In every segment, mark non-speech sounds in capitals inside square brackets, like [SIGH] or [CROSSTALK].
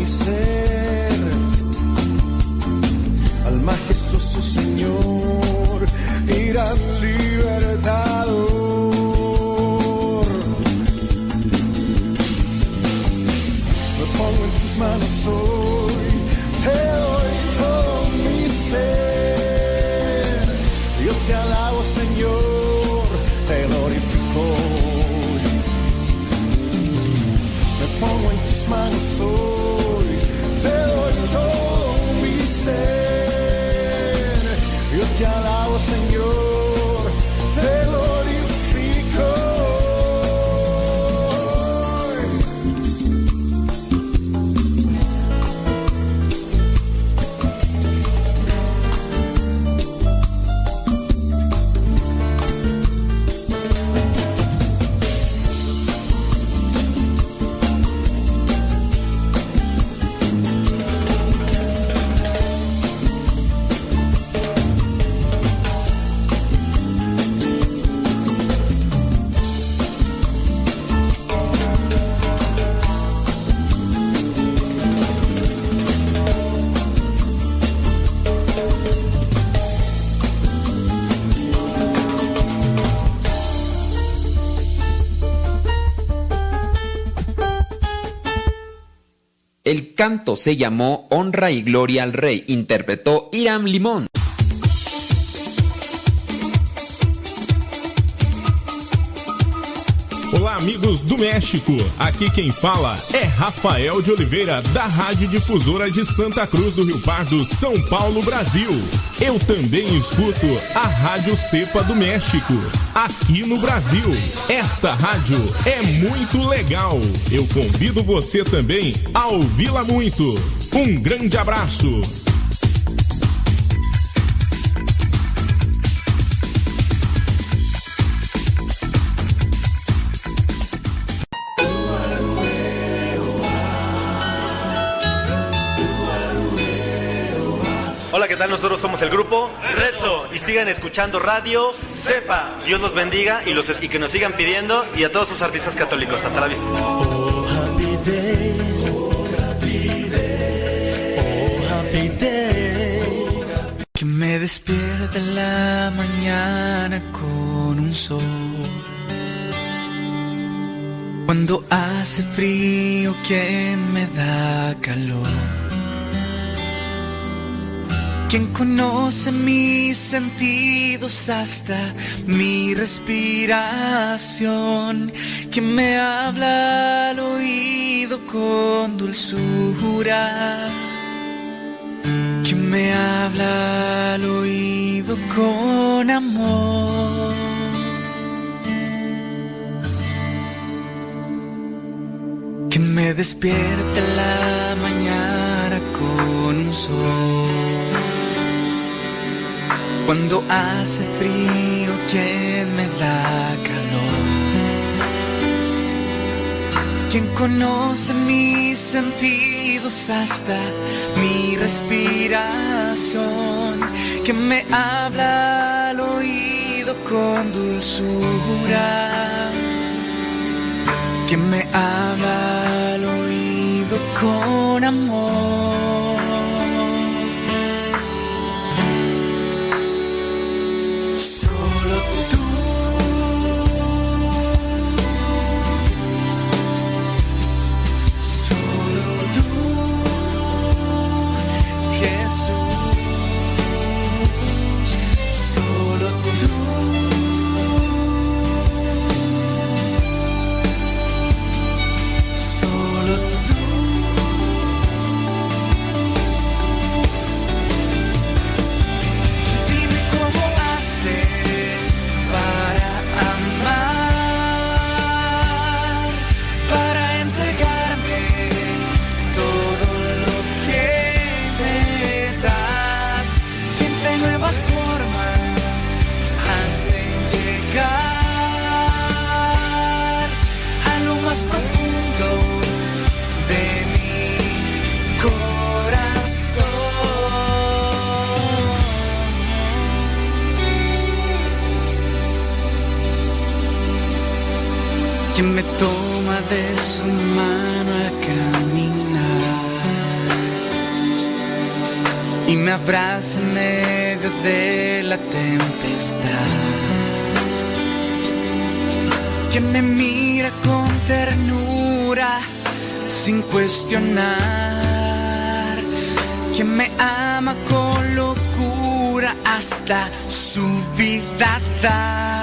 mi ser canto se llamó Honra y Gloria al Rey. Interpretó Iram Limón. Do México. Aqui quem fala é Rafael de Oliveira, da Rádio Difusora de Santa Cruz do Rio Pardo, São Paulo, Brasil. Eu também escuto a Rádio Cepa do México, aqui no Brasil. Esta rádio é muito legal. Eu convido você também a ouvi-la muito. Um grande abraço. Nosotros somos el grupo Redso y sigan escuchando Radio Sepa. Dios los bendiga y, los, y que nos sigan pidiendo y a todos sus artistas católicos. Hasta la vista. Oh, happy day. Oh, happy day. Oh, happy day. Que me despierte en la mañana con un sol. Cuando hace frío, ¿quién me da calor? Quien conoce mis sentidos hasta mi respiración, quien me habla al oído con dulzura, quien me habla al oído con amor. Que me despierte en la mañana con un sol. Cuando hace frío, ¿quién me da calor? Quien conoce mis sentidos hasta mi respiración, que me habla al oído con dulzura, que me habla al oído con amor. de su mano al caminar y me abraza en medio de la tempestad. Que me mira con ternura sin cuestionar. Que me ama con locura hasta su vida dar.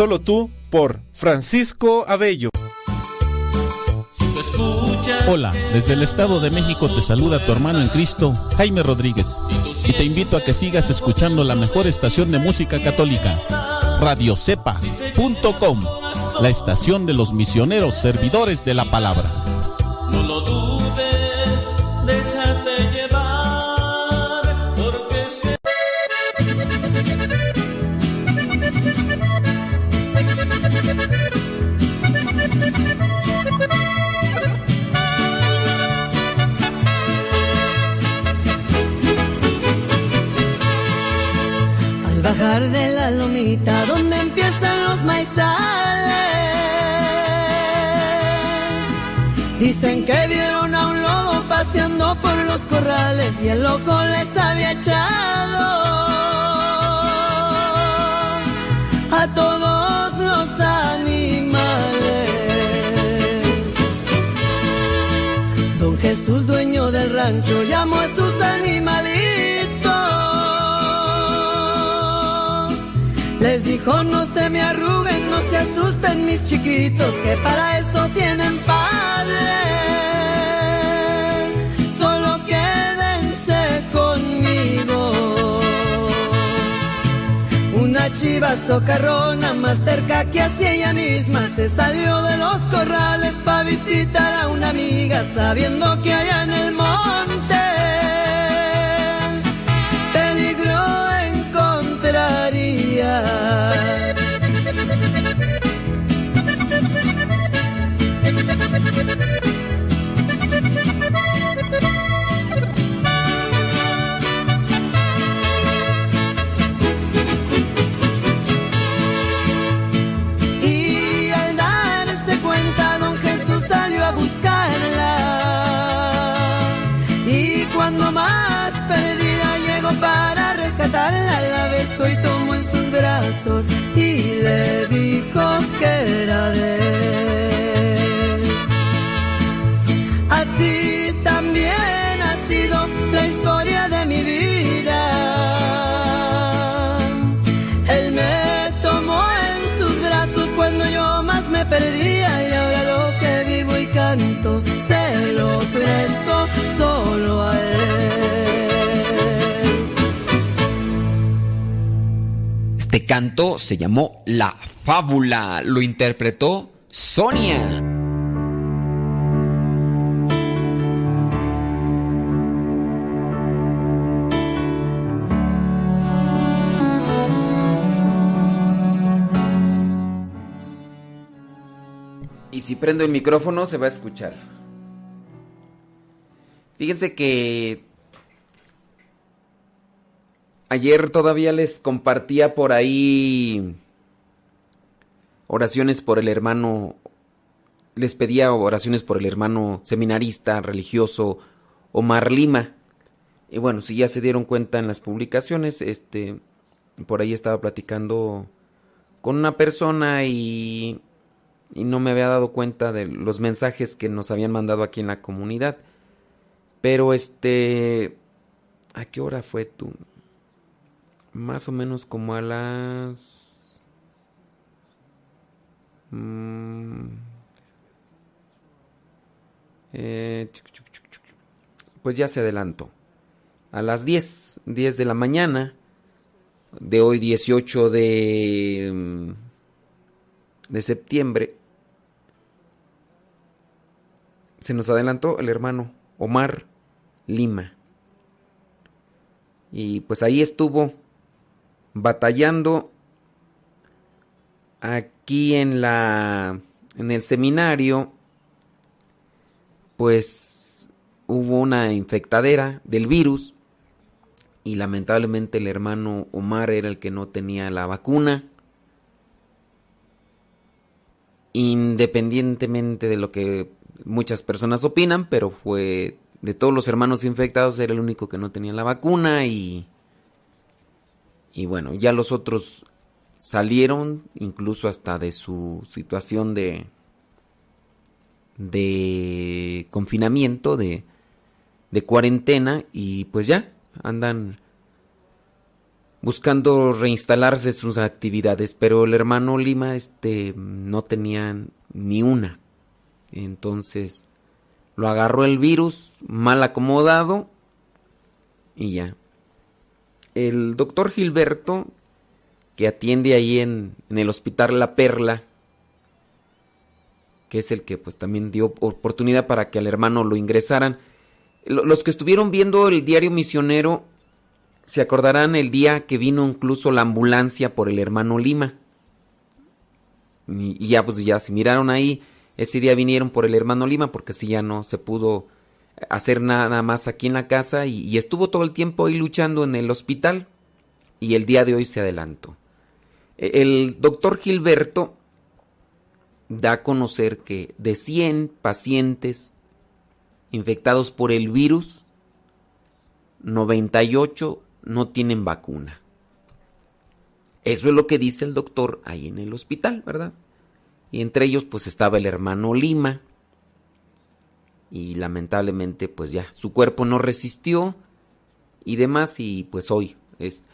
Solo tú por Francisco Abello. Hola, desde el Estado de México te saluda tu hermano en Cristo, Jaime Rodríguez, y te invito a que sigas escuchando la mejor estación de música católica, radiocepa.com, la estación de los misioneros servidores de la palabra. Dicen que vieron a un lobo paseando por los corrales y el loco les había echado a todos los animales. Don Jesús, dueño del rancho, llamó a sus animalitos Les dijo no se me arruguen, no se asusten mis chiquitos, que para esto chiva socarrona más cerca que hacia ella misma. Se salió de los corrales para visitar a una amiga sabiendo que allá en el monte Este canto se llamó La Fábula, lo interpretó Sonia. Y si prendo el micrófono se va a escuchar. Fíjense que ayer todavía les compartía por ahí oraciones por el hermano, les pedía oraciones por el hermano seminarista, religioso, Omar Lima. Y bueno, si ya se dieron cuenta en las publicaciones, este, por ahí estaba platicando con una persona y, y no me había dado cuenta de los mensajes que nos habían mandado aquí en la comunidad. Pero este, ¿a qué hora fue tú? Más o menos como a las Mm. Eh, pues ya se adelantó. A las 10, 10 de la mañana de hoy 18 de, mm, de septiembre, se nos adelantó el hermano Omar Lima. Y pues ahí estuvo batallando aquí en la en el seminario pues hubo una infectadera del virus y lamentablemente el hermano Omar era el que no tenía la vacuna. Independientemente de lo que muchas personas opinan, pero fue de todos los hermanos infectados era el único que no tenía la vacuna y y bueno, ya los otros salieron incluso hasta de su situación de de confinamiento, de, de cuarentena y pues ya andan buscando reinstalarse sus actividades, pero el hermano Lima este no tenía ni una. Entonces lo agarró el virus mal acomodado y ya. El doctor Gilberto que atiende ahí en, el hospital La Perla, que es el que pues también dio oportunidad para que al hermano lo ingresaran. Los que estuvieron viendo el diario misionero se acordarán el día que vino incluso la ambulancia por el hermano Lima. Y, ya pues ya se miraron ahí, ese día vinieron por el hermano Lima porque así ya no se pudo hacer nada más aquí en la casa y, estuvo todo el tiempo ahí luchando en el hospital y el día de hoy se adelantó. El doctor Gilberto da a conocer que de 100 pacientes infectados por el virus, 98 no tienen vacuna. Eso es lo que dice el doctor ahí en el hospital, ¿verdad? Y entre ellos pues estaba el hermano Lima. Y lamentablemente pues ya su cuerpo no resistió y demás y pues hoy es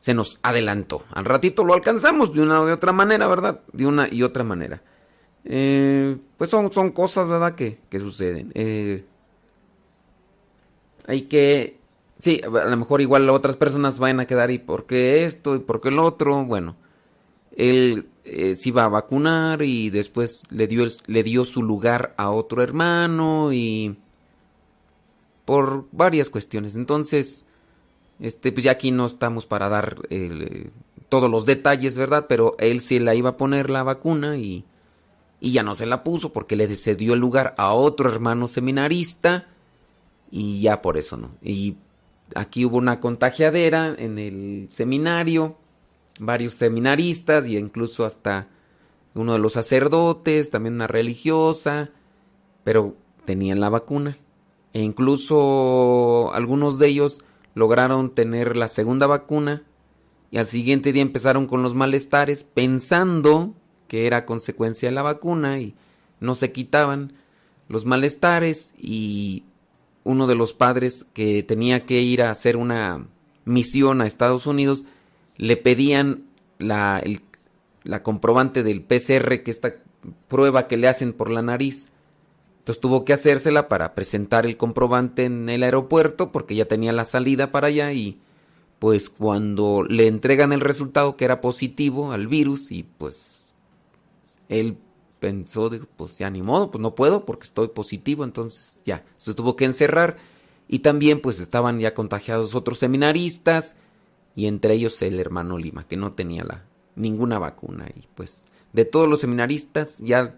se nos adelantó. Al ratito lo alcanzamos de una o de otra manera, ¿verdad? De una y otra manera. Eh, pues son, son cosas, ¿verdad? Que, que suceden. Eh, hay que... Sí, a lo mejor igual otras personas van a quedar y por qué esto y por qué el otro. Bueno, él eh, se iba a vacunar y después le dio, le dio su lugar a otro hermano y por varias cuestiones. Entonces, este, pues ya aquí no estamos para dar eh, todos los detalles, ¿verdad? Pero él sí la iba a poner la vacuna y, y ya no se la puso porque le cedió el lugar a otro hermano seminarista y ya por eso no. Y aquí hubo una contagiadera en el seminario, varios seminaristas y incluso hasta uno de los sacerdotes, también una religiosa, pero tenían la vacuna. E incluso algunos de ellos lograron tener la segunda vacuna y al siguiente día empezaron con los malestares pensando que era consecuencia de la vacuna y no se quitaban los malestares y uno de los padres que tenía que ir a hacer una misión a Estados Unidos le pedían la, la comprobante del PCR, que esta prueba que le hacen por la nariz. Entonces tuvo que hacérsela para presentar el comprobante en el aeropuerto porque ya tenía la salida para allá y pues cuando le entregan el resultado que era positivo al virus y pues él pensó, dijo, pues ya ni modo, pues no puedo porque estoy positivo, entonces ya, se tuvo que encerrar y también pues estaban ya contagiados otros seminaristas y entre ellos el hermano Lima que no tenía la ninguna vacuna y pues de todos los seminaristas ya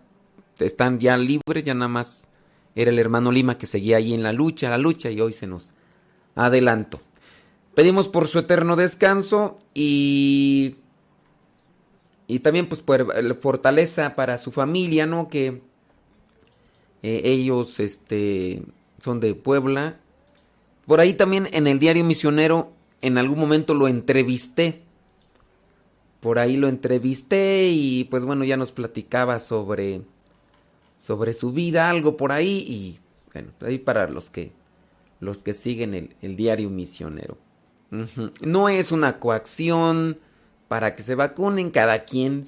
están ya libres, ya nada más era el hermano Lima que seguía ahí en la lucha, la lucha y hoy se nos adelantó. Pedimos por su eterno descanso y y también pues por fortaleza para su familia, ¿no? Que eh, ellos este son de Puebla. Por ahí también en el diario misionero en algún momento lo entrevisté. Por ahí lo entrevisté y pues bueno, ya nos platicaba sobre sobre su vida, algo por ahí y bueno, ahí para los que los que siguen el, el diario misionero. No es una coacción para que se vacunen cada quien,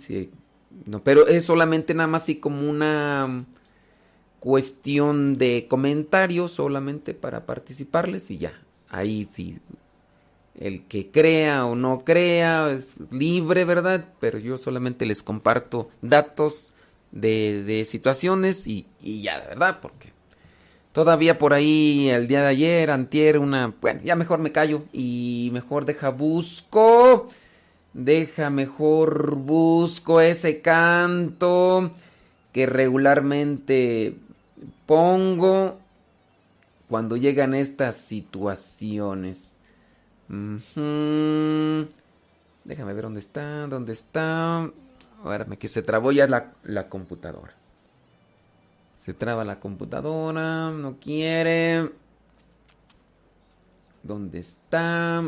no, pero es solamente nada más así como una cuestión de comentarios solamente para participarles y ya. Ahí sí, el que crea o no crea es libre, ¿verdad? Pero yo solamente les comparto datos de, de situaciones y, y ya, ¿verdad? Porque Todavía por ahí el día de ayer, antier, una... Bueno, ya mejor me callo y mejor deja busco. Deja mejor busco ese canto que regularmente pongo cuando llegan estas situaciones. Déjame ver dónde está, dónde está. Ahora que se trabó ya la, la computadora. Se traba la computadora, no quiere. ¿Dónde está?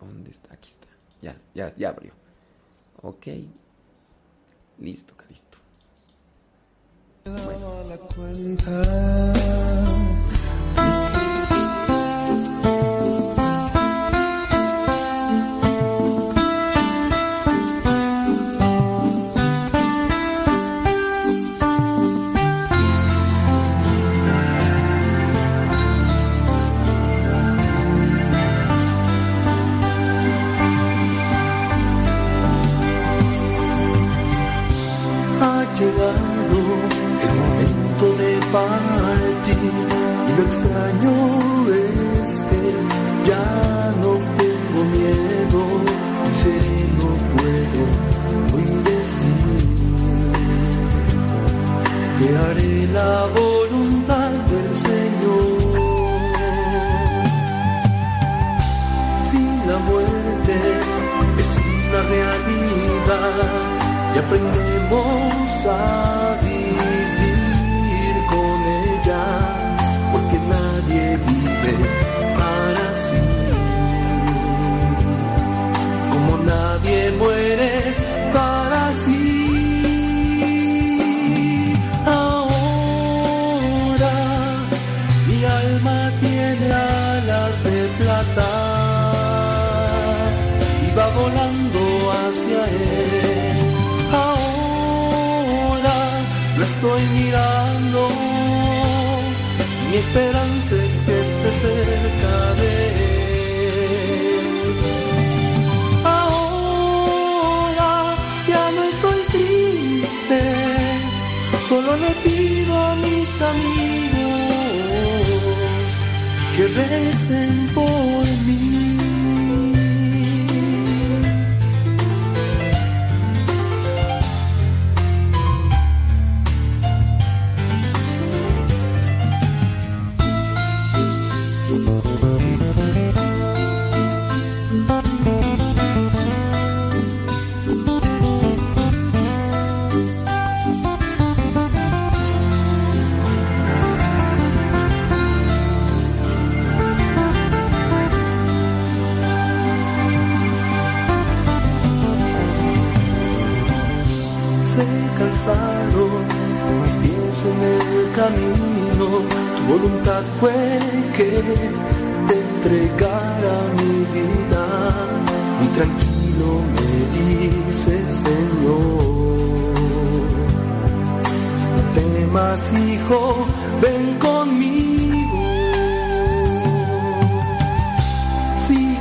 ¿Dónde está? Aquí está. Ya, ya, ya abrió. Ok. Listo, Caristo. Ha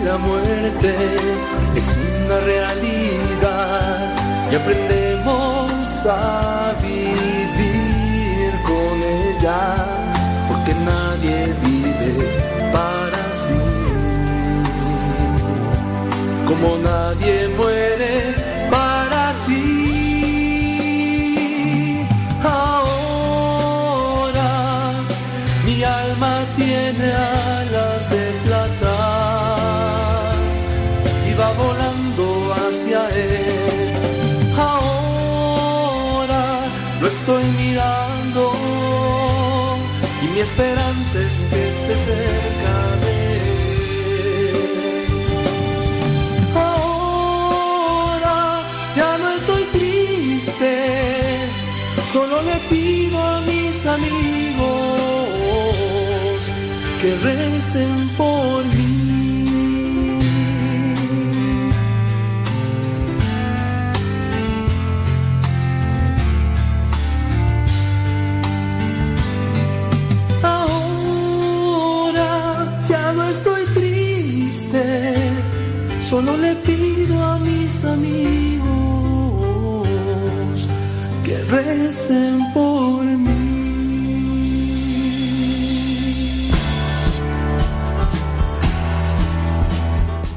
la muerte es una realidad y aprendemos a vivir con ella, porque nadie vive para sí, como nadie muere esperanza es que esté cerca de. Ahora ya no estoy triste, solo le pido a mis amigos que recen por mí. Amigos que recen por mí.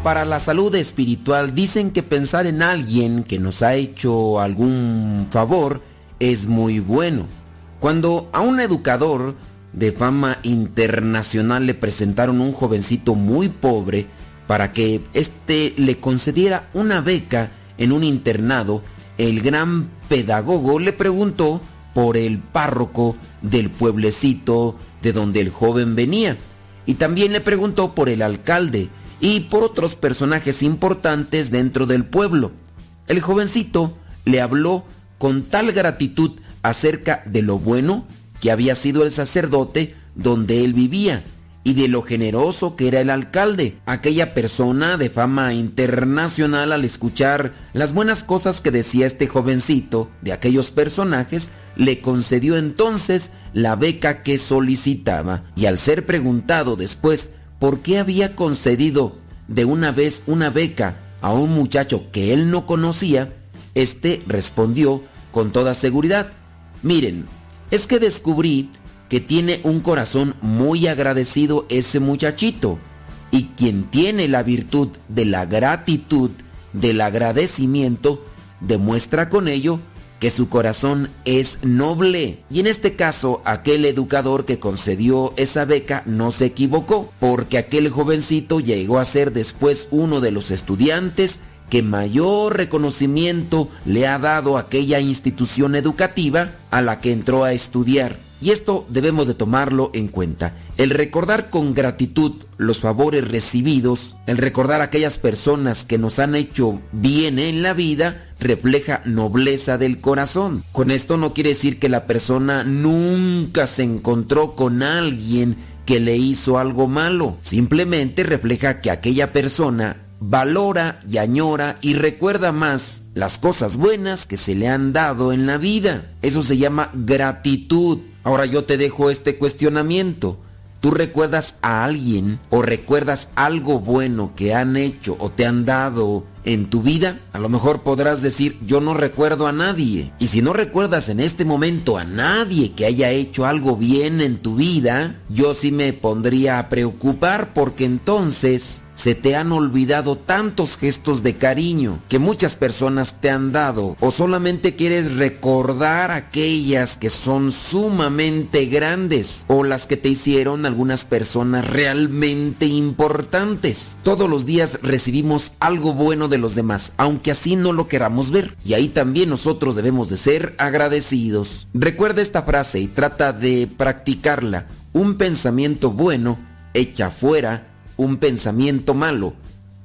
Para la salud espiritual dicen que pensar en alguien que nos ha hecho algún favor es muy bueno. Cuando a un educador de fama internacional le presentaron un jovencito muy pobre para que éste le concediera una beca en un internado, el gran pedagogo le preguntó por el párroco del pueblecito de donde el joven venía y también le preguntó por el alcalde y por otros personajes importantes dentro del pueblo. El jovencito le habló con tal gratitud acerca de lo bueno que había sido el sacerdote donde él vivía y de lo generoso que era el alcalde, aquella persona de fama internacional al escuchar las buenas cosas que decía este jovencito de aquellos personajes, le concedió entonces la beca que solicitaba. Y al ser preguntado después por qué había concedido de una vez una beca a un muchacho que él no conocía, este respondió con toda seguridad, miren, es que descubrí que tiene un corazón muy agradecido ese muchachito y quien tiene la virtud de la gratitud, del agradecimiento, demuestra con ello que su corazón es noble. Y en este caso, aquel educador que concedió esa beca no se equivocó, porque aquel jovencito llegó a ser después uno de los estudiantes que mayor reconocimiento le ha dado aquella institución educativa a la que entró a estudiar. Y esto debemos de tomarlo en cuenta. El recordar con gratitud los favores recibidos, el recordar aquellas personas que nos han hecho bien en la vida, refleja nobleza del corazón. Con esto no quiere decir que la persona nunca se encontró con alguien que le hizo algo malo. Simplemente refleja que aquella persona valora y añora y recuerda más las cosas buenas que se le han dado en la vida. Eso se llama gratitud. Ahora yo te dejo este cuestionamiento. ¿Tú recuerdas a alguien o recuerdas algo bueno que han hecho o te han dado en tu vida? A lo mejor podrás decir, yo no recuerdo a nadie. Y si no recuerdas en este momento a nadie que haya hecho algo bien en tu vida, yo sí me pondría a preocupar porque entonces se te han olvidado tantos gestos de cariño que muchas personas te han dado o solamente quieres recordar aquellas que son sumamente grandes o las que te hicieron algunas personas realmente importantes. Todos los días recibimos algo bueno de los demás, aunque así no lo queramos ver, y ahí también nosotros debemos de ser agradecidos. Recuerda esta frase y trata de practicarla. Un pensamiento bueno echa fuera un pensamiento malo.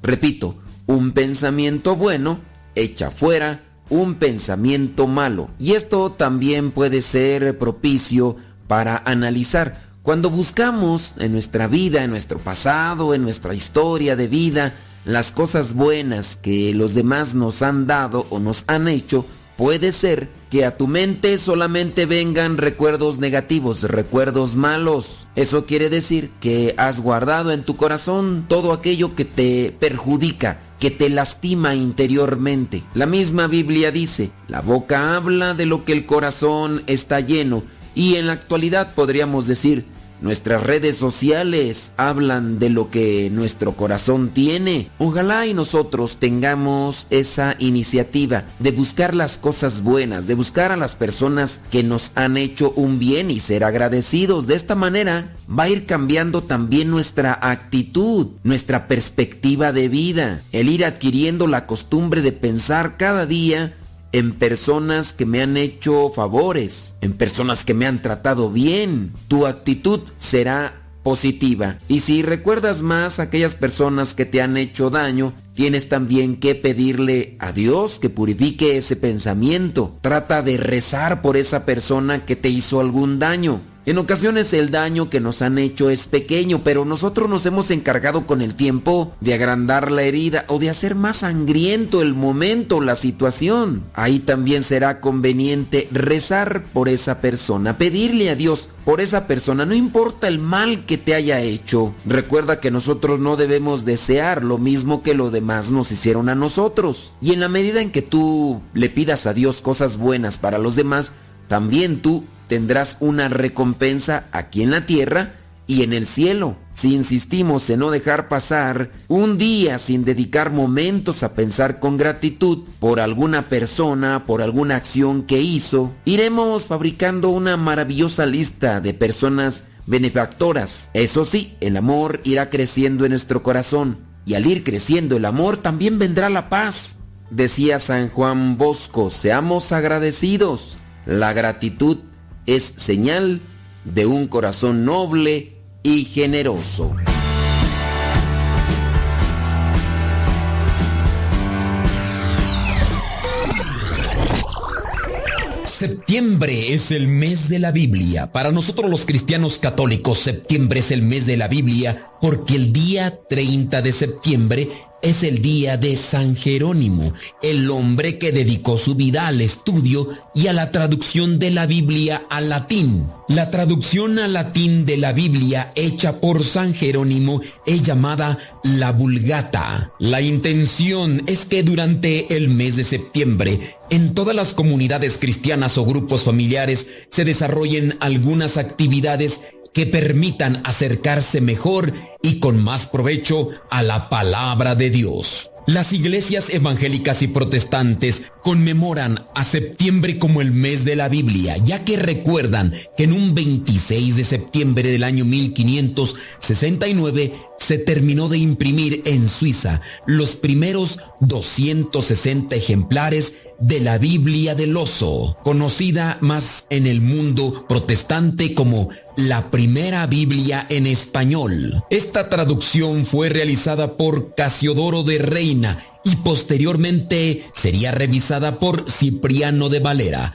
Repito, un pensamiento bueno echa fuera un pensamiento malo. Y esto también puede ser propicio para analizar. Cuando buscamos en nuestra vida, en nuestro pasado, en nuestra historia de vida, las cosas buenas que los demás nos han dado o nos han hecho, Puede ser que a tu mente solamente vengan recuerdos negativos, recuerdos malos. Eso quiere decir que has guardado en tu corazón todo aquello que te perjudica, que te lastima interiormente. La misma Biblia dice, la boca habla de lo que el corazón está lleno y en la actualidad podríamos decir, Nuestras redes sociales hablan de lo que nuestro corazón tiene. Ojalá y nosotros tengamos esa iniciativa de buscar las cosas buenas, de buscar a las personas que nos han hecho un bien y ser agradecidos. De esta manera va a ir cambiando también nuestra actitud, nuestra perspectiva de vida, el ir adquiriendo la costumbre de pensar cada día en personas que me han hecho favores, en personas que me han tratado bien. Tu actitud será positiva. Y si recuerdas más a aquellas personas que te han hecho daño, tienes también que pedirle a Dios que purifique ese pensamiento. Trata de rezar por esa persona que te hizo algún daño. En ocasiones el daño que nos han hecho es pequeño, pero nosotros nos hemos encargado con el tiempo de agrandar la herida o de hacer más sangriento el momento, la situación. Ahí también será conveniente rezar por esa persona, pedirle a Dios por esa persona, no importa el mal que te haya hecho. Recuerda que nosotros no debemos desear lo mismo que los demás nos hicieron a nosotros. Y en la medida en que tú le pidas a Dios cosas buenas para los demás, también tú tendrás una recompensa aquí en la tierra y en el cielo. Si insistimos en no dejar pasar un día sin dedicar momentos a pensar con gratitud por alguna persona, por alguna acción que hizo, iremos fabricando una maravillosa lista de personas benefactoras. Eso sí, el amor irá creciendo en nuestro corazón y al ir creciendo el amor también vendrá la paz. Decía San Juan Bosco, seamos agradecidos. La gratitud es señal de un corazón noble y generoso. Septiembre es el mes de la Biblia. Para nosotros los cristianos católicos, septiembre es el mes de la Biblia porque el día 30 de septiembre es el día de San Jerónimo, el hombre que dedicó su vida al estudio y a la traducción de la Biblia al latín. La traducción al latín de la Biblia hecha por San Jerónimo es llamada la Vulgata. La intención es que durante el mes de septiembre en todas las comunidades cristianas o grupos familiares se desarrollen algunas actividades que permitan acercarse mejor y con más provecho a la palabra de Dios. Las iglesias evangélicas y protestantes conmemoran a septiembre como el mes de la Biblia, ya que recuerdan que en un 26 de septiembre del año 1569 se terminó de imprimir en Suiza los primeros 260 ejemplares de la Biblia del Oso, conocida más en el mundo protestante como la primera Biblia en español. Esta traducción fue realizada por Casiodoro de Reina y posteriormente sería revisada por Cipriano de Valera.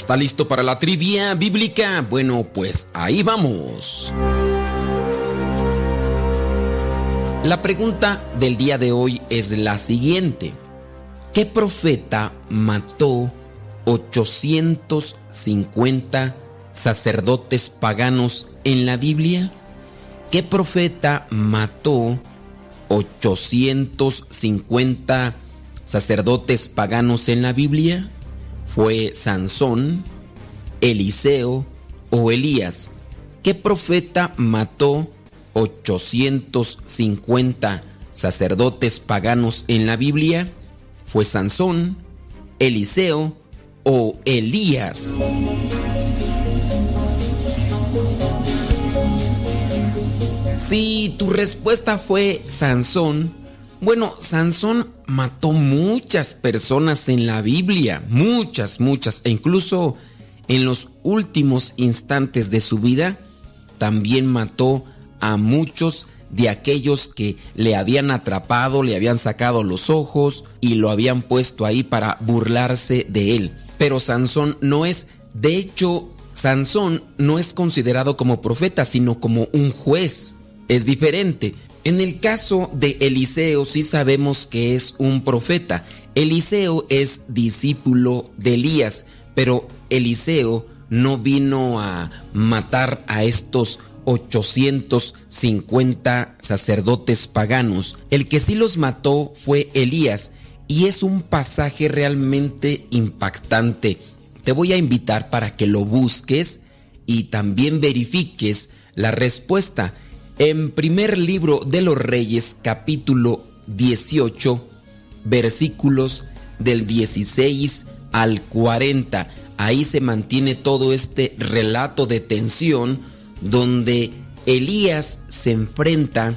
Está listo para la trivia bíblica? Bueno, pues ahí vamos. La pregunta del día de hoy es la siguiente. ¿Qué profeta mató 850 sacerdotes paganos en la Biblia? ¿Qué profeta mató 850 sacerdotes paganos en la Biblia? ¿Fue Sansón, Eliseo o Elías? ¿Qué profeta mató 850 sacerdotes paganos en la Biblia? ¿Fue Sansón, Eliseo o Elías? Si tu respuesta fue Sansón, bueno, Sansón mató muchas personas en la Biblia, muchas, muchas, e incluso en los últimos instantes de su vida, también mató a muchos de aquellos que le habían atrapado, le habían sacado los ojos y lo habían puesto ahí para burlarse de él. Pero Sansón no es, de hecho, Sansón no es considerado como profeta, sino como un juez. Es diferente. En el caso de Eliseo sí sabemos que es un profeta. Eliseo es discípulo de Elías, pero Eliseo no vino a matar a estos 850 sacerdotes paganos. El que sí los mató fue Elías y es un pasaje realmente impactante. Te voy a invitar para que lo busques y también verifiques la respuesta. En primer libro de los Reyes, capítulo 18, versículos del 16 al 40. Ahí se mantiene todo este relato de tensión donde Elías se enfrenta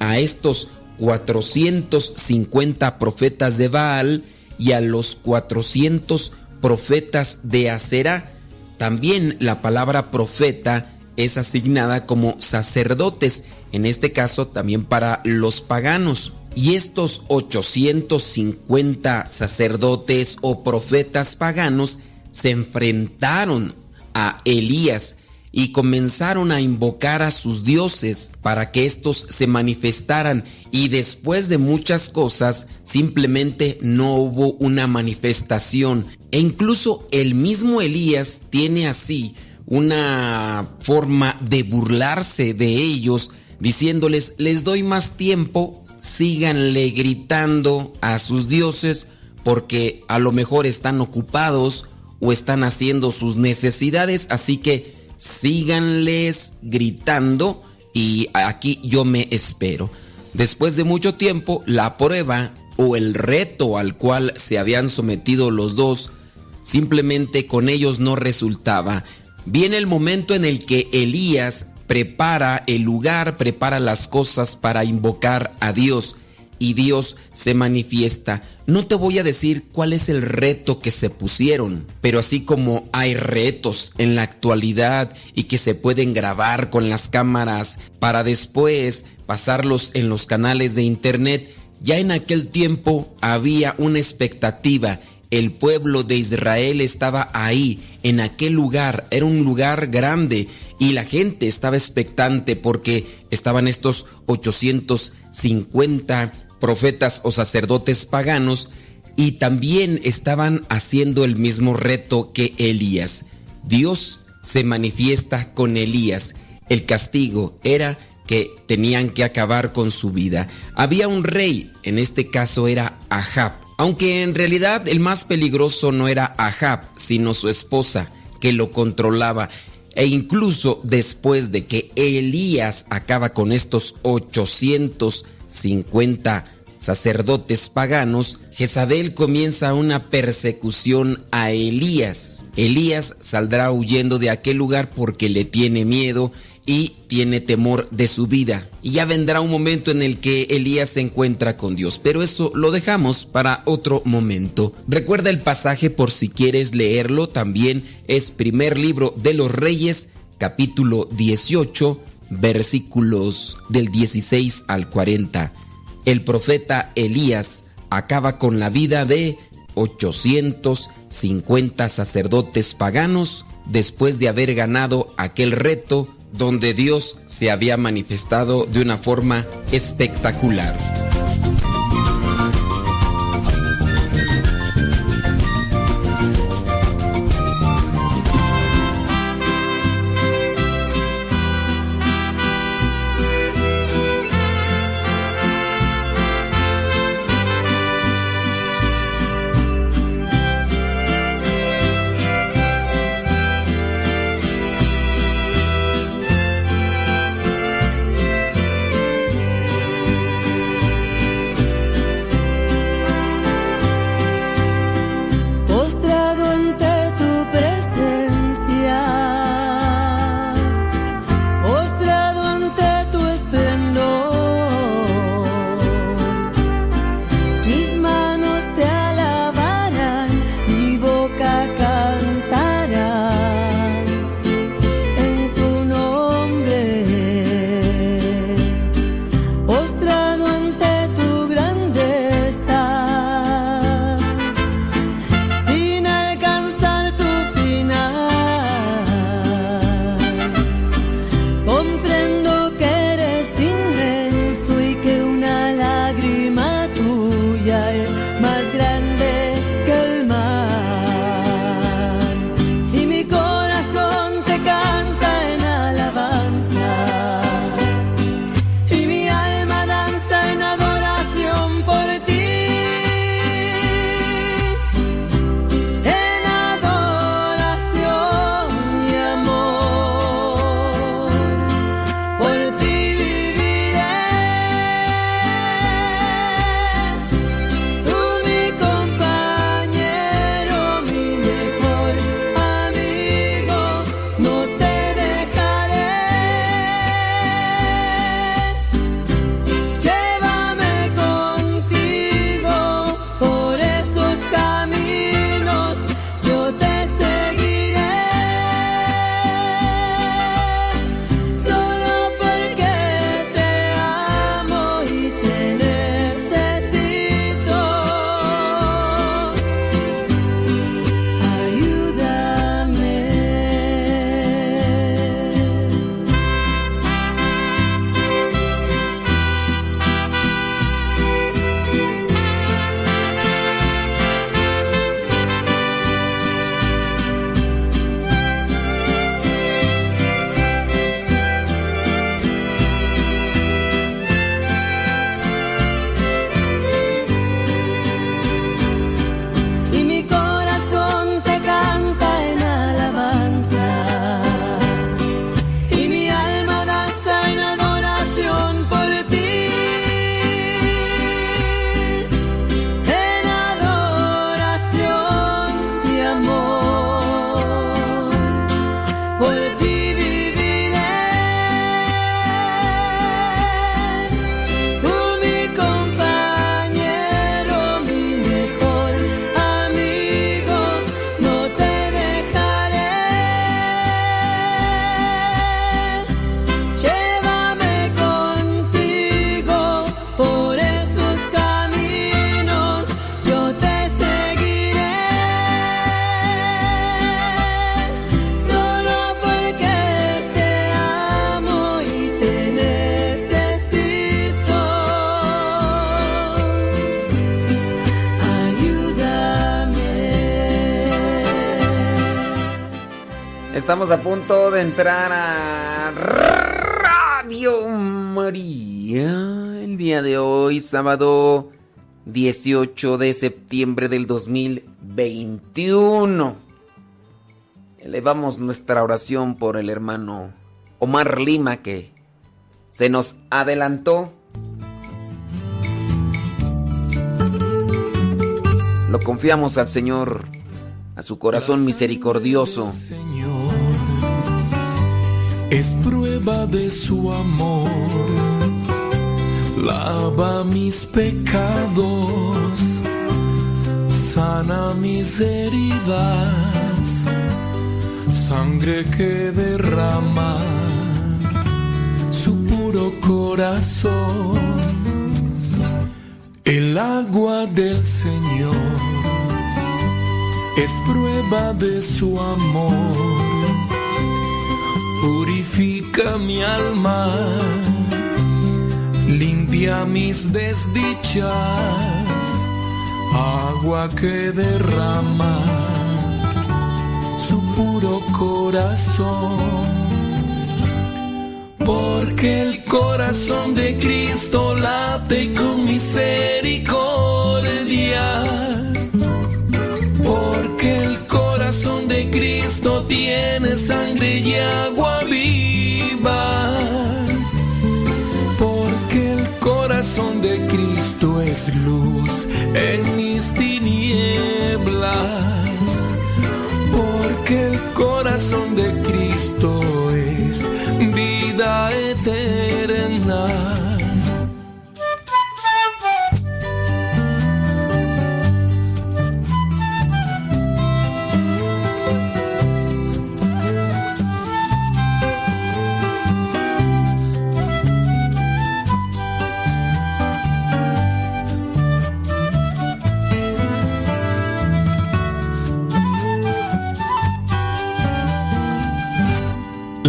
a estos 450 profetas de Baal y a los 400 profetas de Acera. También la palabra profeta es asignada como sacerdotes, en este caso también para los paganos. Y estos 850 sacerdotes o profetas paganos se enfrentaron a Elías y comenzaron a invocar a sus dioses para que éstos se manifestaran y después de muchas cosas simplemente no hubo una manifestación e incluso el mismo Elías tiene así una forma de burlarse de ellos diciéndoles les doy más tiempo síganle gritando a sus dioses porque a lo mejor están ocupados o están haciendo sus necesidades así que síganles gritando y aquí yo me espero. Después de mucho tiempo, la prueba o el reto al cual se habían sometido los dos, simplemente con ellos no resultaba. Viene el momento en el que Elías prepara el lugar, prepara las cosas para invocar a Dios y Dios se manifiesta. No te voy a decir cuál es el reto que se pusieron, pero así como hay retos en la actualidad y que se pueden grabar con las cámaras para después pasarlos en los canales de internet, ya en aquel tiempo había una expectativa. El pueblo de Israel estaba ahí, en aquel lugar, era un lugar grande y la gente estaba expectante porque estaban estos 850 profetas o sacerdotes paganos y también estaban haciendo el mismo reto que Elías. Dios se manifiesta con Elías. El castigo era que tenían que acabar con su vida. Había un rey, en este caso era Ahab, aunque en realidad el más peligroso no era Ahab, sino su esposa, que lo controlaba. E incluso después de que Elías acaba con estos 850 sacerdotes paganos, Jezabel comienza una persecución a Elías. Elías saldrá huyendo de aquel lugar porque le tiene miedo y tiene temor de su vida. Y ya vendrá un momento en el que Elías se encuentra con Dios, pero eso lo dejamos para otro momento. Recuerda el pasaje por si quieres leerlo, también es primer libro de los reyes, capítulo 18, versículos del 16 al 40. El profeta Elías acaba con la vida de 850 sacerdotes paganos después de haber ganado aquel reto donde Dios se había manifestado de una forma espectacular. Sábado 18 de septiembre del 2021. Elevamos nuestra oración por el hermano Omar Lima que se nos adelantó. Lo confiamos al Señor, a su corazón misericordioso. es prueba de su amor. Lava mis pecados, sana mis heridas, sangre que derrama su puro corazón. El agua del Señor es prueba de su amor purifica mi alma, limpia mis desdichas, agua que derrama su puro corazón. Porque el corazón de Cristo late con misericordia de Cristo tiene sangre y agua viva. Corazón de Cristo es luz en mis tinieblas. Porque el corazón de Cristo es vida eterna.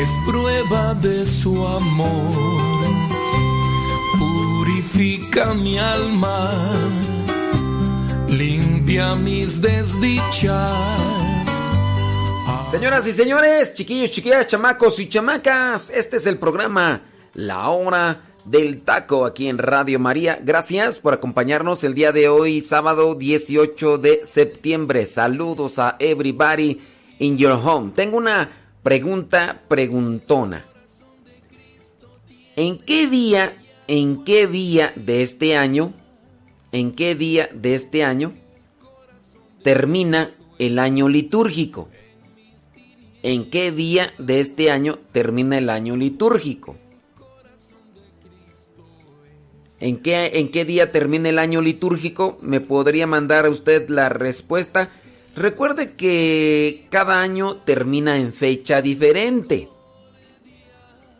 es prueba de su amor. Purifica mi alma, limpia mis desdichas. Señoras y señores, chiquillos, chiquillas, chamacos y chamacas, este es el programa La Hora del Taco aquí en Radio María. Gracias por acompañarnos el día de hoy, sábado 18 de septiembre. Saludos a everybody in your home. Tengo una Pregunta preguntona. ¿En qué día, en qué día de este año, en qué día de este año termina el año litúrgico? ¿En qué día de este año termina el año litúrgico? ¿En qué, ¿En qué día termina el año litúrgico? ¿Me podría mandar a usted la respuesta? Recuerde que cada año termina en fecha diferente.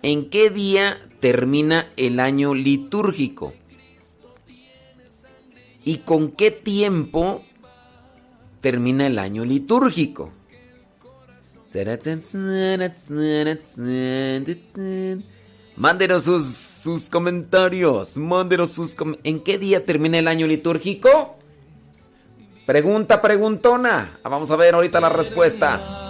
¿En qué día termina el año litúrgico? ¿Y con qué tiempo termina el año litúrgico? Mándenos sus, sus comentarios. Mándenos sus ¿En qué día termina el año litúrgico? Pregunta preguntona. Vamos a ver ahorita las respuestas.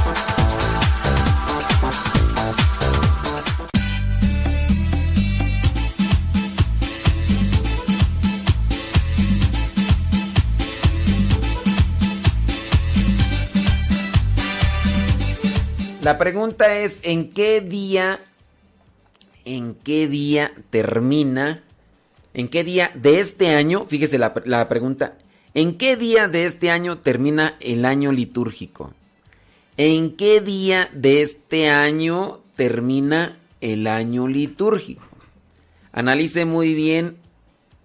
La pregunta es, ¿en qué día, en qué día termina, en qué día de este año, fíjese la, la pregunta, ¿en qué día de este año termina el año litúrgico? ¿En qué día de este año termina el año litúrgico? Analice muy bien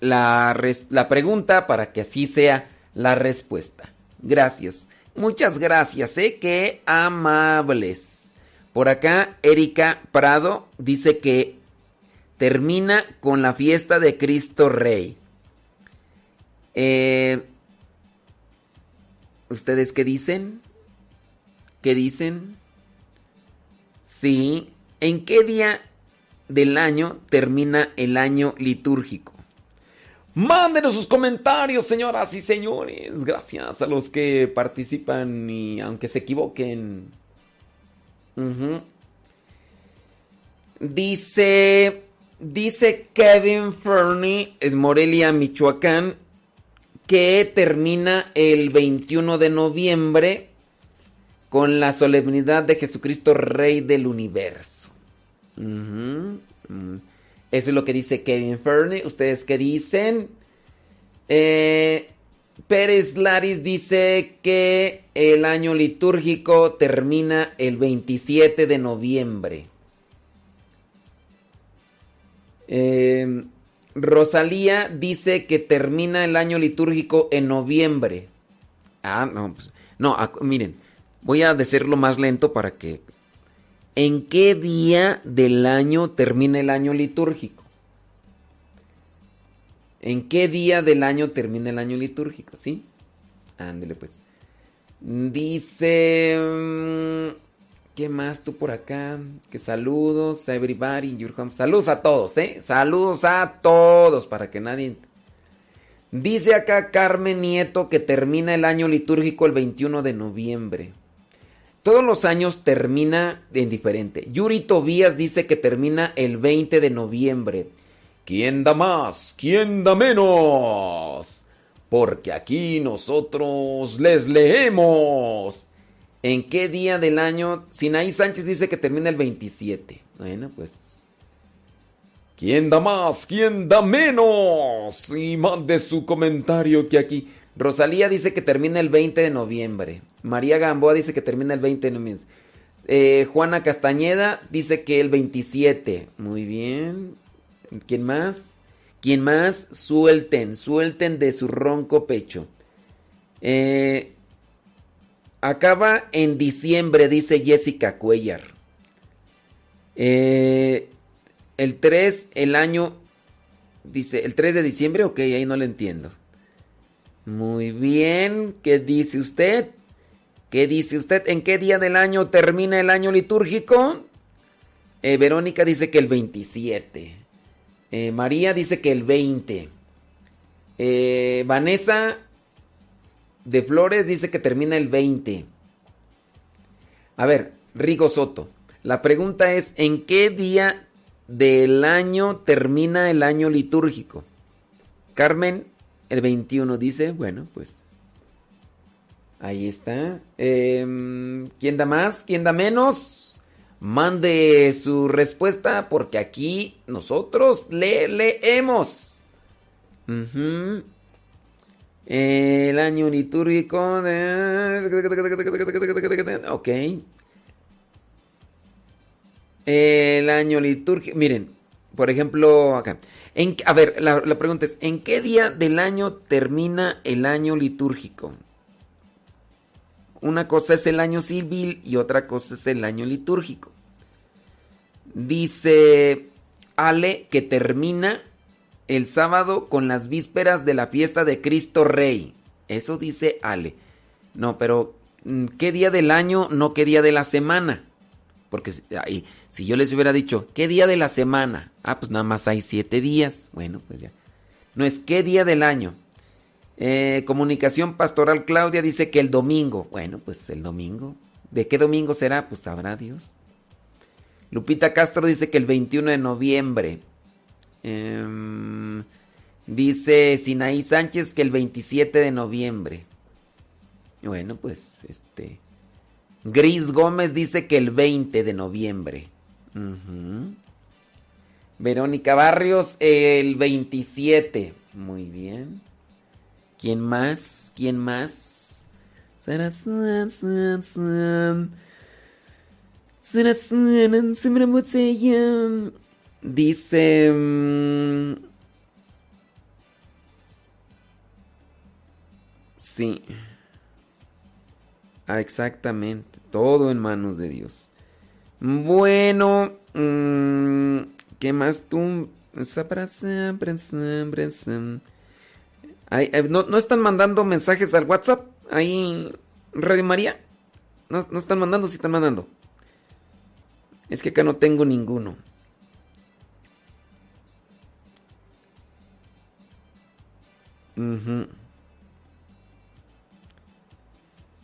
la, la pregunta para que así sea la respuesta. Gracias. Muchas gracias, ¿eh? Qué amables. Por acá, Erika Prado dice que termina con la fiesta de Cristo Rey. Eh, ¿Ustedes qué dicen? ¿Qué dicen? Sí. ¿En qué día del año termina el año litúrgico? Mándenos sus comentarios, señoras y señores. Gracias a los que participan y aunque se equivoquen. Dice, dice Kevin Fernie en Morelia, Michoacán, que termina el 21 de noviembre con la solemnidad de Jesucristo, Rey del Universo. Eso es lo que dice Kevin Fernie. ¿Ustedes qué dicen? Eh, Pérez Laris dice que el año litúrgico termina el 27 de noviembre. Eh, Rosalía dice que termina el año litúrgico en noviembre. Ah, no, pues, no, miren, voy a decirlo más lento para que ¿En qué día del año termina el año litúrgico? ¿En qué día del año termina el año litúrgico? ¿Sí? Ándele pues. Dice... Mm, ¿Qué más tú por acá? Que saludos a everybody your home. Saludos a todos, ¿eh? Saludos a todos para que nadie... Dice acá Carmen Nieto que termina el año litúrgico el 21 de noviembre. Todos los años termina en diferente. Yuri Tobías dice que termina el 20 de noviembre. ¿Quién da más? ¿Quién da menos? Porque aquí nosotros les leemos. ¿En qué día del año? Sinaí Sánchez dice que termina el 27. Bueno, pues. ¿Quién da más? ¿Quién da menos? Y mande su comentario que aquí. Rosalía dice que termina el 20 de noviembre. María Gamboa dice que termina el 20 de noviembre. Eh, Juana Castañeda dice que el 27. Muy bien. ¿Quién más? ¿Quién más? Suelten, suelten de su ronco pecho. Eh, acaba en diciembre, dice Jessica Cuellar. Eh, el 3, el año, dice, el 3 de diciembre, ok, ahí no le entiendo. Muy bien, ¿qué dice usted? ¿Qué dice usted? ¿En qué día del año termina el año litúrgico? Eh, Verónica dice que el 27. Eh, María dice que el 20. Eh, Vanessa de Flores dice que termina el 20. A ver, Rigo Soto. La pregunta es, ¿en qué día del año termina el año litúrgico? Carmen el 21 dice, bueno, pues ahí está. Em, ¿Quién da más? ¿Quién da menos? Mande su respuesta porque aquí nosotros le leemos. El año litúrgico. Ok. El año litúrgico. Miren, por ejemplo, acá a ver, la, pregunta es, ¿en qué día del año termina el año litúrgico? Una cosa es el año civil y otra cosa es el año litúrgico. Dice Ale que termina el sábado con las vísperas de la fiesta de Cristo Rey. Eso dice Ale. No, pero mm, ¿qué día del año? No qué día de la semana. Porque si yo les hubiera dicho, ¿qué día de la semana? Ah, pues nada más hay siete días. Bueno, pues ya. No es qué día del año. Eh, comunicación Pastoral Claudia dice que el domingo. Bueno, pues el domingo. ¿De qué domingo será? Pues sabrá Dios. Lupita Castro dice que el 21 de noviembre. Em, dice Sinaí Sánchez que el 27 de noviembre. Bueno, pues este. Gris Gómez dice que el 20 de noviembre. Verónica Barrios el 27. Muy bien. ¿Quién más? ¿Quién más? Dice... Sí. Ah, exactamente. Todo en manos de Dios. Bueno, mm, ¿qué más tú? ¿No, ¿No están mandando mensajes al WhatsApp? Ahí, Radio María. No, no están mandando, sí están mandando. Es que acá no tengo ninguno.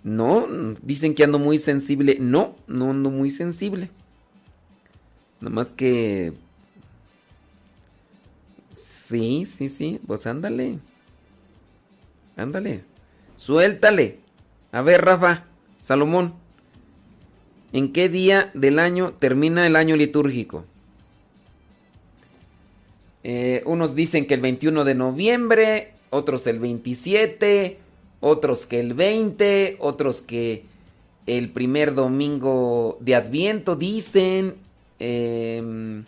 No, dicen que ando muy sensible. No, no ando muy sensible. Nada más que... Sí, sí, sí. Pues ándale. Ándale. Suéltale. A ver, Rafa. Salomón. ¿En qué día del año termina el año litúrgico? Eh, unos dicen que el 21 de noviembre, otros el 27, otros que el 20, otros que el primer domingo de Adviento dicen, em,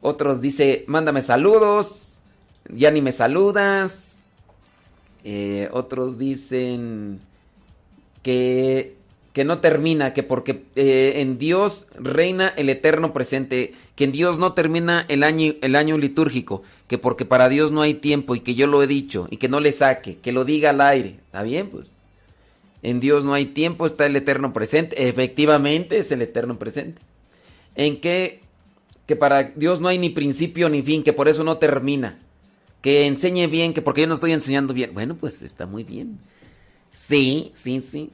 otros dice, mándame saludos, ya ni me saludas, eh, otros dicen que, que, no termina, que porque eh, en Dios reina el eterno presente, que en Dios no termina el año, el año litúrgico, que porque para Dios no hay tiempo y que yo lo he dicho y que no le saque, que lo diga al aire. ¿Está bien? Pues en Dios no hay tiempo, está el eterno presente. Efectivamente es el eterno presente. En que, que para Dios no hay ni principio ni fin, que por eso no termina. Que enseñe bien, que porque yo no estoy enseñando bien. Bueno, pues está muy bien. Sí, sí, sí.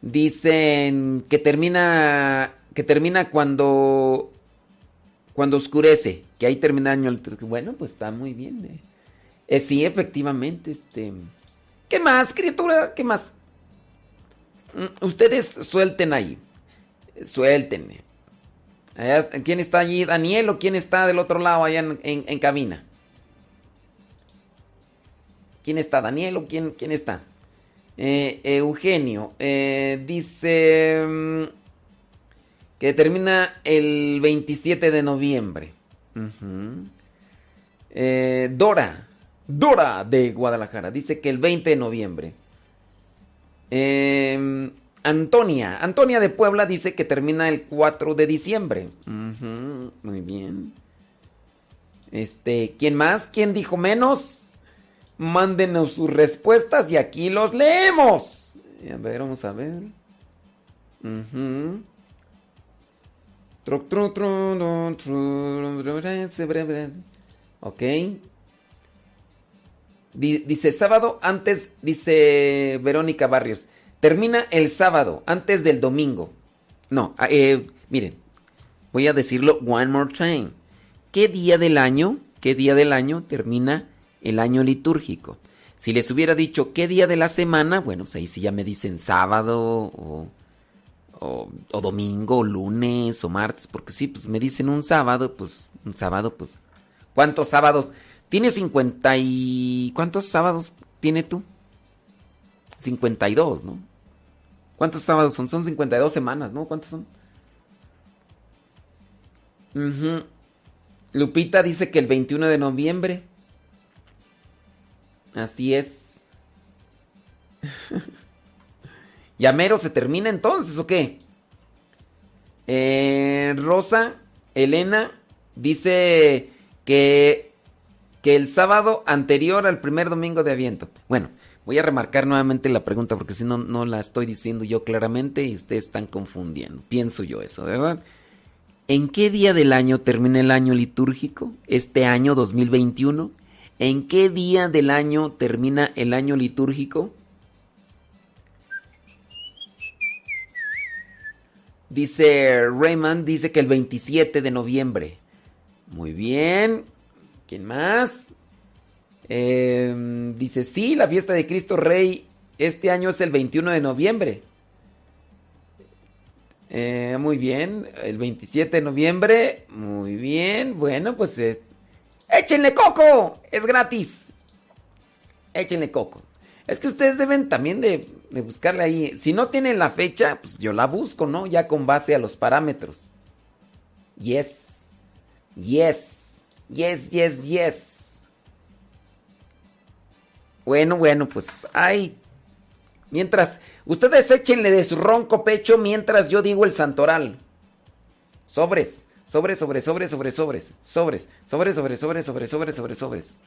Dicen que termina que termina cuando cuando oscurece, que ahí termina el año Bueno, pues está muy bien. Eh. Eh, sí, efectivamente, este... ¿Qué más, criatura? ¿Qué más? Mm, ustedes suelten ahí. Suelten. ¿Quién está allí? ¿Daniel o quién está del otro lado allá en, cabina? ¿Quién está? ¿Daniel o quién, quién está? Eh, Eugenio. dice... Mm, que termina el 27 de noviembre. Eh, Dora, Dora de Guadalajara, dice que el 20 de noviembre. Em, Antonia, Antonia de Puebla dice que termina el 4 de diciembre. muy bien. Este, ¿quién más? ¿Quién dijo menos? Mándenos sus respuestas y aquí los leemos. A ver, vamos a ver. Ok. Dice sábado antes, dice Verónica Barrios. Termina el sábado antes del domingo. No, ah, eh, miren, voy a decirlo one more time. ¿Qué día del año, qué día del año termina el año litúrgico? Si les hubiera dicho qué día de la semana, bueno, pues ahí sí ya me dicen sábado o o, domingo, lunes, o martes, porque sí, pues me dicen un sábado, pues un sábado, pues... ¿Cuántos sábados? Tiene 50 y... ¿Cuántos sábados tiene tú? 52, ¿no? ¿Cuántos sábados son? Son 52 semanas, ¿no? ¿Cuántos son? Lupita dice que el 21 de noviembre. Así es. [LAUGHS] ¿Llamero se termina entonces o qué? Eh, Rosa, Elena, dice que, que el sábado anterior al primer domingo de aviento. Bueno, voy a remarcar nuevamente la pregunta porque si no, no la estoy diciendo yo claramente y ustedes están confundiendo. Pienso yo eso, ¿verdad? ¿En qué día del año termina el año litúrgico? Este año 2021. ¿En qué día del año termina el año litúrgico? Dice Raymond, dice que el 27 de noviembre. Muy bien. ¿Quién más? Em, dice, sí, la fiesta de Cristo Rey este año es el 21 de noviembre. Eh, muy bien, el 27 de noviembre. Muy bien, bueno, pues eh, échenle coco, es gratis. Échenle coco. Es que ustedes deben también de, buscarle ahí. Si no tienen la fecha, pues yo la busco, ¿no? Ya con base a los parámetros. Yes. Yes. Yes, yes, yes. Bueno, bueno, pues hay Mientras, ustedes échenle de su ronco pecho mientras yo digo el santoral. Sobres, sobres, sobres, sobres, sobres, sobres, sobres, sobres, sobres, sobres, sobres, sobres, sobres, sobres.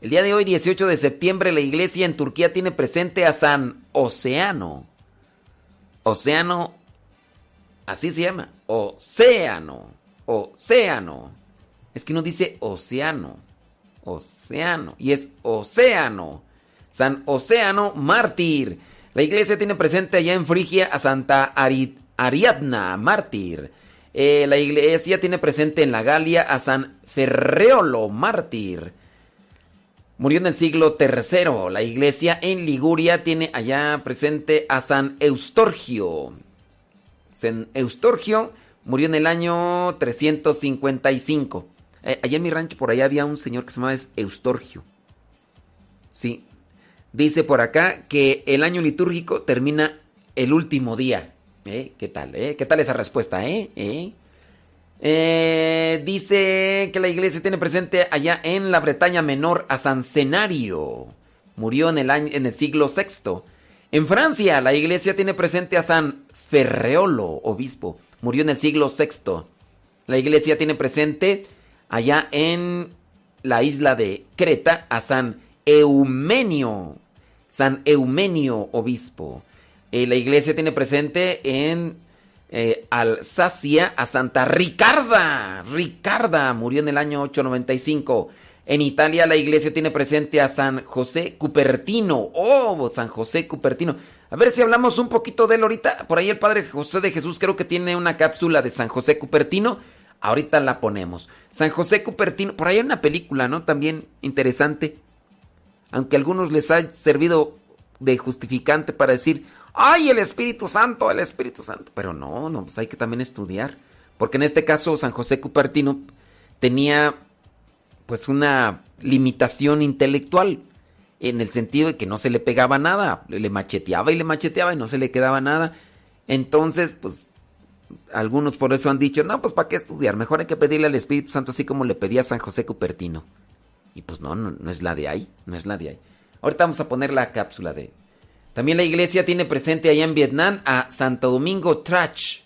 El día de hoy, 18 de septiembre, la iglesia en Turquía tiene presente a San Océano. Océano, así se llama, Océano, Océano. Es que no dice océano, océano, y es océano. San Océano Mártir. La iglesia tiene presente allá en Frigia a Santa Ariadna Mártir. Eh, la iglesia tiene presente en la Galia a San Ferreolo Mártir. Murió en el siglo III. La iglesia en Liguria tiene allá presente a San Eustorgio. San Eustorgio murió en el año 355. Eh, allá en mi rancho por allá había un señor que se llamaba Eustorgio. Sí, Dice por acá que el año litúrgico termina el último día. ¿Eh? ¿Qué tal? Eh? ¿Qué tal esa respuesta? Eh? ¿Eh? Eh dice que la iglesia tiene presente allá en la Bretaña Menor a San Cenario. Murió en el, año, en el siglo VI. En Francia, la iglesia tiene presente a San Ferreolo, obispo. Murió en el siglo VI. La iglesia tiene presente allá en la isla de Creta a San Eumenio, San Eumenio obispo. Eh, la iglesia tiene presente en eh, Alsacia a Santa Ricarda. Ricarda murió en el año 895. En Italia la iglesia tiene presente a San José Cupertino. Oh, San José Cupertino. A ver si hablamos un poquito de él ahorita. Por ahí el Padre José de Jesús creo que tiene una cápsula de San José Cupertino. Ahorita la ponemos. San José Cupertino. Por ahí hay una película, ¿no? También interesante aunque a algunos les ha servido de justificante para decir, ay, el Espíritu Santo, el Espíritu Santo. Pero no, no, pues hay que también estudiar. Porque en este caso San José Cupertino tenía pues una limitación intelectual, en el sentido de que no se le pegaba nada, le macheteaba y le macheteaba y no se le quedaba nada. Entonces, pues algunos por eso han dicho, no, pues ¿para qué estudiar? Mejor hay que pedirle al Espíritu Santo así como le pedía San José Cupertino. Y pues no, no, es la de ahí, no es la de ahí. Ahorita vamos a poner la cápsula de... También la iglesia tiene presente allá en Vietnam a Santo Domingo Trach.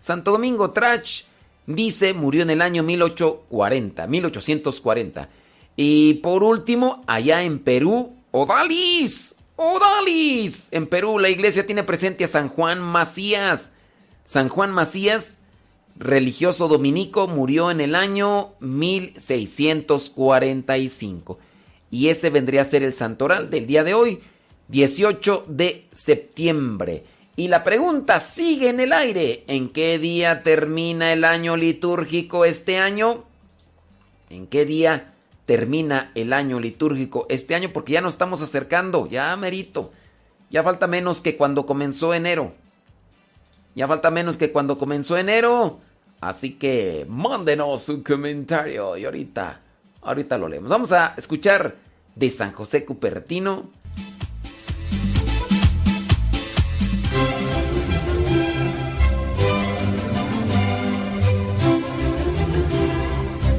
Santo Domingo Trach, dice, murió en el año 1840, 1840. Y por último, allá en Perú, Odalis, Odalis. En Perú la iglesia tiene presente a San Juan Macías. San Juan Macías religioso dominico, murió en el año 1645. Y ese vendría a ser el santoral del día de hoy, 18 de septiembre. Y la pregunta sigue en el aire. ¿En qué día termina el año litúrgico este año? ¿En qué día termina el año litúrgico este año? Porque ya nos estamos acercando, ya merito. Ya falta menos que cuando comenzó enero. Ya falta menos que cuando comenzó enero. Así que mándenos su comentario y ahorita, ahorita lo leemos. Vamos a escuchar de San José Cupertino.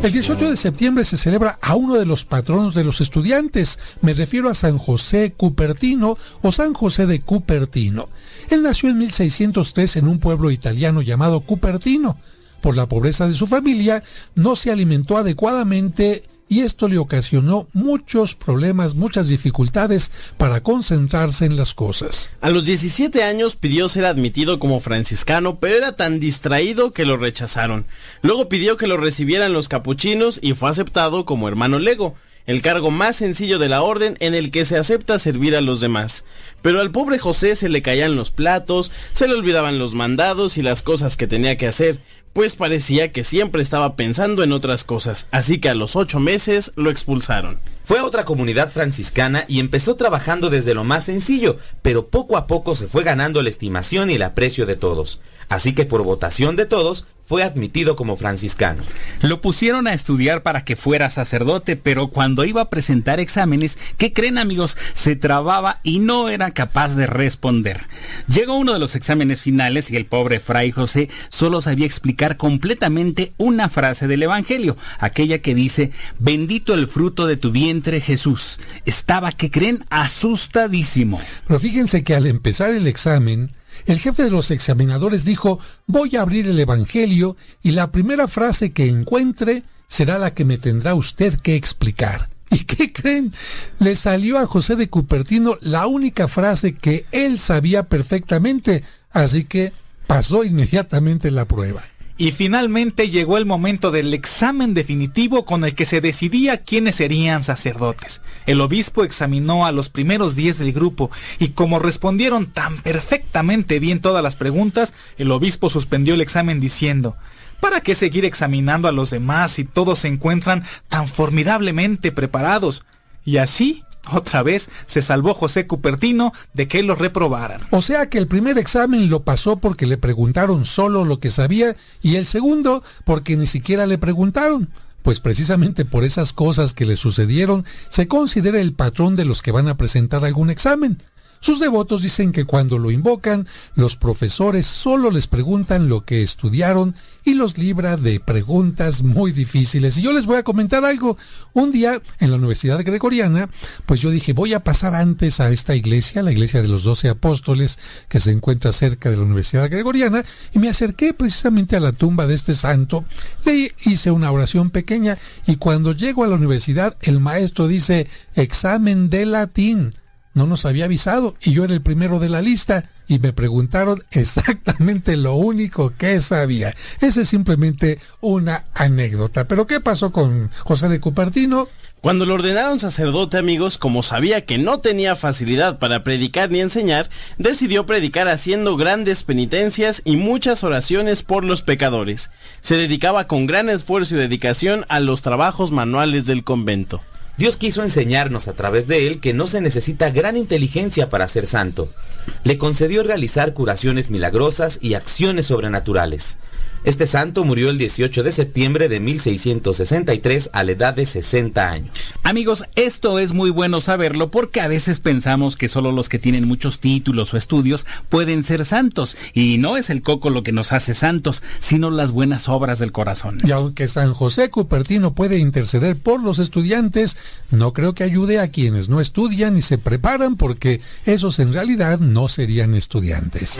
El 18 de septiembre se celebra a uno de los patronos de los estudiantes. Me refiero a San José Cupertino o San José de Cupertino. Él nació en 1603 en un pueblo italiano llamado Cupertino. Por la pobreza de su familia, no se alimentó adecuadamente y esto le ocasionó muchos problemas, muchas dificultades para concentrarse en las cosas. A los 17 años pidió ser admitido como franciscano, pero era tan distraído que lo rechazaron. Luego pidió que lo recibieran los capuchinos y fue aceptado como hermano lego el cargo más sencillo de la orden en el que se acepta servir a los demás. Pero al pobre José se le caían los platos, se le olvidaban los mandados y las cosas que tenía que hacer, pues parecía que siempre estaba pensando en otras cosas, así que a los ocho meses lo expulsaron. Fue a otra comunidad franciscana y empezó trabajando desde lo más sencillo, pero poco a poco se fue ganando la estimación y el aprecio de todos. Así que por votación de todos, fue admitido como franciscano. Lo pusieron a estudiar para que fuera sacerdote, pero cuando iba a presentar exámenes, ¿qué creen amigos? Se trababa y no era capaz de responder. Llegó uno de los exámenes finales y el pobre fray José solo sabía explicar completamente una frase del Evangelio, aquella que dice, bendito el fruto de tu vientre Jesús. Estaba, ¿qué creen? Asustadísimo. Pero fíjense que al empezar el examen, el jefe de los examinadores dijo, voy a abrir el Evangelio y la primera frase que encuentre será la que me tendrá usted que explicar. ¿Y qué creen? Le salió a José de Cupertino la única frase que él sabía perfectamente, así que pasó inmediatamente la prueba. Y finalmente llegó el momento del examen definitivo con el que se decidía quiénes serían sacerdotes. El obispo examinó a los primeros diez del grupo y como respondieron tan perfectamente bien todas las preguntas, el obispo suspendió el examen diciendo, ¿Para qué seguir examinando a los demás si todos se encuentran tan formidablemente preparados? Y así otra vez se salvó José Cupertino de que lo reprobaran. O sea que el primer examen lo pasó porque le preguntaron solo lo que sabía y el segundo porque ni siquiera le preguntaron. Pues precisamente por esas cosas que le sucedieron se considera el patrón de los que van a presentar algún examen. Sus devotos dicen que cuando lo invocan, los profesores solo les preguntan lo que estudiaron y los libra de preguntas muy difíciles. Y yo les voy a comentar algo. Un día en la Universidad Gregoriana, pues yo dije, voy a pasar antes a esta iglesia, la iglesia de los doce apóstoles, que se encuentra cerca de la Universidad Gregoriana, y me acerqué precisamente a la tumba de este santo, le hice una oración pequeña y cuando llego a la universidad, el maestro dice, examen de latín no nos había avisado y yo era el primero de la lista y me preguntaron [LAUGHS] exactamente lo único que sabía. Esa es simplemente una anécdota. Pero ¿qué pasó con José de Cupertino? Cuando lo ordenaron sacerdote, amigos, como sabía que no tenía facilidad para predicar ni enseñar, decidió predicar haciendo grandes penitencias y muchas oraciones por los pecadores. Se dedicaba con gran esfuerzo y dedicación a los trabajos manuales del convento. Dios quiso enseñarnos a través de él que no se necesita gran inteligencia para ser santo. Le concedió realizar curaciones milagrosas y acciones sobrenaturales. Este santo murió el 18 de septiembre de 1663 a la edad de 60 años. Amigos, esto es muy bueno saberlo porque a veces pensamos que solo los que tienen muchos títulos o estudios pueden ser santos y no es el coco lo que nos hace santos, sino las buenas obras del corazón. Y aunque San José Cupertino puede interceder por los estudiantes, no creo que ayude a quienes no estudian y se preparan porque esos en realidad no serían estudiantes.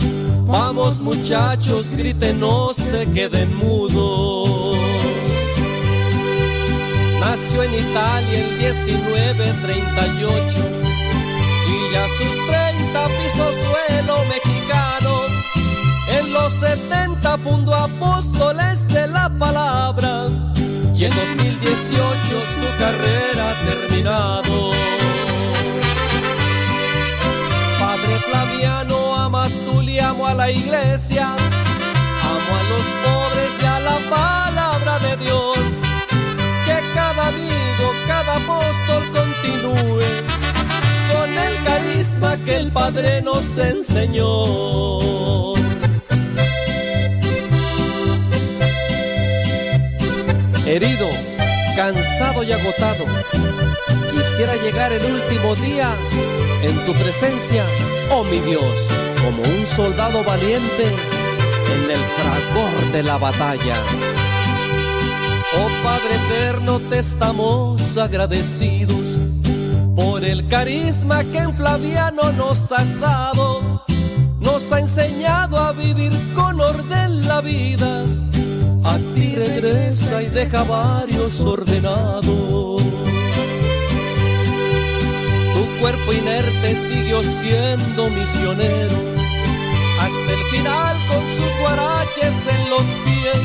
Vamos muchachos, griten, no se queden mudos. Nació en Italia el 1938 y ya sus 30 pisos suelo mexicano. En los 70 fundó apóstoles de la palabra y en 2018 su carrera ha terminado. Padre Flaviano, tú y amo a la iglesia, amo a los pobres y a la palabra de Dios. Que cada amigo, cada apóstol continúe con el carisma que el Padre nos enseñó. Herido, cansado y agotado, quisiera llegar el último día en tu presencia, oh mi Dios, como un soldado valiente en el fragor de la batalla. Oh Padre eterno, te estamos agradecidos por el carisma que en Flaviano nos has dado. Nos ha enseñado a vivir con orden la vida. A ti regresa y deja varios ordenados. Tu cuerpo inerte siguió siendo misionero. Ha hasta el final con sus guaraches en los pies.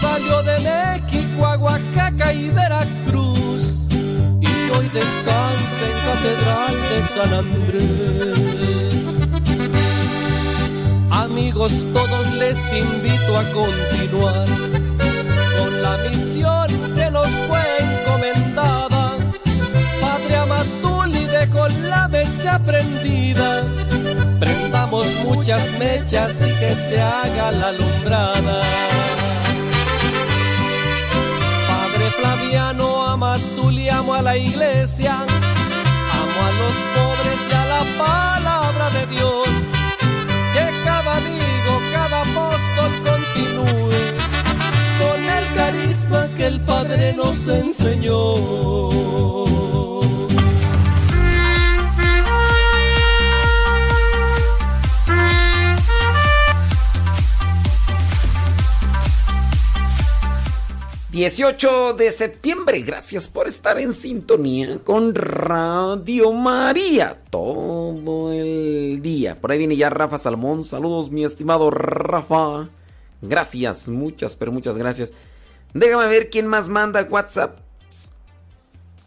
Salió de México a Oaxaca y Veracruz y hoy descansa en Catedral de San Andrés. Amigos, todos les invito a continuar con la misión que nos fue encomendada. Padre Amatuli dejó la mecha prendida. Prendamos muchas mechas y que se haga la alumbrada. Padre Flaviano Amatuli, amo a la iglesia, amo a los pobres y a la palabra de Dios. Amigo, cada apóstol continúe con el carisma que el Padre nos enseñó. 18 de septiembre. Gracias por estar en sintonía con Radio María todo el día. Por ahí viene ya Rafa Salmón. Saludos, mi estimado Rafa. Gracias, muchas, pero muchas gracias. Déjame ver quién más manda WhatsApp.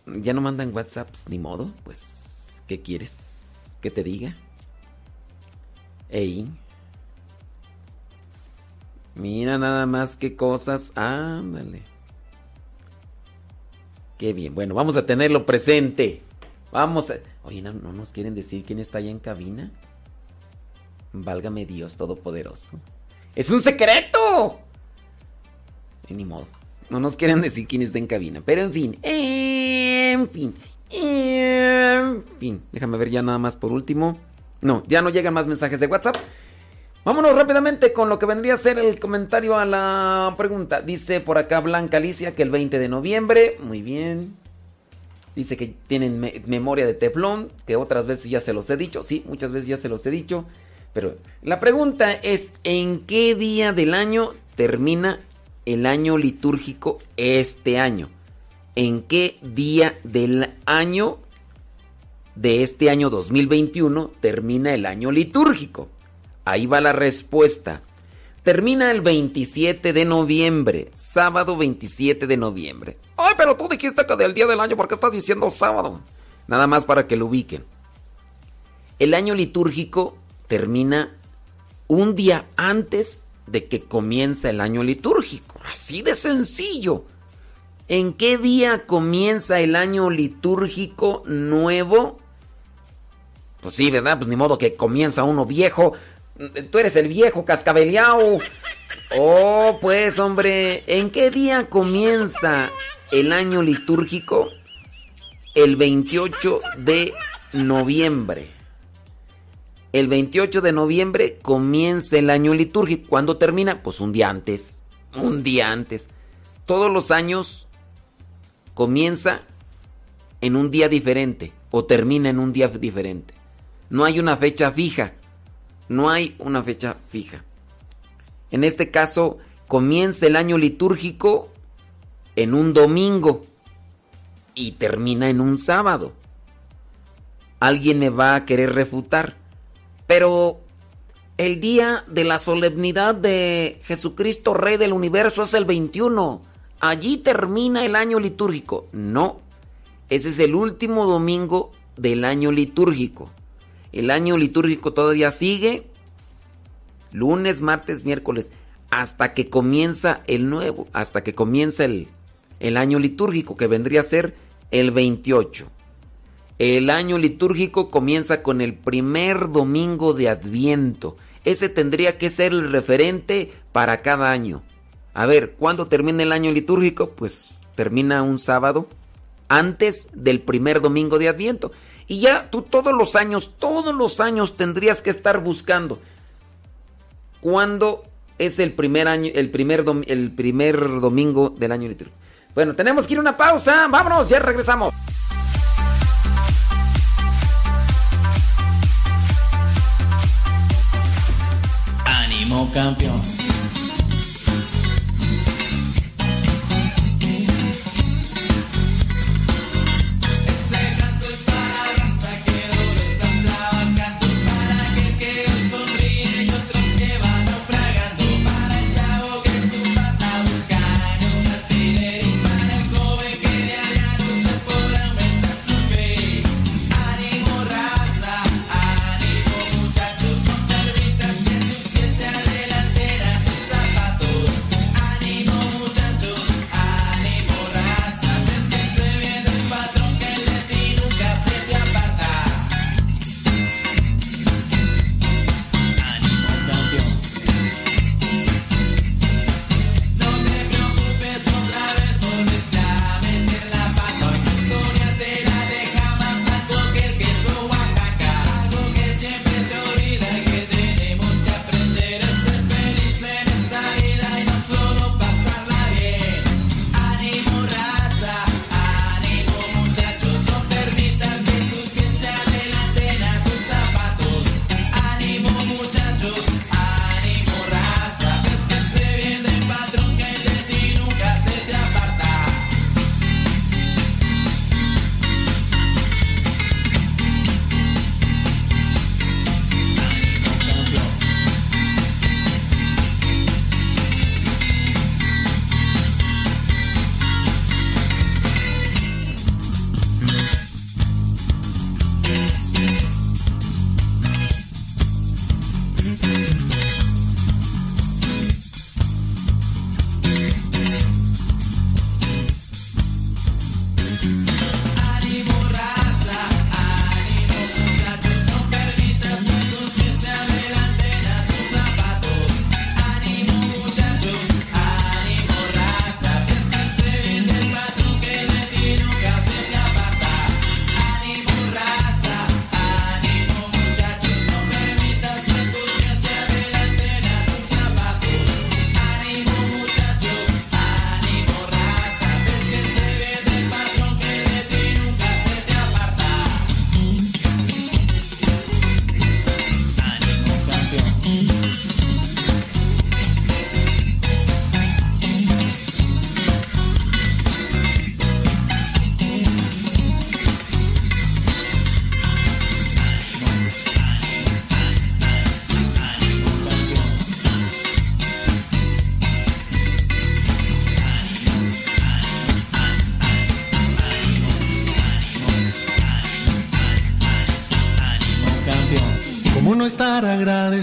Ya no mandan WhatsApps, ni modo. Pues, ¿qué quieres? ¿Que te diga? Ey. Mira nada más qué cosas. Ándale. Qué bien. Bueno, vamos a tenerlo presente. Vamos a... Oye, ¿no, nos quieren decir quién está allá en cabina? Válgame Dios Todopoderoso. ¡Es un secreto! ni modo. No nos quieren decir quién está en cabina. Pero en fin. En fin. En fin. Déjame ver ya nada más por último. No, ya no llegan más mensajes de WhatsApp. Vámonos rápidamente con lo que vendría a ser el comentario a la pregunta. Dice por acá Blanca Alicia que el 20 de noviembre, muy bien. Dice que tienen memoria de teflón, que otras veces ya se los he dicho. Sí, muchas veces ya se los he dicho. Pero la pregunta es, ¿en qué día del año termina el año litúrgico este año? ¿En qué día del año de este año 2021 termina el año litúrgico? Ahí va la respuesta. Termina el 27 de noviembre, sábado 27 de noviembre. Ay, pero tú dijiste que del día del año, ¿por qué estás diciendo sábado? Nada más para que lo ubiquen. El año litúrgico termina un día antes de que comienza el año litúrgico. Así de sencillo. ¿En qué día comienza el año litúrgico nuevo? Pues sí, ¿verdad? Pues ni modo que comienza uno viejo Tú eres el viejo cascabeleado. Oh, pues hombre, ¿en qué día comienza el año litúrgico? El 28 de noviembre. El 28 de noviembre comienza el año litúrgico. ¿Cuándo termina? Pues un día antes. Un día antes. Todos los años comienza en un día diferente o termina en un día diferente. No hay una fecha fija. No hay una fecha fija. En este caso, comienza el año litúrgico en un domingo y termina en un sábado. Alguien me va a querer refutar, pero el día de la solemnidad de Jesucristo, Rey del Universo, es el 21. Allí termina el año litúrgico. No, ese es el último domingo del año litúrgico. El año litúrgico todavía sigue. Lunes, martes, miércoles. Hasta que comienza el nuevo. Hasta que comienza el, el año litúrgico, que vendría a ser el 28. El año litúrgico comienza con el primer domingo de Adviento. Ese tendría que ser el referente para cada año. A ver, ¿cuándo termina el año litúrgico? Pues termina un sábado antes del primer domingo de Adviento. Y ya tú todos los años, todos los años tendrías que estar buscando cuándo es el primer año, el primer, el primer domingo del año. Bueno, tenemos que ir a una pausa. Vámonos, ya regresamos. Ánimo campeón.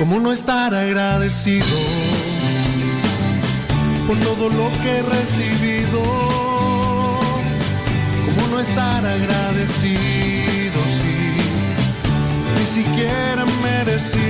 ¿Cómo no estar agradecido por todo lo que he recibido? ¿Cómo no estar agradecido si ni siquiera merecido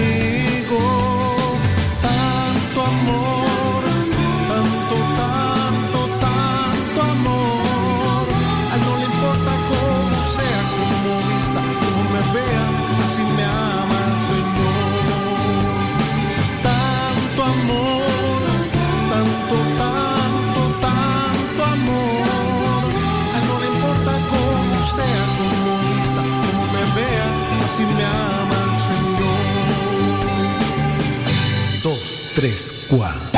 Así me ama el Señor. Dos, tres, cuatro.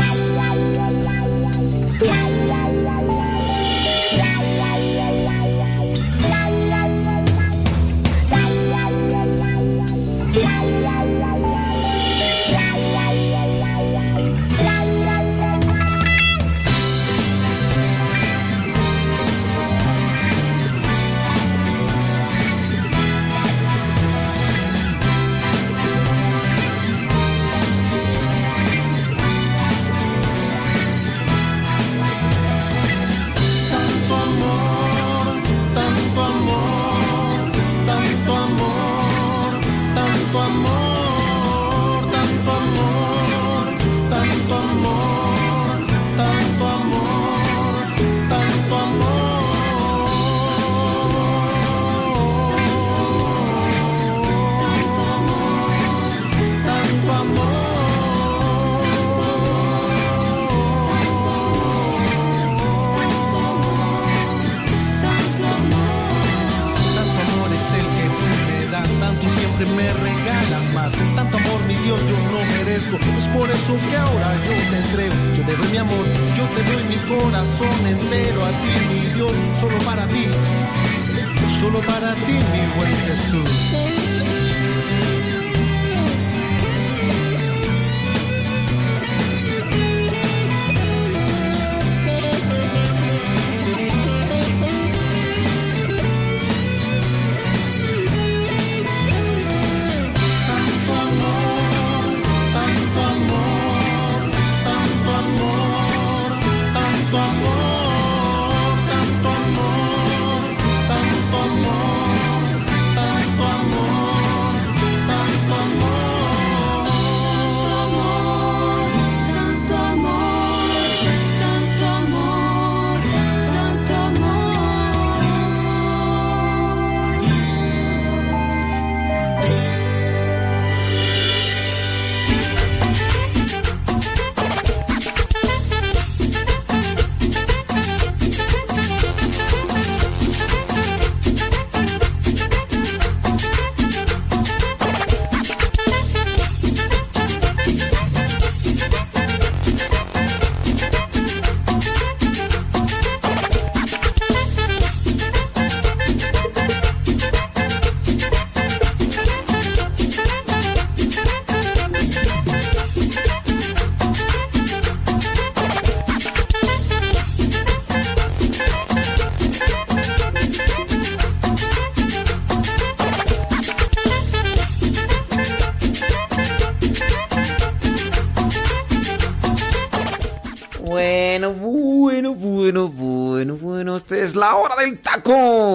Corazón entero a ti, mi Dios, solo para ti. Solo para ti, mi buen Jesús.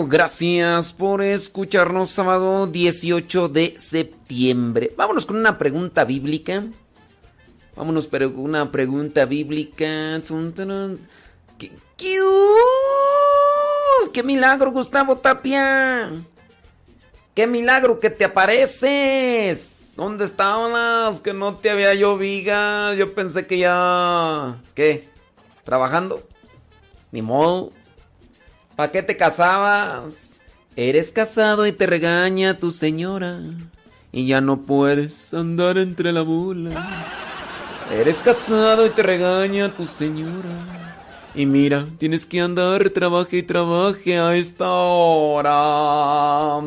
Gracias por escucharnos sábado 18 de septiembre. Vámonos con una pregunta bíblica. Vámonos con una pregunta bíblica. ¿Qué, qué, qué milagro, Gustavo Tapia! ¡Qué milagro que te apareces! ¿Dónde estabas? Que no te había viga. Yo pensé que ya... ¿Qué? ¿Trabajando? Ni modo. ¿Para qué te casabas? Eres casado y te regaña tu señora. Y ya no puedes andar entre la bula. Eres casado y te regaña tu señora. Y mira, tienes que andar, trabaje y trabaje a esta hora.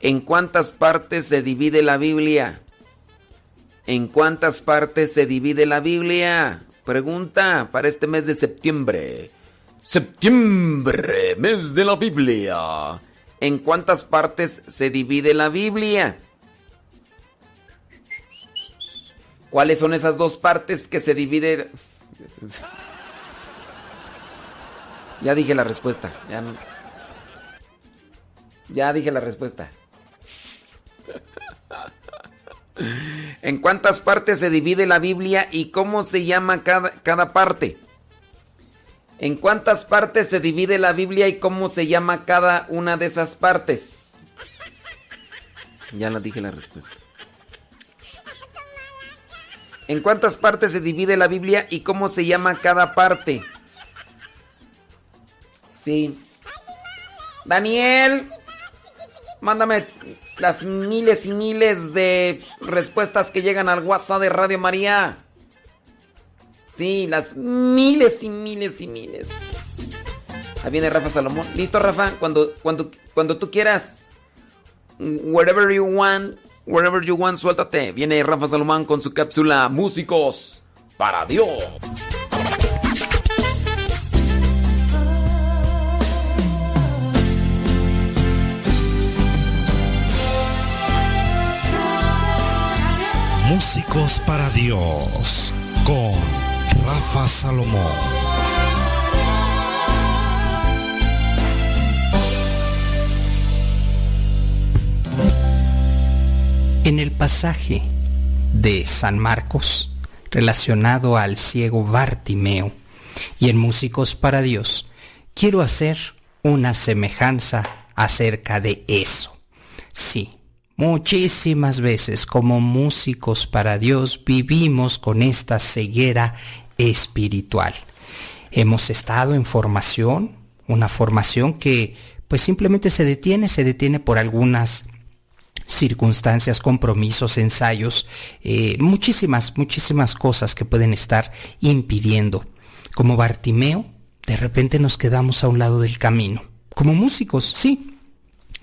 ¿En cuántas partes se divide la Biblia? ¿En cuántas partes se divide la Biblia? Pregunta para este mes de septiembre. Septiembre, mes de la Biblia. ¿En cuántas partes se divide la Biblia? ¿Cuáles son esas dos partes que se dividen? Ya dije la respuesta. Ya, ya dije la respuesta. ¿En cuántas partes se divide la Biblia y cómo se llama cada, cada, parte? ¿En cuántas partes se divide la Biblia y cómo se llama cada una de esas partes? Ya la dije la respuesta. ¿En cuántas partes se divide la Biblia y cómo se llama cada parte? Sí. Daniel, mándame las miles y miles de respuestas que llegan al WhatsApp de Radio María. Sí, las miles y miles y miles. Ahí viene Rafa Salomón. ¿Listo, Rafa? Cuando, cuando, cuando tú quieras. Wherever you want. Wherever you want, suéltate. Viene Rafa Salomón con su cápsula Músicos para Dios. Músicos para Dios con Rafa Salomón. En el pasaje de San Marcos relacionado al ciego Bartimeo y en Músicos para Dios, quiero hacer una semejanza acerca de eso. Sí, Muchísimas veces como músicos para Dios vivimos con esta ceguera espiritual. Hemos estado en formación, una formación que pues simplemente se detiene, se detiene por algunas circunstancias, compromisos, ensayos, eh, muchísimas, muchísimas cosas que pueden estar impidiendo. Como Bartimeo, de repente nos quedamos a un lado del camino. Como músicos, sí,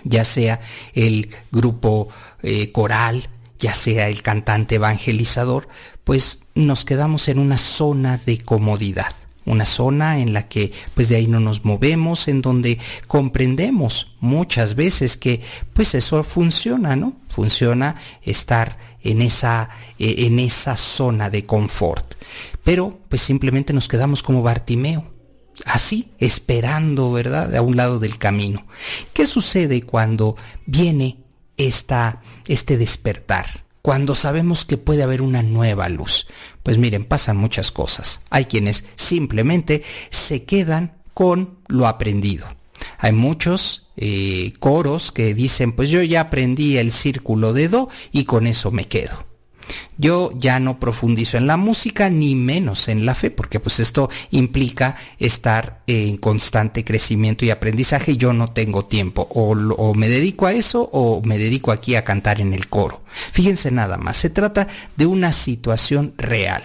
ya sea el grupo eh, coral, ya sea el cantante evangelizador, pues nos quedamos en una zona de comodidad, una zona en la que pues de ahí no nos movemos, en donde comprendemos muchas veces que pues eso funciona, ¿no? Funciona estar en esa, eh, en esa zona de confort. Pero pues simplemente nos quedamos como Bartimeo, así, esperando, ¿verdad?, a un lado del camino. ¿Qué sucede cuando viene esta, este despertar? Cuando sabemos que puede haber una nueva luz. Pues miren, pasan muchas cosas. Hay quienes simplemente se quedan con lo aprendido. Hay muchos eh, coros que dicen, pues yo ya aprendí el círculo de Do y con eso me quedo. Yo ya no profundizo en la música ni menos en la fe, porque pues esto implica estar en constante crecimiento y aprendizaje yo no tengo tiempo. O, o, me dedico a eso o me dedico aquí a cantar en el coro. Fíjense nada más, se trata de una situación real.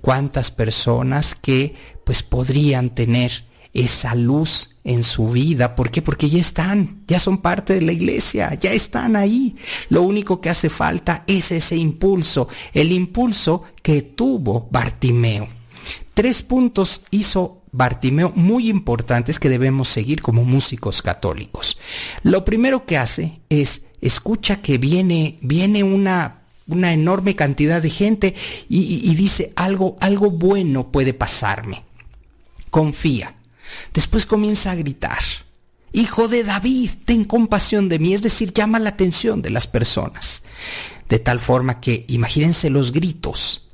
¿Cuántas personas que pues podrían tener esa luz en su vida. ¿Por qué? Porque ya están, ya son parte de la iglesia, ya están ahí. Lo único que hace falta es ese impulso, el impulso que tuvo Bartimeo. Tres puntos hizo Bartimeo muy importantes que debemos seguir como músicos católicos. Lo primero que hace es, escucha que viene, viene una una enorme cantidad de gente y, y, dice algo, algo bueno puede pasarme. Confía Después comienza a gritar, Hijo de David, ten compasión de mí, es decir, llama la atención de las personas. De tal forma que imagínense los gritos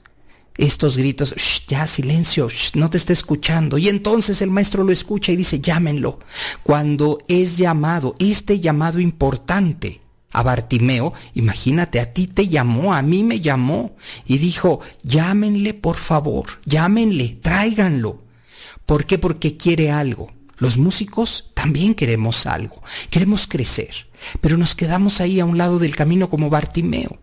estos gritos, ya silencio, no te está escuchando. Y entonces el maestro lo escucha y dice, llámenlo. Cuando es llamado, este llamado importante a Bartimeo, imagínate, a ti te llamó, a mí me llamó y dijo, llámenle por favor, llámenle, tráiganlo. ¿Por qué? Porque quiere algo. Los músicos también queremos algo, queremos crecer, pero nos quedamos ahí a un lado del camino como Bartimeo.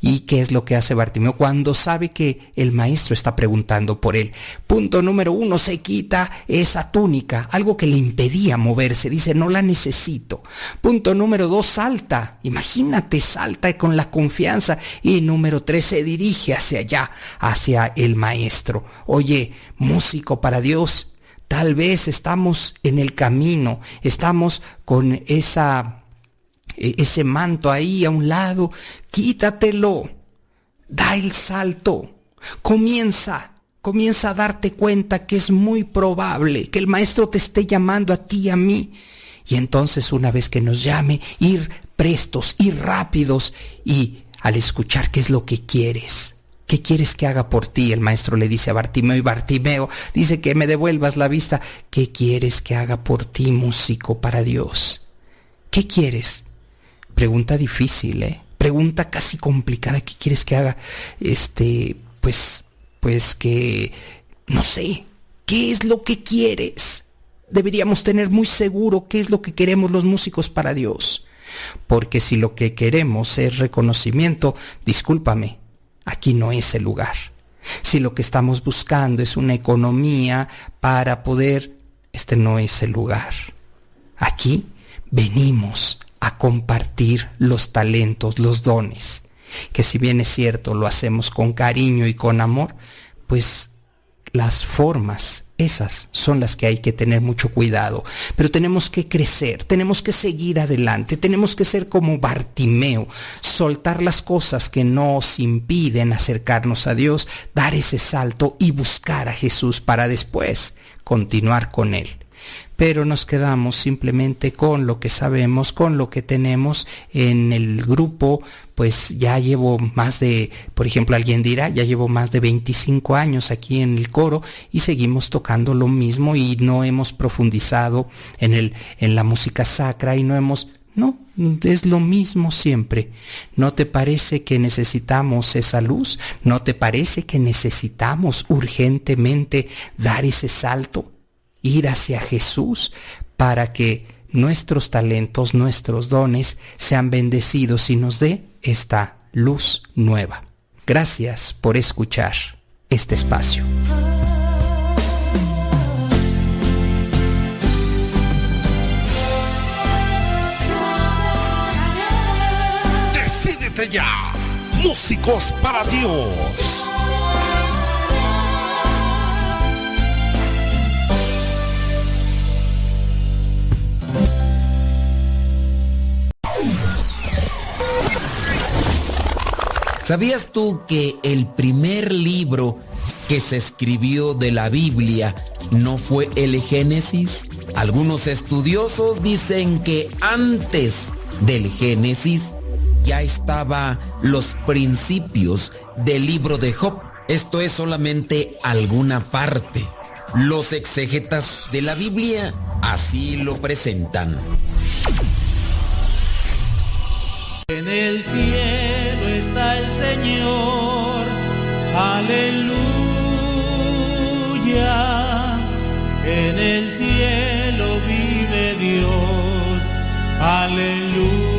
¿Y qué es lo que hace Bartimeo cuando sabe que el maestro está preguntando por él? Punto número uno, se quita esa túnica, algo que le impedía moverse. Dice, no la necesito. Punto número dos, salta. Imagínate, salta con la confianza. Y número tres, se dirige hacia allá, hacia el maestro. Oye, músico para Dios, tal vez estamos en el camino, estamos con esa e-, ese manto ahí a un lado, quítatelo, da el salto, comienza, comienza a darte cuenta que es muy probable que el maestro te esté llamando a ti y a mí. Y entonces una vez que nos llame, ir prestos, ir rápidos y al escuchar qué es lo que quieres. ¿Qué quieres que haga por ti? El maestro le dice a Bartimeo y Bartimeo dice que me devuelvas la vista. ¿Qué quieres que haga por ti, músico, para Dios? ¿Qué quieres? Pregunta difícil, ¿eh? Pregunta casi complicada. ¿Qué quieres que haga? Este, pues, pues que, no sé, ¿qué es lo que quieres? Deberíamos tener muy seguro qué es lo que queremos los músicos para Dios. Porque si lo que queremos es reconocimiento, discúlpame, aquí no es el lugar. Si lo que estamos buscando es una economía para poder, este no es el lugar. Aquí venimos a compartir los talentos, los dones, que si bien es cierto lo hacemos con cariño y con amor, pues las formas, esas son las que hay que tener mucho cuidado. Pero tenemos que crecer, tenemos que seguir adelante, tenemos que ser como Bartimeo, soltar las cosas que nos impiden acercarnos a Dios, dar ese salto y buscar a Jesús para después continuar con Él pero nos quedamos simplemente con lo que sabemos, con lo que tenemos en el grupo, pues ya llevo más de, por ejemplo, alguien dirá, ya llevo más de 25 años aquí en el coro y seguimos tocando lo mismo y no hemos profundizado en el en la música sacra y no hemos no, es lo mismo siempre. ¿No te parece que necesitamos esa luz? ¿No te parece que necesitamos urgentemente dar ese salto? ir hacia Jesús para que nuestros talentos, nuestros dones sean bendecidos y nos dé esta luz nueva. Gracias por escuchar este espacio. Decídete ya, músicos para Dios. ¿Sabías tú que el primer libro que se escribió de la Biblia no fue el Génesis? Algunos estudiosos dicen que antes del Génesis ya estaba los principios del libro de Job. Esto es solamente alguna parte. Los exegetas de la Biblia así lo presentan. En el cielo está el Señor, aleluya. En el cielo vive Dios, aleluya.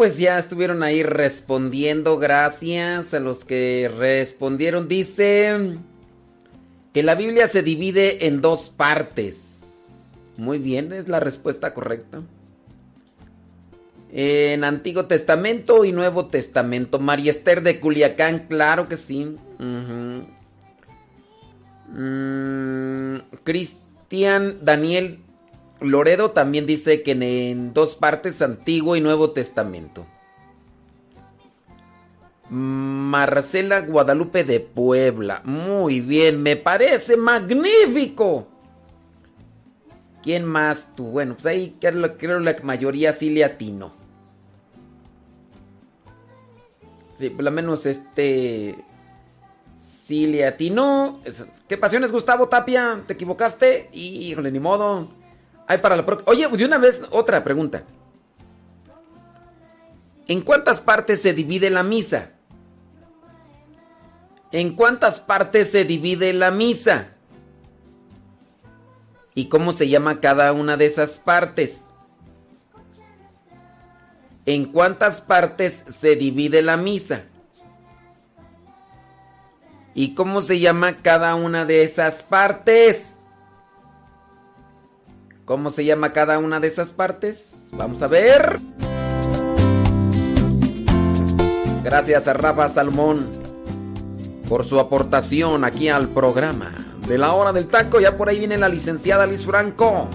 Pues ya estuvieron ahí respondiendo. Gracias a los que respondieron. Dice que la Biblia se divide en dos partes. Muy bien, es la respuesta correcta. En Antiguo Testamento y Nuevo Testamento. María Esther de Culiacán, claro que sí. Mm, Cristian Daniel Loredo también dice que en, dos partes, Antiguo y Nuevo Testamento. Marcela Guadalupe de Puebla. Muy bien, me parece magnífico. ¿Quién más tú? Bueno, pues ahí creo, creo la mayoría sí le atino. Sí, por lo menos este. Sí le atinó. ¿Qué pasiones, Gustavo Tapia? ¿Te equivocaste? Híjole, ni modo. Ay, para la próxima. Oye, de una vez, otra pregunta. ¿En cuántas partes se divide la misa? ¿En cuántas partes se divide la misa? ¿Y cómo se llama cada una de esas partes? ¿En cuántas partes se divide la misa? ¿Y cómo se llama cada una de esas partes? ¿Cómo se llama cada una de esas partes? Vamos a ver. Gracias a Rafa Salmón por su aportación aquí al programa de la hora del taco. Ya por ahí viene la licenciada Liz Franco.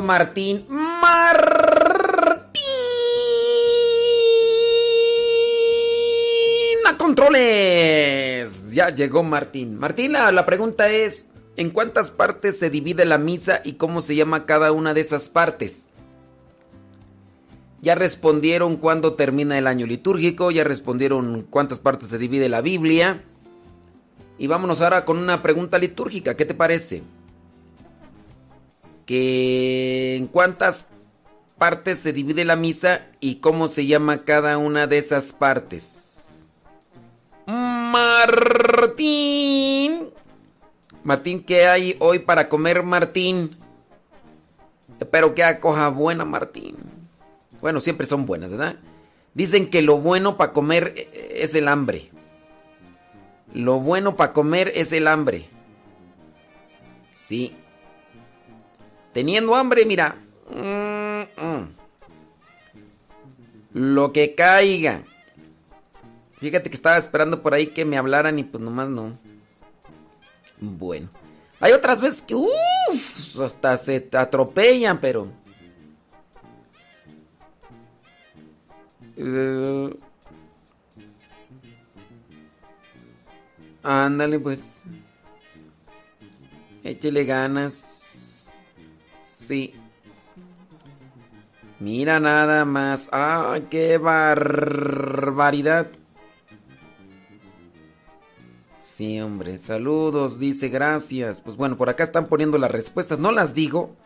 Martín. Martín a controles. Ya llegó Martín. Martín, la, la pregunta es, ¿en cuántas partes se divide la misa y cómo se llama cada una de esas partes? Ya respondieron cuándo termina el año litúrgico, ya respondieron cuántas partes se divide la Biblia. Y vámonos ahora con una pregunta litúrgica, ¿qué te parece? En cuántas partes se divide la misa y cómo se llama cada una de esas partes. Martín. Martín, ¿qué hay hoy para comer, Martín? Espero que acoja buena, Martín. Bueno, siempre son buenas, ¿verdad? Dicen que lo bueno para comer eh, es el hambre. Lo bueno para comer es el hambre. Sí. Teniendo hambre, mira. Mm, mm. Lo que caiga. Fíjate que estaba esperando por ahí que me hablaran y pues nomás no. Bueno. Hay otras veces que uff, hasta se atropellan, pero... Eh, ándale pues. Échele ganas. Sí. Mira nada más. ¡Ah, qué barbaridad! Sí, hombre. Saludos, dice gracias. Pues bueno, por acá están poniendo las respuestas. No las digo.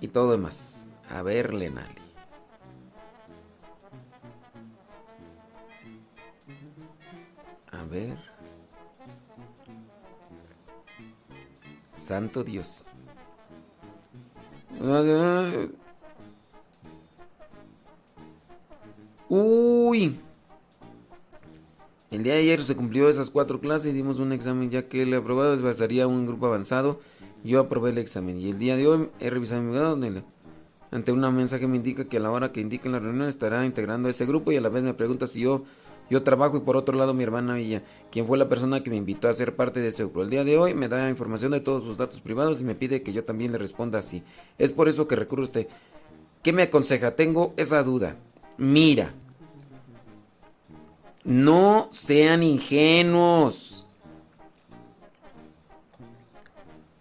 Y todo demás. A ver, Lenali. A ver. Santo Dios. Uy. El día de ayer se cumplió esas cuatro clases y dimos un examen ya que el aprobado pasaría un grupo avanzado. Yo aprobé el examen y el día de hoy he revisado mi grado donde ante una mensaje me indica que a la hora que indique la reunión estará integrando ese grupo y a la vez me pregunta si yo yo trabajo y por otro lado mi hermana Villa, quien fue la persona que me invitó a ser parte de ese grupo. El día de hoy me da información de todos sus datos privados y me pide que yo también le responda así. Es por eso que recurro a usted. ¿Qué me aconseja? Tengo esa duda. Mira, no sean ingenuos.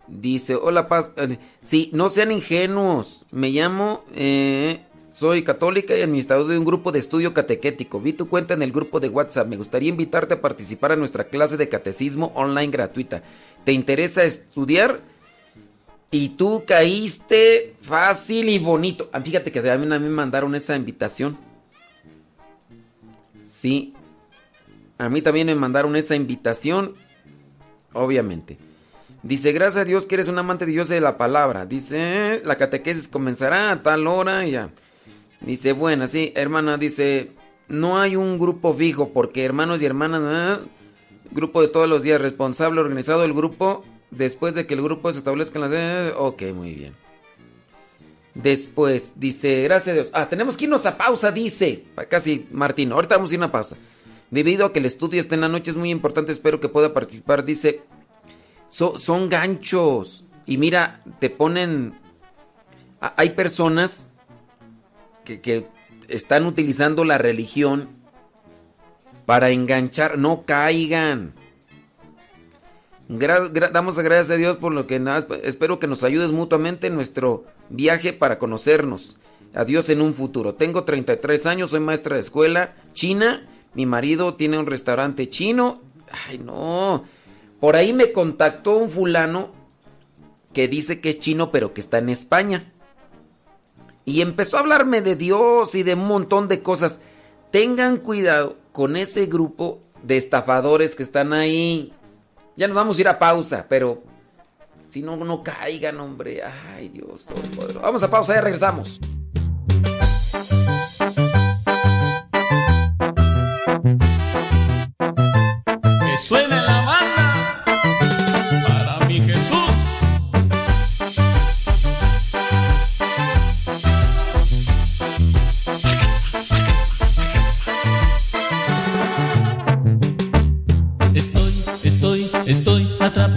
Dice, hola Paz. eh, Sí, no sean ingenuos. Me llamo, eh, soy católica y administrador de un grupo de estudio catequético. Vi tu cuenta en el grupo de WhatsApp. Me gustaría invitarte a participar a nuestra clase de catecismo online gratuita. ¿Te interesa estudiar? Y tú caíste fácil y bonito. Ah, Fíjate que a mí me mandaron esa invitación. Sí. A mí también me mandaron esa invitación. Obviamente. Dice, gracias a Dios que eres un amante de Dios de la palabra. Dice, la catequesis comenzará a tal hora y ya. Dice, bueno, sí, hermana, dice, no hay un grupo fijo porque hermanos y hermanas, grupo de todos los días, responsable, organizado el grupo, después de que el grupo se establezca en las... Ok, muy bien. Después, dice, gracias a Dios. Ah, tenemos que irnos a pausa, dice. Casi, Martín, ahorita vamos a ir a una pausa. Debido a que el estudio está en la noche, es muy importante, espero que pueda participar. Dice, so- son ganchos. Y mira, te ponen... Hay personas que, están utilizando la religión para enganchar. No caigan. Damos gracias a Dios por lo que. Espero que nos ayudes mutuamente en nuestro viaje para conocernos. Adiós en un futuro. Tengo 33 años, soy maestra de escuela china. Mi marido tiene un restaurante chino. Ay, no. Por ahí me contactó un fulano que dice que es chino, pero que está en España. Y empezó a hablarme de Dios y de un montón de cosas. Tengan cuidado con ese grupo de estafadores que están ahí. Ya nos vamos a ir a pausa, pero si no, no caigan, hombre. Ay, Dios todopoderoso. Vamos a pausa, ya regresamos.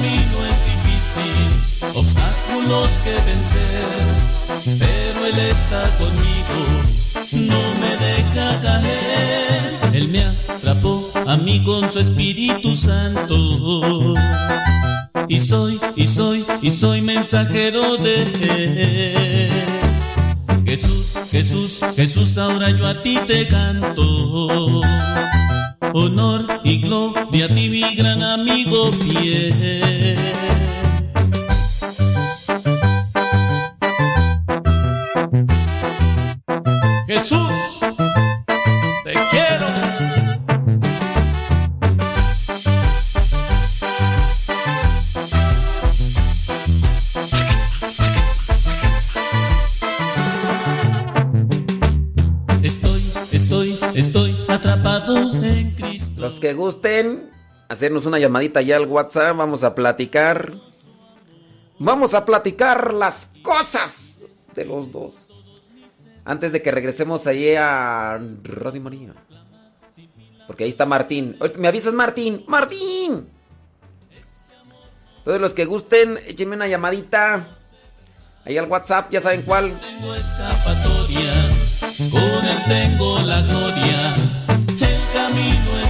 Camino es difícil, obstáculos que vencer, pero él está conmigo, no me deja caer. Él me atrapó a mí con su Espíritu Santo. Y soy, y soy, y soy mensajero de él. Jesús, Jesús, Jesús, ahora yo a ti te canto. Honor y gloria a ti, mi gran amigo fiel. Que gusten hacernos una llamadita ya al WhatsApp, vamos a platicar. Vamos a platicar las cosas de los dos. Antes de que regresemos allí a Radio María. Porque ahí está Martín. ¿Me avisas, Martín? ¡Martín! Todos los que gusten, échenme una llamadita. Ahí al WhatsApp, ya saben cuál. Tengo escapatoria, con él tengo la gloria. El camino es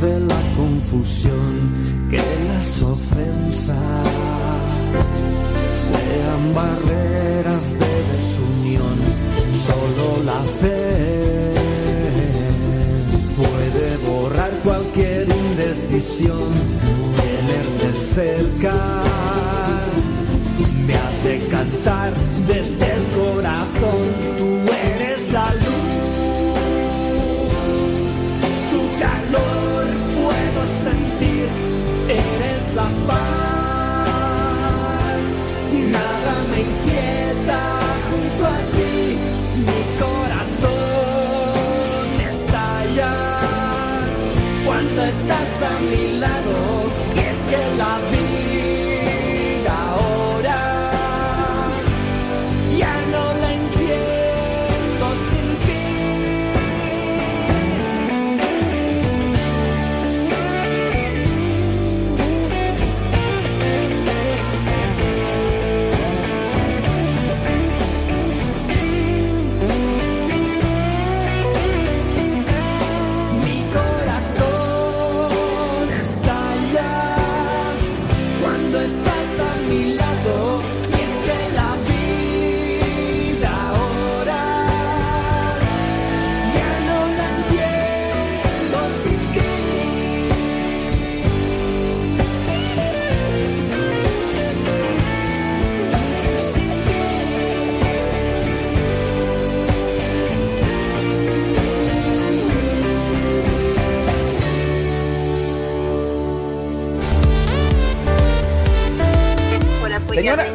invade la confusión que las ofensas sean barreras de desunión. Solo la fe puede borrar cualquier indecisión. Tenerte cerca me hace cantar desde el corazón. La paz.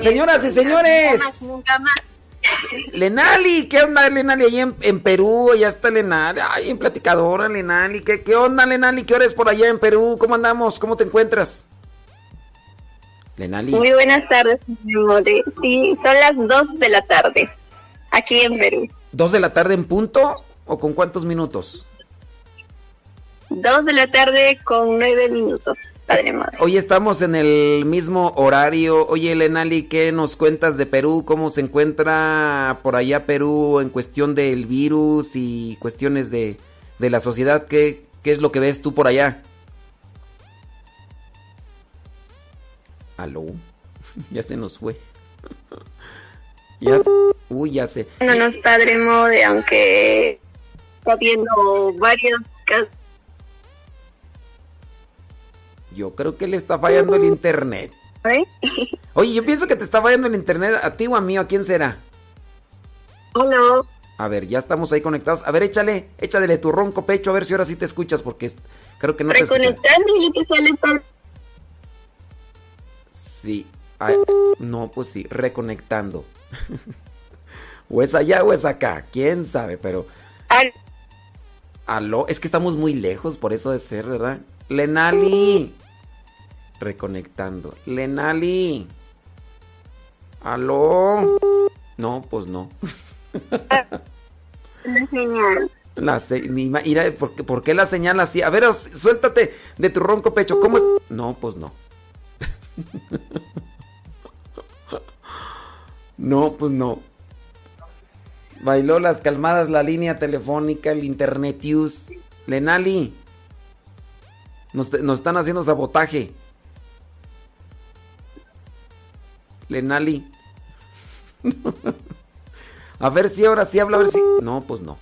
Señoras y señores. Nunca más, nunca más. Lenali, ¿qué onda Lenali allá en, en Perú? Ya está Lenali, ay, en platicadora Lenali, ¿qué, qué onda Lenali? ¿Qué hora es por allá en Perú? ¿Cómo andamos? ¿Cómo te encuentras? Lenali. Muy buenas tardes. Sí, son las 2 de la tarde, aquí en Perú. ¿Dos de la tarde en punto? ¿O con cuántos minutos? 2 de la tarde con 9 minutos, padre madre. Hoy estamos en el mismo horario. Oye, Lenali, ¿qué nos cuentas de Perú? ¿Cómo se encuentra por allá Perú en cuestión del virus y cuestiones de, de la sociedad? ¿Qué, ¿Qué es lo que ves tú por allá? ¿Aló? [LAUGHS] ya se nos fue. Ya sé. Uy, ya sé. No nos padre mode, aunque está viendo varios casos. Yo creo que le está fallando el internet. ¿eh? [LAUGHS] Oye, yo pienso que te está fallando el internet a ti o a mí, ¿o ¿a quién será? Hola. A ver, ya estamos ahí conectados. A ver, échale, échale tu ronco pecho, a ver si ahora sí te escuchas, porque creo que no te. Reconectando y lo que sale para... Sí. Ay, no, pues sí, reconectando. [LAUGHS] o es allá o es acá, quién sabe, pero... Aló, es que estamos muy lejos, por eso de ser, ¿verdad? Lenali. Reconectando. Lenali. Aló. No, pues no. [LAUGHS] La señal. La se- mira, ¿por qué, por qué la señal así? A ver, suéltate de tu ronco pecho. ¿Cómo es? No, pues no. [LAUGHS] no, pues no. Bailó las calmadas la línea telefónica, el internet use. Lenali. Nos, nos están haciendo sabotaje. Lenali. a ver si ahora sí habla, a ver si. No, pues no.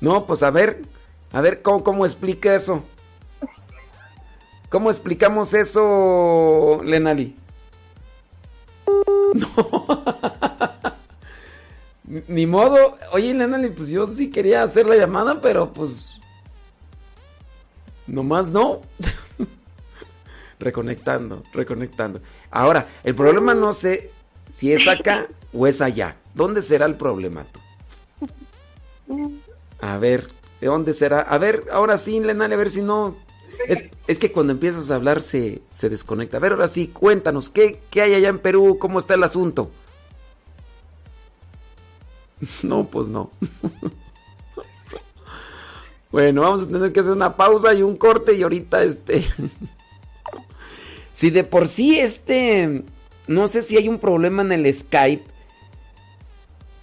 No, pues a ver, a ver cómo, cómo explica eso. ¿Cómo explicamos eso, Lenali? [LAUGHS] No. Ni modo. Oye, Lenali, pues yo sí quería hacer la llamada, pero pues... Nomás no. [LAUGHS] reconectando, reconectando. Ahora, el problema no sé si es acá o es allá. ¿Dónde será el problema tú? A ver, ¿de dónde será? A ver, ahora sí, Lenale, a ver si no. Es, es que cuando empiezas a hablar se, se desconecta. A ver, ahora sí, cuéntanos, ¿qué, ¿qué hay allá en Perú? ¿Cómo está el asunto? [LAUGHS] No, pues no. [LAUGHS] Bueno, vamos a tener que hacer una pausa y un corte y ahorita este... [LAUGHS] Si de por sí este... No sé si hay un problema en el Skype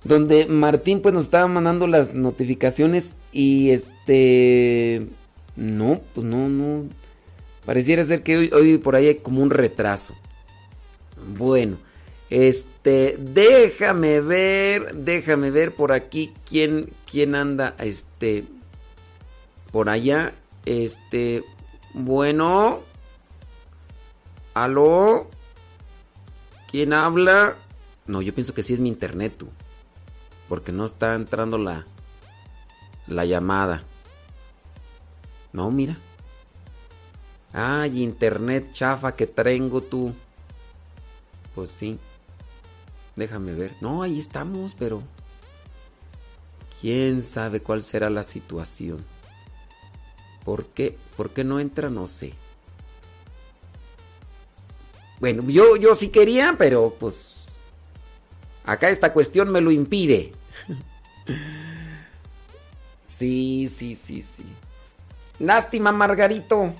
donde Martín pues nos estaba mandando las notificaciones y este no, pues no, no. Pareciera ser que hoy, hoy por ahí hay como un retraso. Bueno, este, déjame ver, déjame ver por aquí quién, quién anda, este, por allá, este, bueno, aló, ¿quién habla? No, yo pienso que sí es mi internet, tú porque no está entrando la la llamada. No, mira. Ay, internet chafa que tengo tú. Pues sí. Déjame ver. No, ahí estamos, pero quién sabe cuál será la situación. ¿Por qué? ¿Por qué no entra? No sé. Bueno, yo, yo sí quería, pero pues Acá esta cuestión me lo impide. [LAUGHS] Sí, sí, sí, sí. Lástima, Margarito.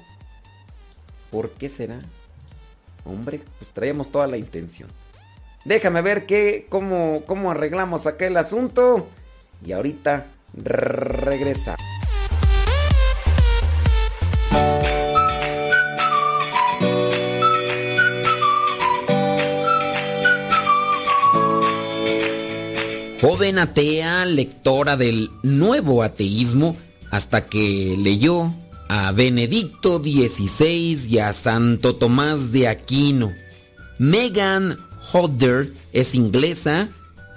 ¿Por qué será? Hombre, pues traíamos toda la intención. Déjame ver qué, cómo, cómo arreglamos acá el asunto. Y ahorita regresa. Joven atea, lectora del nuevo ateísmo, hasta que leyó a Benedicto XVI y a Santo Tomás de Aquino. Megan Hodder es inglesa,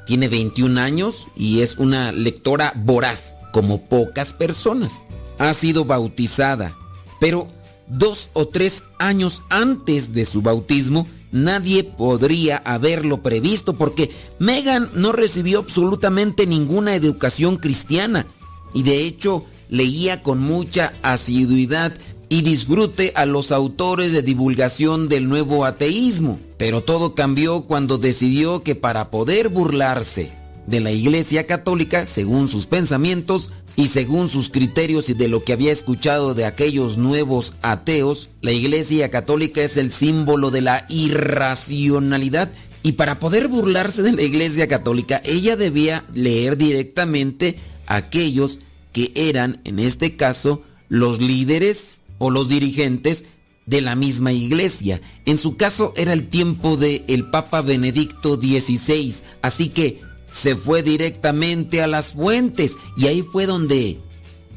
tiene 21 años y es una lectora voraz, como pocas personas. Ha sido bautizada, pero dos o tres años antes de su bautismo, nadie podría haberlo previsto porque Megan no recibió absolutamente ninguna educación cristiana y de hecho leía con mucha asiduidad y disfrute a los autores de divulgación del nuevo ateísmo. Pero todo cambió cuando decidió que para poder burlarse de la Iglesia Católica, según sus pensamientos, y según sus criterios y de lo que había escuchado de aquellos nuevos ateos, la Iglesia Católica es el símbolo de la irracionalidad y para poder burlarse de la Iglesia Católica ella debía leer directamente aquellos que eran, en este caso, los líderes o los dirigentes de la misma iglesia. En su caso era el tiempo de el Papa Benedicto XVI, así que se fue directamente a las fuentes y ahí fue donde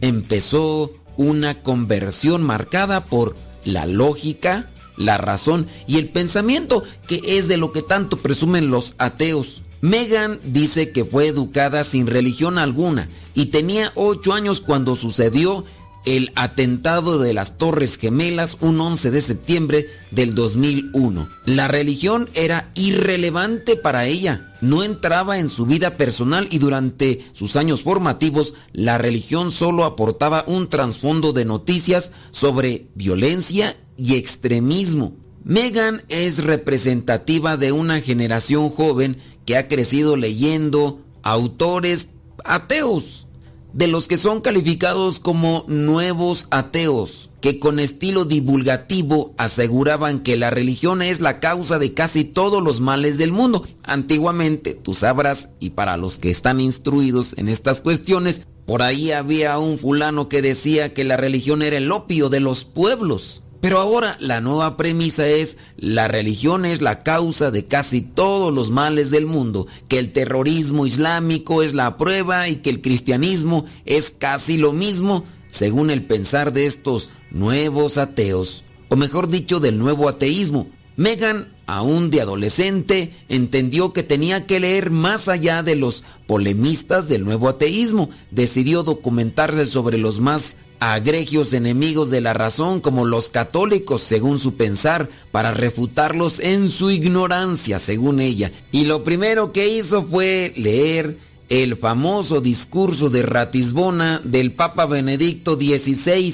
empezó una conversión marcada por la lógica, la razón y el pensamiento, que es de lo que tanto presumen los ateos. Megan dice que fue educada sin religión alguna y tenía ocho años cuando sucedió el atentado de las Torres Gemelas un 11 de septiembre del 2001. La religión era irrelevante para ella, no entraba en su vida personal y durante sus años formativos la religión solo aportaba un trasfondo de noticias sobre violencia y extremismo. Megan es representativa de una generación joven que ha crecido leyendo autores ateos de los que son calificados como nuevos ateos, que con estilo divulgativo aseguraban que la religión es la causa de casi todos los males del mundo. Antiguamente, tú sabrás, y para los que están instruidos en estas cuestiones, por ahí había un fulano que decía que la religión era el opio de los pueblos. Pero ahora la nueva premisa es la religión es la causa de casi todos los males del mundo, que el terrorismo islámico es la prueba y que el cristianismo es casi lo mismo, según el pensar de estos nuevos ateos, o mejor dicho, del nuevo ateísmo. Megan, aún de adolescente, entendió que tenía que leer más allá de los polemistas del nuevo ateísmo. Decidió documentarse sobre los más agregios enemigos de la razón como los católicos según su pensar para refutarlos en su ignorancia según ella. Y lo primero que hizo fue leer el famoso discurso de Ratisbona del Papa Benedicto XVI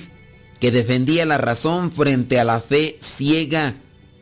que defendía la razón frente a la fe ciega.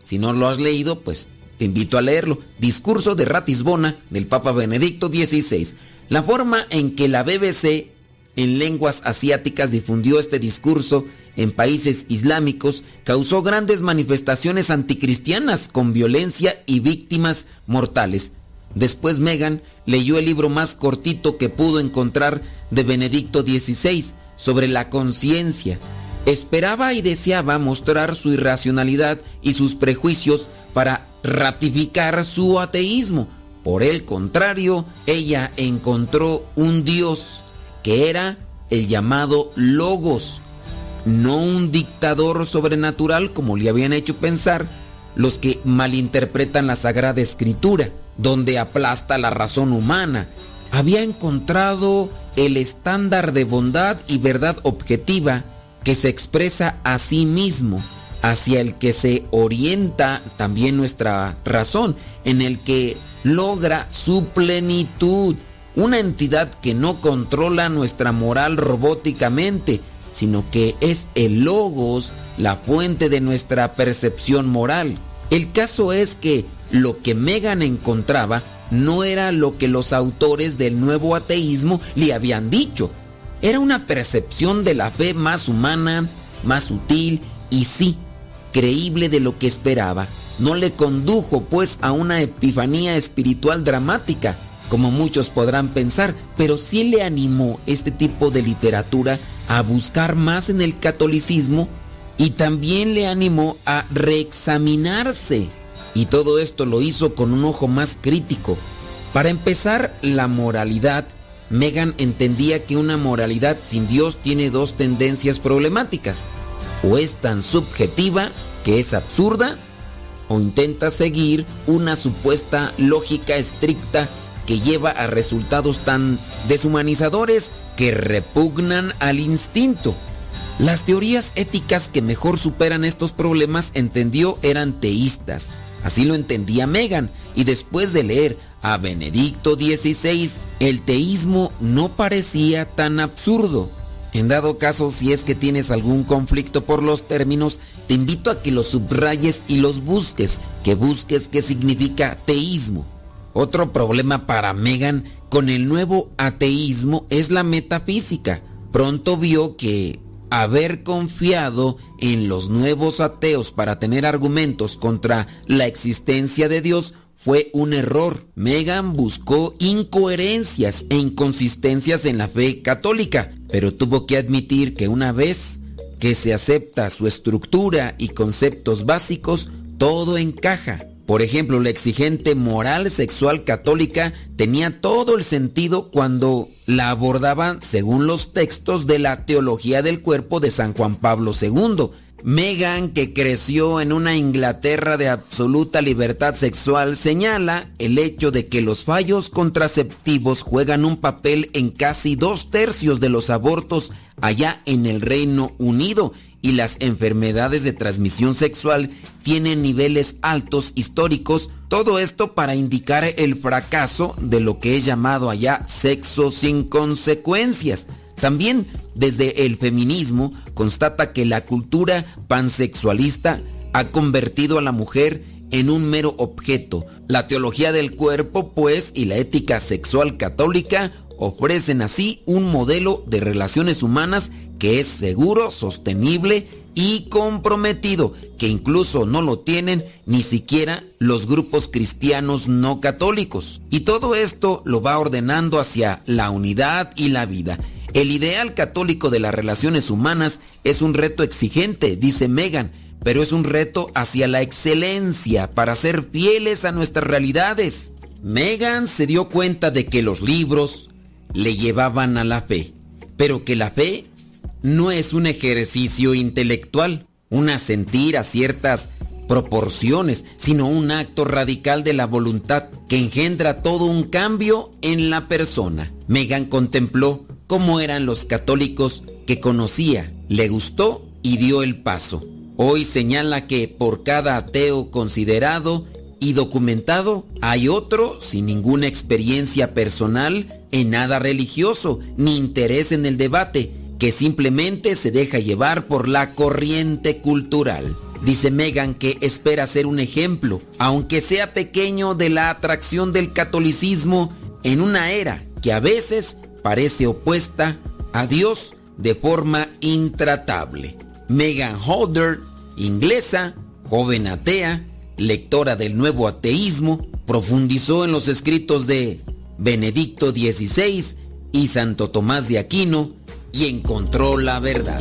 Si no lo has leído, pues te invito a leerlo. Discurso de Ratisbona del Papa Benedicto XVI. La forma en que la BBC en lenguas asiáticas difundió este discurso en países islámicos causó grandes manifestaciones anticristianas con violencia y víctimas mortales. Después Megan leyó el libro más cortito que pudo encontrar de Benedicto XVI sobre la conciencia. Esperaba y deseaba mostrar su irracionalidad y sus prejuicios para ratificar su ateísmo. Por el contrario, ella encontró un Dios que era el llamado Logos, no un dictador sobrenatural como le habían hecho pensar los que malinterpretan la Sagrada Escritura, donde aplasta la razón humana. Había encontrado el estándar de bondad y verdad objetiva que se expresa a sí mismo, hacia el que se orienta también nuestra razón, en el que logra su plenitud una entidad que no controla nuestra moral robóticamente, sino que es el logos, la fuente de nuestra percepción moral. El caso es que lo que Megan encontraba no era lo que los autores del nuevo ateísmo le habían dicho. Era una percepción de la fe más humana, más sutil y sí, creíble de lo que esperaba. No le condujo pues a una epifanía espiritual dramática, como muchos podrán pensar, pero sí le animó este tipo de literatura a buscar más en el catolicismo y también le animó a reexaminarse. Y todo esto lo hizo con un ojo más crítico. Para empezar, la moralidad. Megan entendía que una moralidad sin Dios tiene dos tendencias problemáticas. O es tan subjetiva que es absurda, o intenta seguir una supuesta lógica estricta que lleva a resultados tan deshumanizadores que repugnan al instinto. Las teorías éticas que mejor superan estos problemas entendió eran teístas. Así lo entendía Megan y después de leer a Benedicto XVI, el teísmo no parecía tan absurdo. En dado caso, si es que tienes algún conflicto por los términos, te invito a que los subrayes y los busques, que busques qué significa teísmo. Otro problema para Megan con el nuevo ateísmo es la metafísica. Pronto vio que haber confiado en los nuevos ateos para tener argumentos contra la existencia de Dios fue un error. Megan buscó incoherencias e inconsistencias en la fe católica, pero tuvo que admitir que una vez que se acepta su estructura y conceptos básicos, todo encaja. Por ejemplo, la exigente moral sexual católica tenía todo el sentido cuando la abordaban según los textos de la teología del cuerpo de San Juan Pablo II. Megan, que creció en una Inglaterra de absoluta libertad sexual, señala el hecho de que los fallos contraceptivos juegan un papel en casi dos tercios de los abortos allá en el Reino Unido y las enfermedades de transmisión sexual tienen niveles altos históricos, todo esto para indicar el fracaso de lo que es llamado allá sexo sin consecuencias. También desde el feminismo constata que la cultura pansexualista ha convertido a la mujer en un mero objeto. La teología del cuerpo, pues, y la ética sexual católica ofrecen así un modelo de relaciones humanas que es seguro, sostenible y comprometido, que incluso no lo tienen ni siquiera los grupos cristianos no católicos. Y todo esto lo va ordenando hacia la unidad y la vida. El ideal católico de las relaciones humanas es un reto exigente, dice Megan, pero es un reto hacia la excelencia para ser fieles a nuestras realidades. Megan se dio cuenta de que los libros le llevaban a la fe, pero que la fe no es un ejercicio intelectual, un asentir a ciertas proporciones, sino un acto radical de la voluntad que engendra todo un cambio en la persona. Megan contempló cómo eran los católicos que conocía, le gustó y dio el paso. Hoy señala que por cada ateo considerado y documentado hay otro sin ninguna experiencia personal en nada religioso ni interés en el debate, que simplemente se deja llevar por la corriente cultural. Dice Megan que espera ser un ejemplo, aunque sea pequeño, de la atracción del catolicismo en una era que a veces parece opuesta a Dios de forma intratable. Megan Holder, inglesa, joven atea, lectora del nuevo ateísmo, profundizó en los escritos de Benedicto XVI y Santo Tomás de Aquino y encontró la verdad.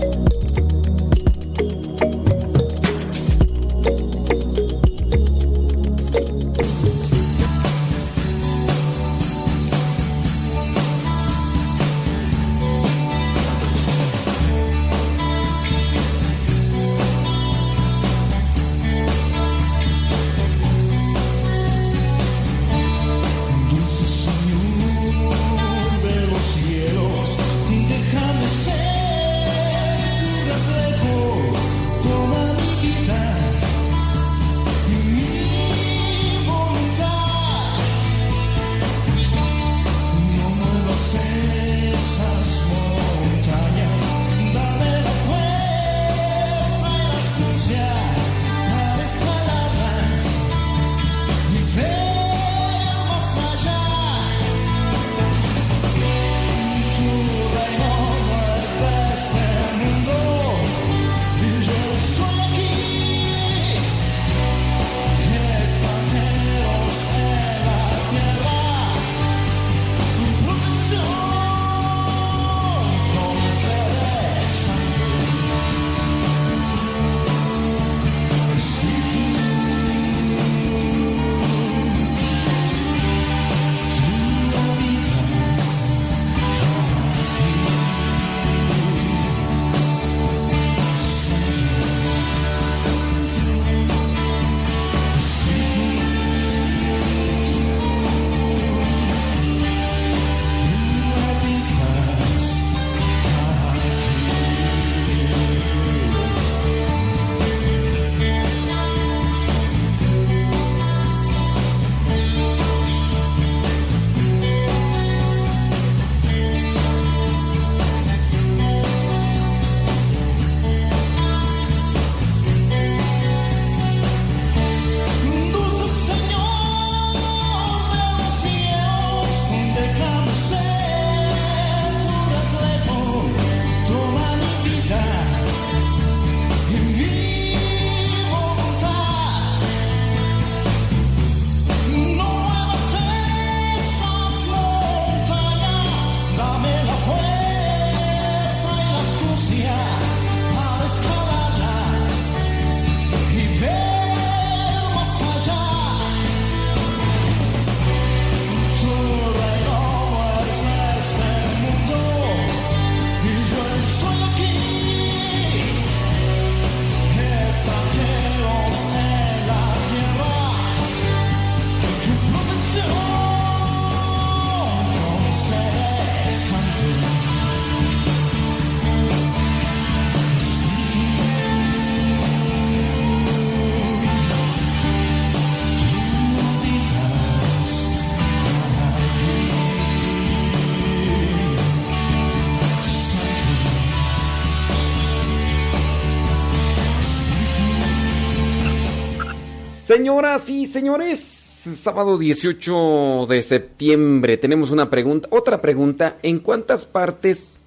Señoras y señores, sábado 18 de septiembre tenemos una pregunta, otra pregunta, ¿en cuántas partes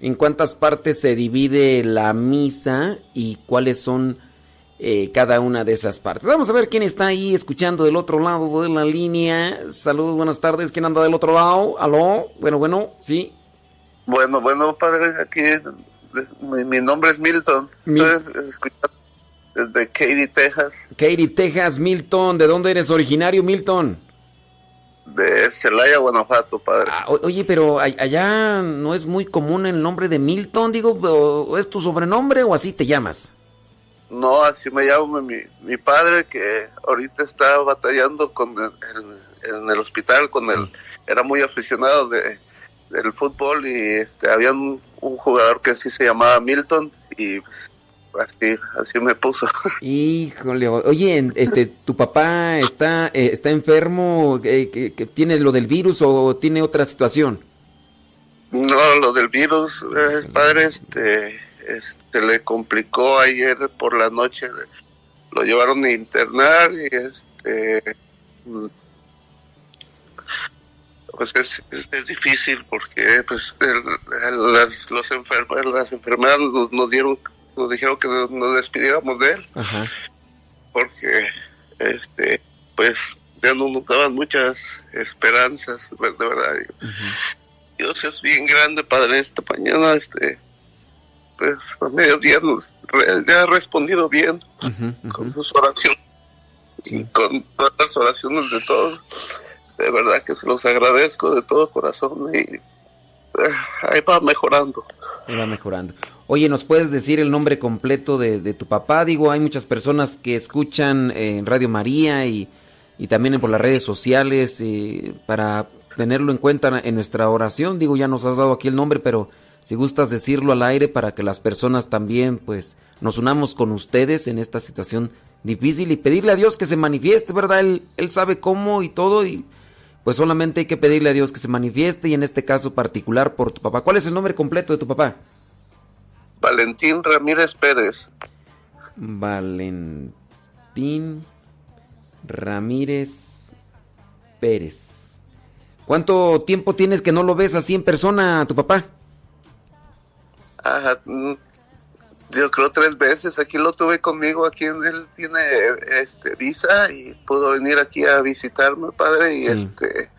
en cuántas partes se divide la misa y cuáles son eh, cada una de esas partes? Vamos a ver quién está ahí escuchando del otro lado de la línea. Saludos, buenas tardes. ¿Quién anda del otro lado? ¿Aló? Bueno, bueno, sí. Bueno, bueno, padre, aquí mi, mi nombre es Milton. Estoy escuchando desde Katy, Texas, Katy, Texas, Milton. ¿De dónde eres originario, Milton? de Celaya, Guanajuato, padre. Ah, oye, pero allá no es muy común el nombre de Milton, digo, ¿es tu sobrenombre o así te llamas? No, así me llamo mi, mi padre que ahorita está batallando con el, el- en el hospital, con el, era muy aficionado de, del fútbol y este había un, un jugador que así se llamaba Milton y pues, así, así me puso. [LAUGHS] Híjole, oye, este, ¿tu papá está, eh, está enfermo, eh, que, que tiene lo del virus o tiene otra situación? No, lo del virus, eh, padre, este, este, le complicó ayer por la noche, lo llevaron a internar y este, mm, pues es, es, es difícil porque pues el- el- las, los enfermos, las enfermedades nos, nos dieron, nos dijeron que nos, despidiéramos de él Ajá. porque este, pues ya no nos daban muchas esperanzas, de verdad. Dios es bien grande, Padre, esta mañana, este, pues a mediodía nos re- ya ha respondido bien con sus oraciones y con todas las oraciones de todos. De verdad que se los agradezco de todo corazón y eh, ahí va mejorando. Ahí va mejorando. Oye, ¿nos puedes decir el nombre completo de, de tu papá? Digo, hay muchas personas que escuchan eh, en Radio María y, y también por las redes sociales eh, para tenerlo en cuenta en nuestra oración. Digo, ya nos has dado aquí el nombre, pero si gustas decirlo al aire para que las personas también, pues, nos unamos con ustedes en esta situación difícil y pedirle a Dios que se manifieste, ¿verdad? Él, él sabe cómo y todo y pues solamente hay que pedirle a Dios que se manifieste y en este caso particular por tu papá. ¿Cuál es el nombre completo de tu papá? Valentín Ramírez Pérez. Valentín Ramírez Pérez. ¿Cuánto tiempo tienes que no lo ves así en persona, tu papá? Ajá, mm, yo creo tres veces. Aquí lo tuve conmigo. Aquí él tiene este visa y pudo venir aquí a visitarme, padre. Y Sí. este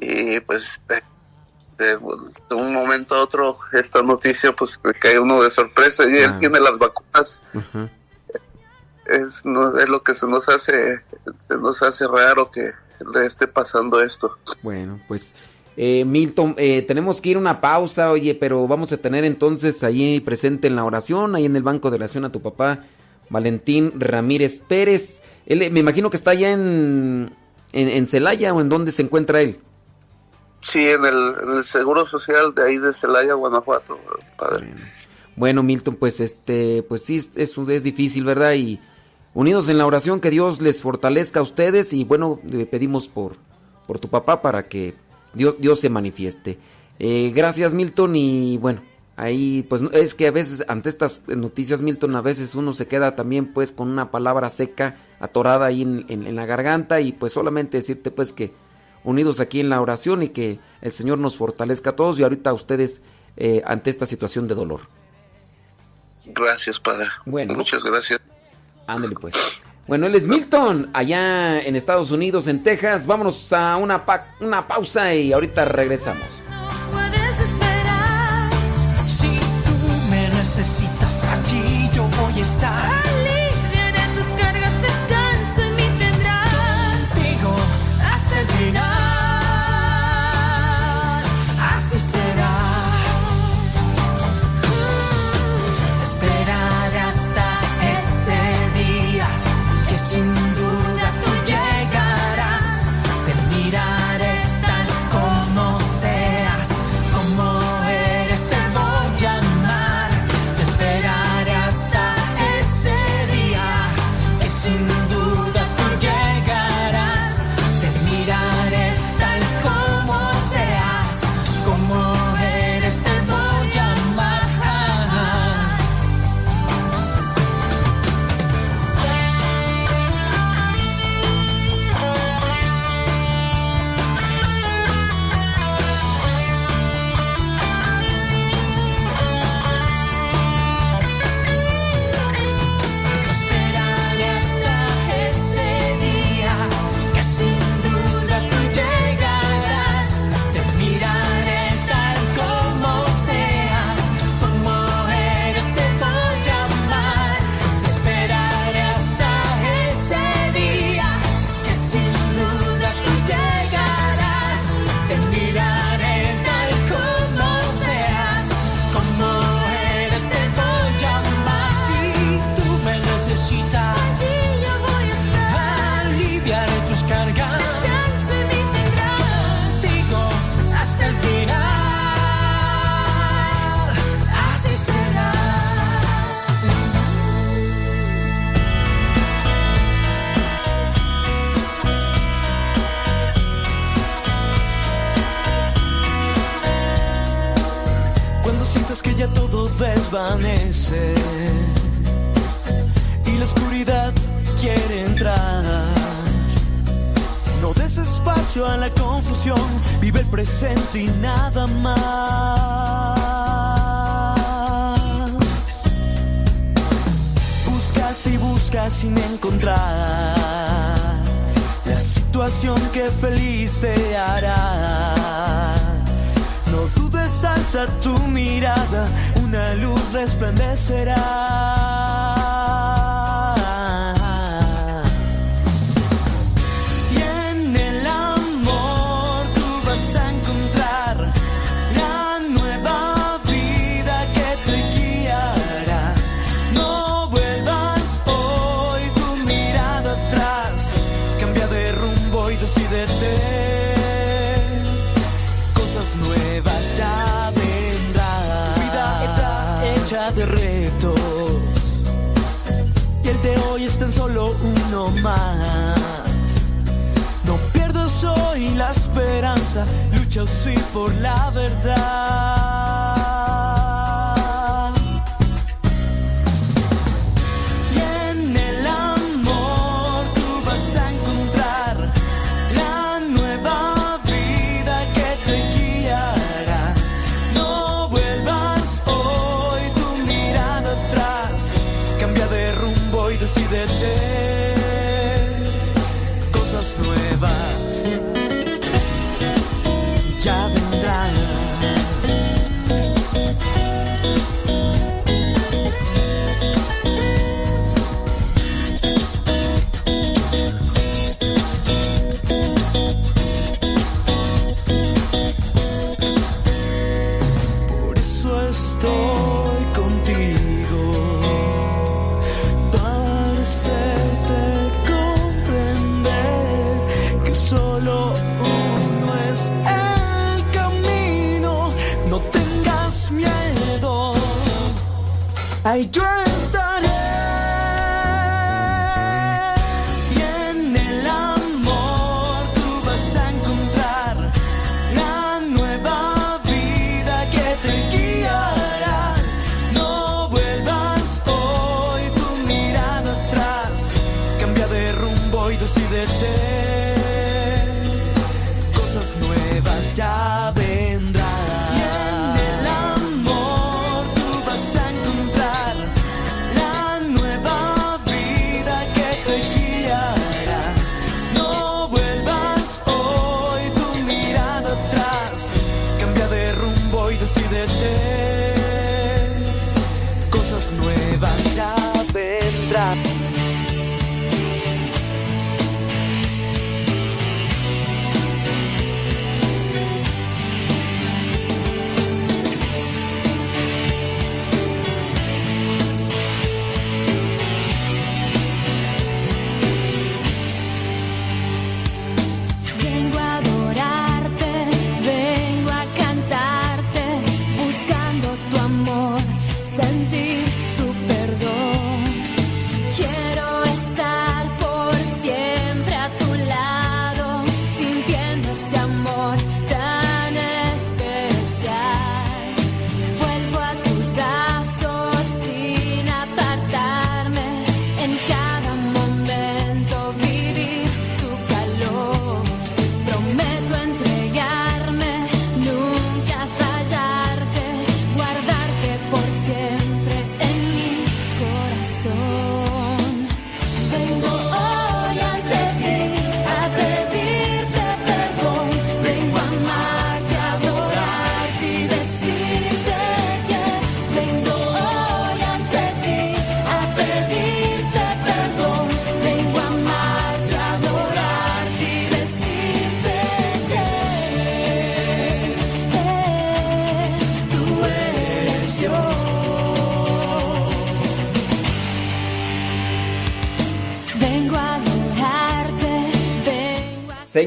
y pues de, un momento a otro esta noticia pues le cae uno de sorpresa y él Ah. tiene las vacunas. Es, no, es lo que se nos hace se nos hace raro que le esté pasando esto. Bueno, pues eh, Milton, eh, tenemos que ir a una pausa, oye, pero vamos a tener entonces ahí presente en la oración, ahí en el banco de oración a tu papá, Valentín Ramírez Pérez. Él, eh, me imagino que está allá en, en, en Celaya o en dónde se encuentra él. Sí, en el, en el Seguro Social de ahí de Celaya, Guanajuato, padre. Bueno, Milton, pues este, pues sí, es, es, difícil, ¿verdad? Y unidos en la oración, que Dios les fortalezca a ustedes y bueno, le pedimos por, por tu papá para que Dios, Dios se manifieste. Eh, gracias, Milton, y bueno, ahí pues es que a veces ante estas noticias, Milton, a veces uno se queda también pues con una palabra seca, atorada ahí en- en la garganta y pues solamente decirte pues que unidos aquí en la oración y que el Señor nos fortalezca a todos y ahorita a ustedes eh, ante esta situación de dolor. Gracias, padre. Bueno. Muchas gracias. Ándale pues. Bueno, él es Milton, allá en Estados Unidos, en Texas. Vámonos a una, pa- una pausa y ahorita regresamos.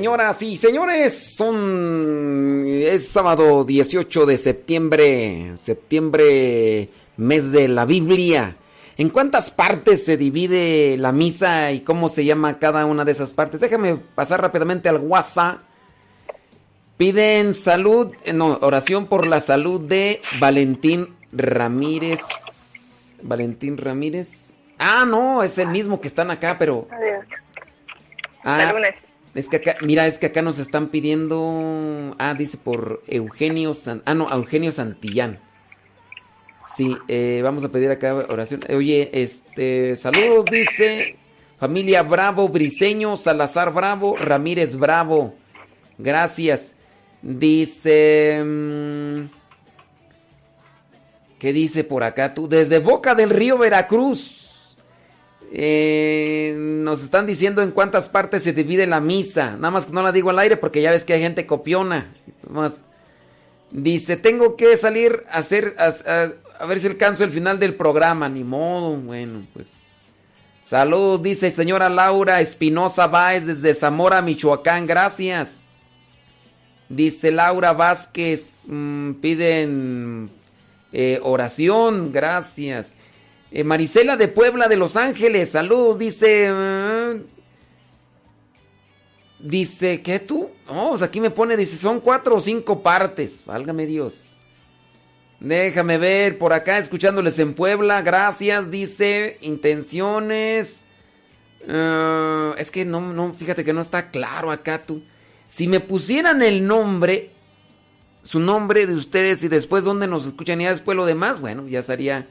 señoras y señores, son es sábado 18 de septiembre, septiembre mes de la Biblia. ¿En cuántas partes se divide la misa y cómo se llama cada una de esas partes? Déjame pasar rápidamente al WhatsApp. Piden salud, no, oración por la salud de Valentín Ramírez. Valentín Ramírez. Ah, no, es el mismo que están acá, pero. Adiós. Ah. Lunes es que acá, mira, es que acá nos están pidiendo. Ah, dice por Eugenio San. Ah, no, Eugenio Santillán. Sí, eh, vamos a pedir acá oración. Oye, este, saludos, dice familia Bravo, Briseño, Salazar Bravo, Ramírez Bravo. Gracias. Dice... mm, ¿Qué dice por acá tú? Desde Boca del Río Veracruz. Eh, nos están diciendo en cuántas partes se divide la misa. Nada más que no la digo al aire porque ya ves que hay gente copiona. Más. Dice, tengo que salir a hacer, a ver si alcanzo el final del programa. Ni modo, bueno, pues. Saludos, dice señora Laura Espinosa Báez desde Zamora, Michoacán, gracias. Dice Laura Vázquez, mm, piden eh, oración, gracias. Eh, Marisela de Puebla de Los Ángeles, saludos, dice... mm, dice, ¿qué tú? No, pues aquí me pone, dice, son cuatro o cinco partes, válgame Dios. Déjame ver por acá, escuchándoles en Puebla. Gracias, dice. Intenciones. Ah, es que no, no, fíjate que no está claro acá tú. Si me pusieran el nombre, su nombre de ustedes y después dónde nos escuchan y después lo demás, bueno, ya estaría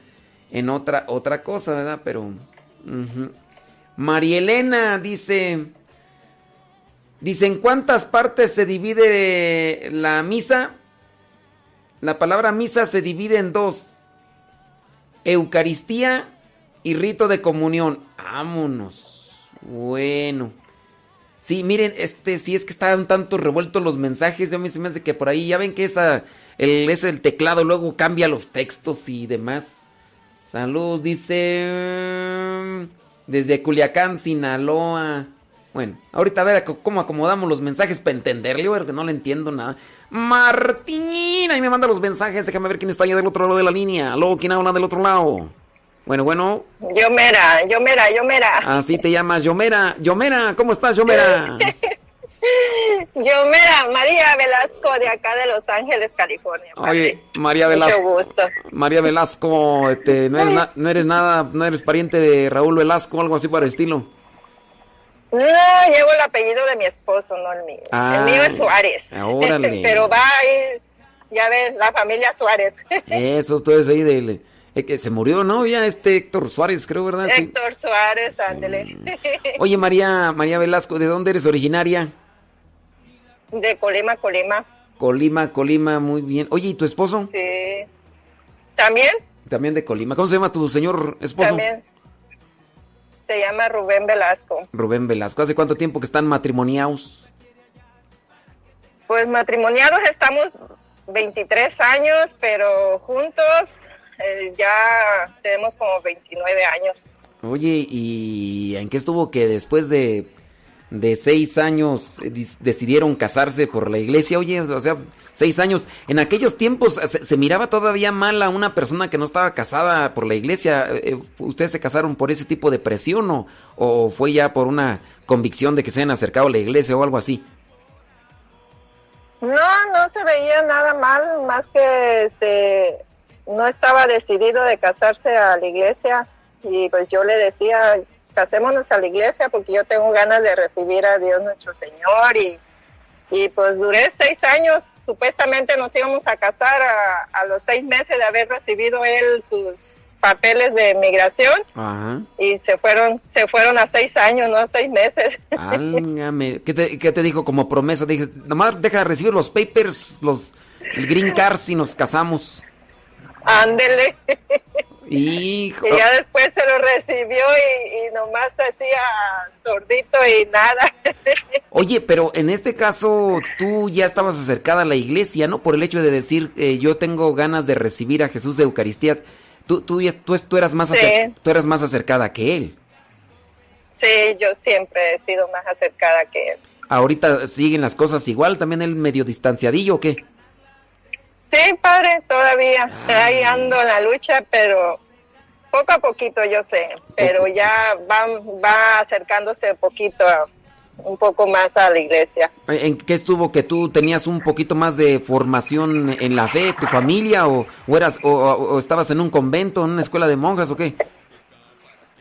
en otra, otra cosa, ¿verdad? Pero. ujú. María Elena dice. Dice, ¿en cuántas partes se divide la misa? La palabra misa se divide en dos. Eucaristía y rito de comunión. Vámonos. Bueno. Sí, miren, este, si es que están tanto revueltos los mensajes, yo a mí se me hace que por ahí, ya ven que esa, ese el teclado luego cambia los textos y demás. Saludos, dice desde Culiacán, Sinaloa. Bueno, ahorita a ver cómo acomodamos los mensajes para entenderle, porque no le entiendo nada. Martín, ahí me manda los mensajes, déjame ver quién está allá del otro lado de la línea. Luego, ¿quién habla del otro lado? Bueno, bueno. Yo mera, yo mera, yo mera. Así te llamas, Yomera. Yomera, ¿cómo estás, Yomera? [LAUGHS] Yo mera, María Velasco de acá de Los Ángeles, California. Oye, María Mucho Velasco. gusto. María Velasco, este, no, eres na- no eres nada, no eres pariente de Raúl Velasco, algo así para el estilo. No, llevo el apellido de mi esposo, no el mío. Ah, el mío es Suárez. órale. [LAUGHS] Pero va ya ven, la familia Suárez. [LAUGHS] Eso, tú eres ahí del... eh, que se murió, ¿no? Ya este Héctor Suárez, creo, ¿verdad? Sí. Héctor Suárez, ándele. [LAUGHS] Oye, María, María Velasco, ¿de dónde eres originaria? De Colima, Colima. Colima, Colima, muy bien. Oye, ¿y tu esposo? Sí. ¿También? También de Colima. ¿Cómo se llama tu señor esposo? También. Se llama Rubén Velasco. Rubén Velasco. ¿Hace cuánto tiempo que están matrimoniados? Pues matrimoniados estamos 23 años, pero juntos eh, ya tenemos como 29 años. Oye, ¿y en qué estuvo que después de, de seis años eh, decidieron casarse por la iglesia? Oye, o sea, seis años. En aquellos tiempos eh, se, miraba todavía mal a una persona que no estaba casada por la iglesia. Eh, ¿Ustedes se casaron por ese tipo de presión o, o fue ya por una convicción de que se hayan acercado a la iglesia o algo así? No, no se veía nada mal, más que este no estaba decidido de casarse a la iglesia y pues yo le decía, casémonos a la iglesia porque yo tengo ganas de recibir a Dios nuestro Señor y, y pues duré seis años, supuestamente nos íbamos a casar a, a los seis meses de haber recibido él sus papeles de migración Ajá. y se fueron, se fueron a seis años, no a seis meses. Álgame. ¿Qué te, qué te dijo como promesa? Dije, nomás deja de recibir los papers, los el green cards y nos casamos. Ándele. Hijo. [LAUGHS] Y ya después se lo recibió y, y nomás hacía sordito y nada. [LAUGHS] Oye, pero en este caso tú ya estabas acercada a la iglesia, ¿no? Por el hecho de decir, eh, yo tengo ganas de recibir a Jesús de Eucaristía. Tú, tú, tú, tú eras más Sí. acer- tú eras más acercada que él. Sí, yo siempre he sido más acercada que él. Ahorita siguen las cosas igual, también él medio distanciadillo, ¿o qué? Sí, padre, todavía. Ahí ando en la lucha, pero poco a poquito yo sé. Pero ya va, va acercándose poquito a, un poco más a la iglesia. ¿En qué estuvo que tú tenías un poquito más de formación en la fe, tu familia, o, o eras, o, o- o estabas en un convento, en una escuela de monjas, o qué?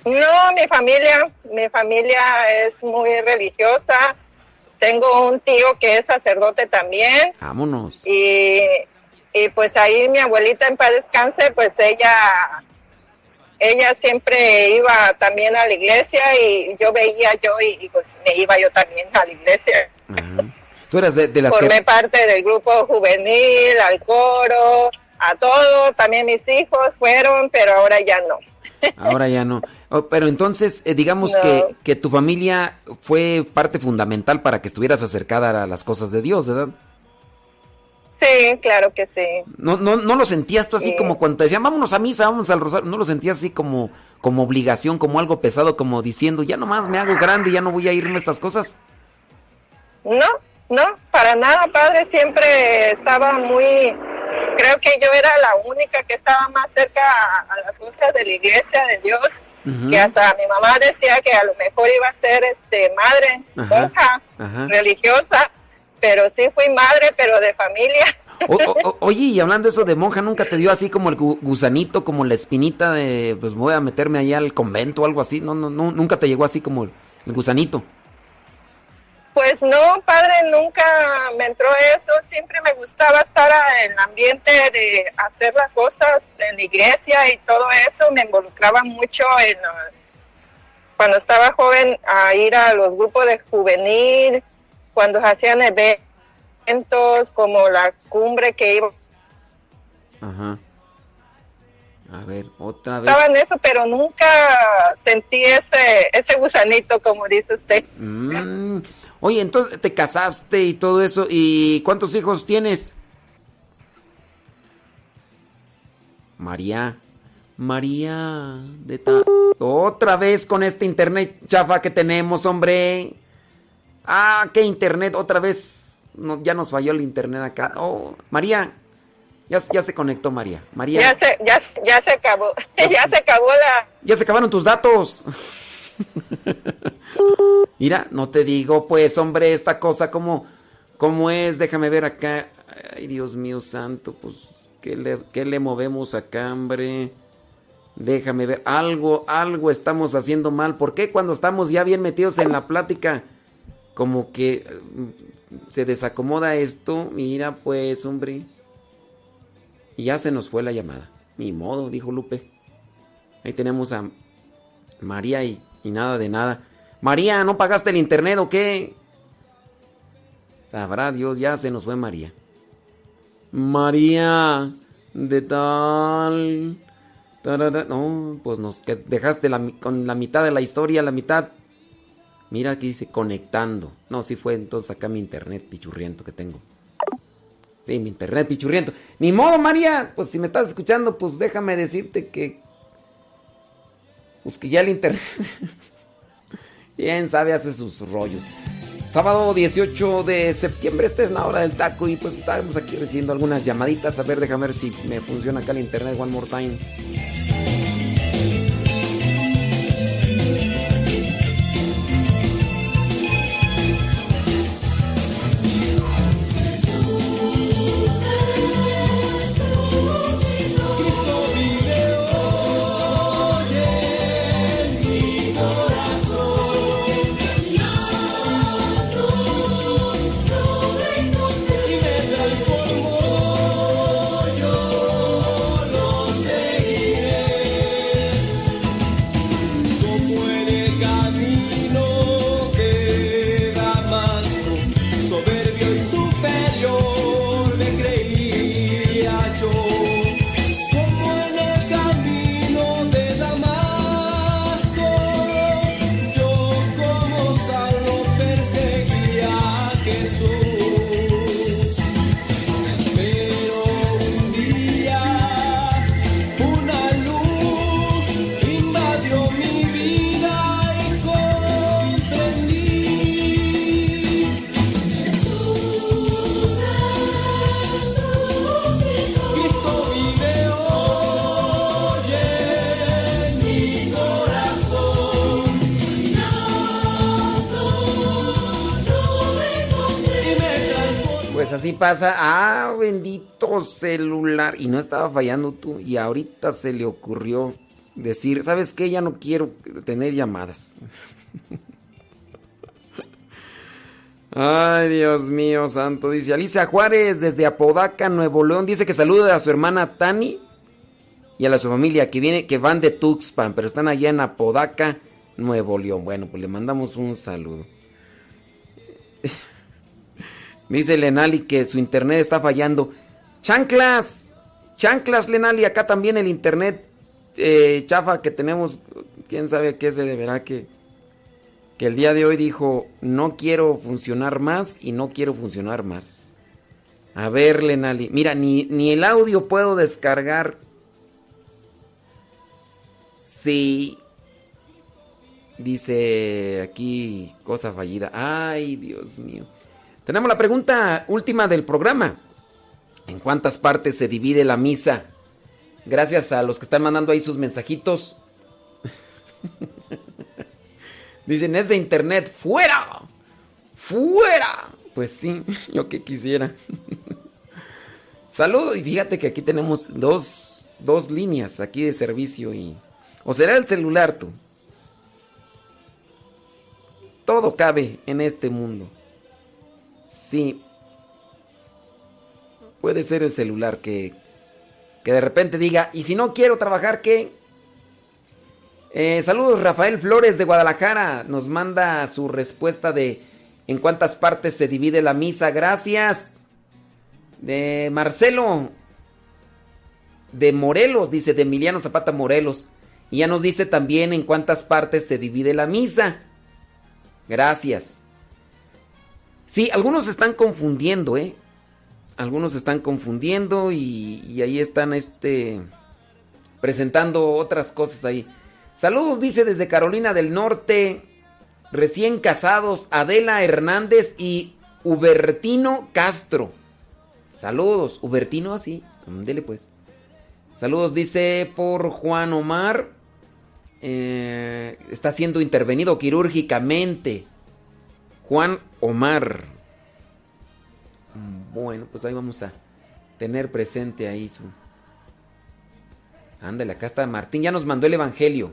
No, mi familia, mi familia es muy religiosa. Tengo un tío que es sacerdote también Vámonos. y, y pues ahí mi abuelita en paz descanse, pues ella ella siempre iba también a la iglesia y yo veía yo y, y, pues me iba yo también a la iglesia. Tú eras de, de las Formé que... parte del grupo juvenil, al coro, a todo. También mis hijos fueron, pero ahora ya no. Ahora ya no. Oh, pero entonces, eh, digamos No. que, que tu familia fue parte fundamental para que estuvieras acercada a las cosas de Dios, ¿verdad? Sí, claro que sí. No, no, no lo sentías tú así Sí. como cuando te decían, vámonos a misa, vamos al rosario. No lo sentías así como, como obligación, como algo pesado, como diciendo, ya nomás me hago grande, ya no voy a irme a estas cosas. No, no, para nada, padre. Siempre estaba muy. Creo que yo era la única que estaba más cerca a, a las cosas de la iglesia de Dios. Ujú. Que hasta mi mamá decía que a lo mejor iba a ser este madre, monja, religiosa, pero sí fui madre, pero de familia. [LAUGHS] O- o- o- oye, y hablando eso de monja, ¿nunca te dio así como el gu- gusanito, como la espinita de, pues voy a meterme allá al convento o algo así? No, no, no, nunca te llegó así como el, el gusanito. Pues no, padre, nunca me entró eso. Siempre me gustaba estar en el ambiente de hacer las cosas en la iglesia y todo eso. Me involucraba mucho en, ah, cuando estaba joven, a ir a los grupos de juvenil, cuando hacían eventos como la cumbre que iba. Ajá. A ver, otra vez. Estaba en eso, pero nunca sentí ese, ese gusanito, como dice usted. Mm. Oye, entonces te casaste y todo eso. ¿Y cuántos hijos tienes? María. María. De ta- Otra vez con este internet chafa que tenemos, hombre. Ah, qué internet. Otra vez. No, ya nos falló el internet acá. Oh, María. Ya, ya se conectó María. María. Ya se, ya, ya se acabó, ya se [LAUGHS] acabó la, Ya se acabaron tus datos. [LAUGHS] Mira, no te digo, pues, hombre, esta cosa como, como es. Déjame ver acá. Ay, Dios mío santo, pues, ¿qué le, qué le movemos acá, hombre? Déjame ver. Algo, algo estamos haciendo mal. ¿Por qué cuando estamos ya bien metidos en la plática, como que mm, se desacomoda esto? Mira, pues, hombre. Y ya se nos fue la llamada. Ni modo, dijo Lupe. Ahí tenemos a María y, y nada de nada. María, ¿no pagaste el internet o qué? Sabrá Dios, ya se nos fue María. María, de tal. tarara- No, pues nos dejaste con la mitad de la historia, la mitad. Mira aquí dice conectando. No, sí fue entonces acá mi internet pichurriento que tengo. Sí, mi internet pichurriento. Ni modo, María. Pues si me estás escuchando, pues déjame decirte que. Pues que ya el internet. [LAUGHS] Bien sabe, hace sus rollos. Sábado 18 de septiembre, esta es la hora del taco y pues estamos aquí recibiendo algunas llamaditas. A ver, déjame ver si me funciona acá el internet one more time. Pasa. Ah, bendito celular. Y no estaba fallando tú. Y ahorita se le ocurrió decir, ¿sabes qué? Ya no quiero tener llamadas. [LAUGHS] Ay, Dios mío, santo. Dice Alicia Juárez desde Apodaca, Nuevo León. Dice que saluda a su hermana Tani y a la su familia que viene, que van de Tuxpan, pero están allá en Apodaca, Nuevo León. Bueno, pues le mandamos un saludo. Dice Lenali que su internet está fallando. Chanclas, chanclas Lenali, acá también el internet eh, chafa que tenemos, quién sabe qué se deberá que, que el día de hoy dijo, no quiero funcionar más y no quiero funcionar más. A ver, Lenali, mira, ni, ni el audio puedo descargar. Sí. Dice aquí cosa fallida. Ay, Dios mío. Tenemos la pregunta última del programa. ¿En cuántas partes se divide la misa? Gracias a los que están mandando ahí sus mensajitos. [LAUGHS] Dicen, es de internet, fuera. Fuera. Pues sí, [LAUGHS] yo que quisiera. [LAUGHS] Saludos y fíjate que aquí tenemos dos, dos líneas aquí de servicio y... ¿O será el celular tú? Todo cabe en este mundo. Sí. Puede ser el celular que, que de repente diga, ¿y si no quiero trabajar qué? Eh, saludos Rafael Flores de Guadalajara. Nos manda su respuesta de en cuántas partes se divide la misa. Gracias. De Marcelo de Morelos, dice de Emiliano Zapata Morelos. Y ya nos dice también en cuántas partes se divide la misa. Gracias. Sí, algunos están confundiendo, ¿eh? Algunos están confundiendo y, ahí están este presentando otras cosas ahí. Saludos, dice desde Carolina del Norte, recién casados, Adela Hernández y Hubertino Castro. Saludos, Hubertino así, dele pues. Saludos, dice por Juan Omar. Eh, está siendo intervenido quirúrgicamente. Juan Omar. Bueno, pues ahí vamos a tener presente ahí su... Ándale, acá está Martín, ya nos mandó el Evangelio.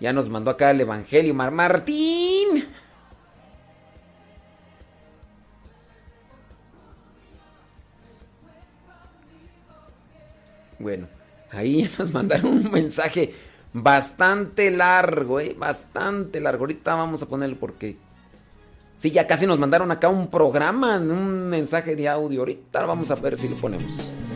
Ya nos mandó acá el Evangelio. Mar Martín. Bueno, ahí [LAUGHS] nos mandaron un mensaje bastante largo, ¿eh? Bastante largo. Ahorita vamos a ponerlo porque... Sí, ya casi nos mandaron acá un programa, un mensaje de audio. Ahorita vamos a ver si lo ponemos.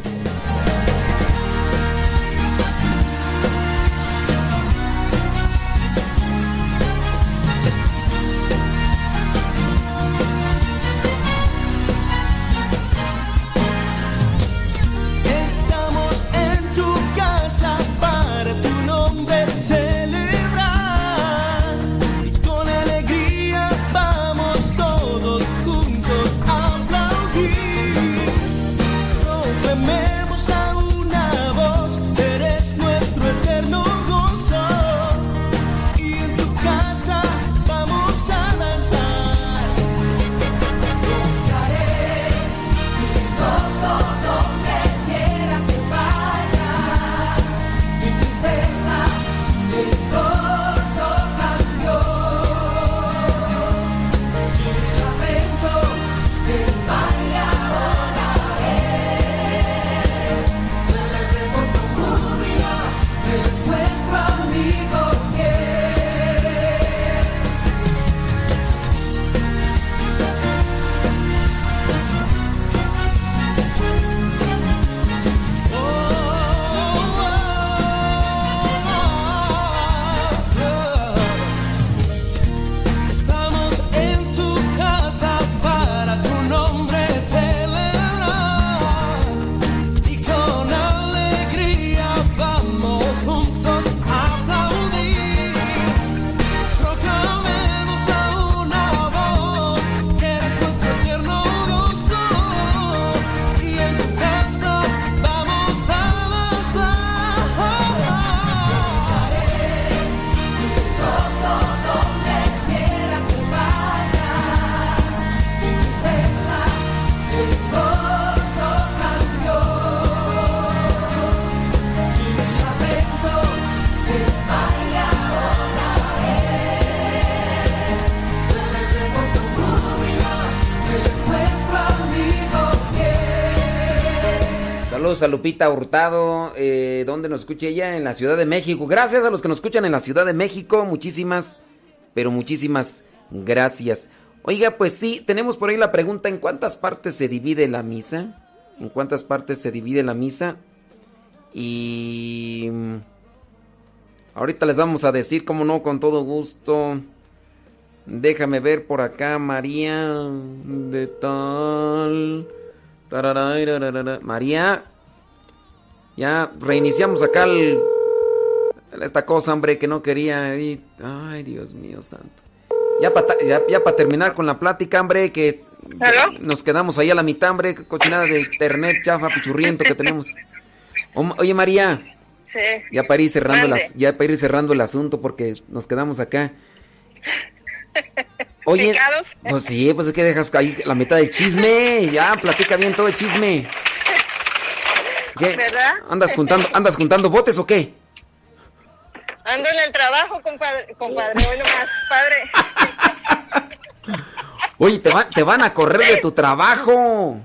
Saludos a Lupita Hurtado, eh, donde nos escucha ella en la Ciudad de México. Gracias a los que nos escuchan en la Ciudad de México, muchísimas, pero muchísimas gracias. Oiga, pues sí, tenemos por ahí la pregunta, ¿en cuántas partes se divide la misa? ¿En cuántas partes se divide la misa? Y... mm, Ahorita les vamos a decir, como no, con todo gusto. Déjame ver por acá, María. De tal. María. Ya reiniciamos acá el- esta cosa, hombre, que no quería. y- Ay, Dios mío santo. Ya para ya, pa terminar con la plática, hombre, que nos quedamos ahí a la mitad, hombre, cochinada de internet, chafa, pichurriento que tenemos. O- Oye, María. Sí. Ya para ir cerrando las, ya para ir cerrando el asunto porque nos quedamos acá. [LAUGHS] Oye, ¿Picados? pues sí, pues es que dejas ahí la mitad del chisme, ya platica bien todo el chisme. ¿Qué? ¿Verdad? ¿Andas juntando, andas juntando botes o qué? Ando en el trabajo, compadre, compadre, hoy nomás, padre. [LAUGHS] Oye, te van, te van a correr de tu trabajo.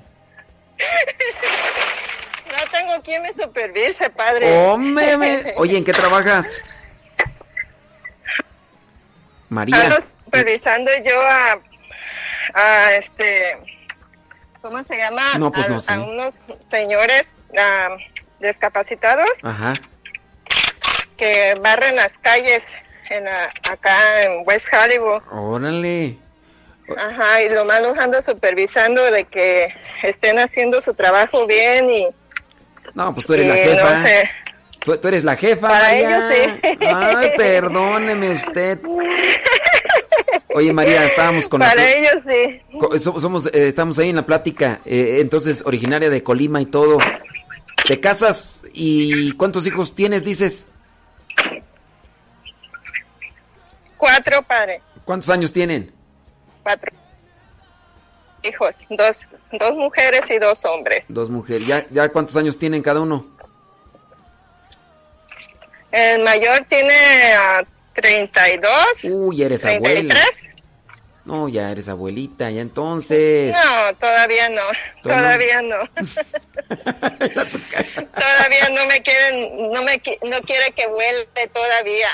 No tengo quien me supervise, padre. Hombre, me- oye, ¿en qué trabajas? María. Ando supervisando yo a, a este, ¿cómo se llama? No, pues a, no sé. a unos señores ah, discapacitados Ajá. que barren las calles en acá en West Hollywood. Órale. Ajá, y lo más los ando supervisando de que estén haciendo su trabajo bien y No, pues tú eres la jefa. no sé. Tú, tú eres la jefa. Para María. ellos sí. Ay, perdóneme usted. Oye, María, estábamos con Para ellos sí. somos, eh, estamos ahí en la plática, eh, entonces originaria de Colima y todo. ¿Te casas y cuántos hijos tienes, dices? Cuatro, padre. ¿Cuántos años tienen? Cuatro hijos. Dos, dos mujeres y dos hombres. Dos mujeres. ¿Ya, ya cuántos años tienen cada uno? El mayor tiene ah, 32. Uy, eres abuela. 33. No, ya eres abuelita, ya entonces. No, todavía no. Toma. Todavía no. [LAUGHS] todavía no me quieren, no me no quiere que vuelve todavía.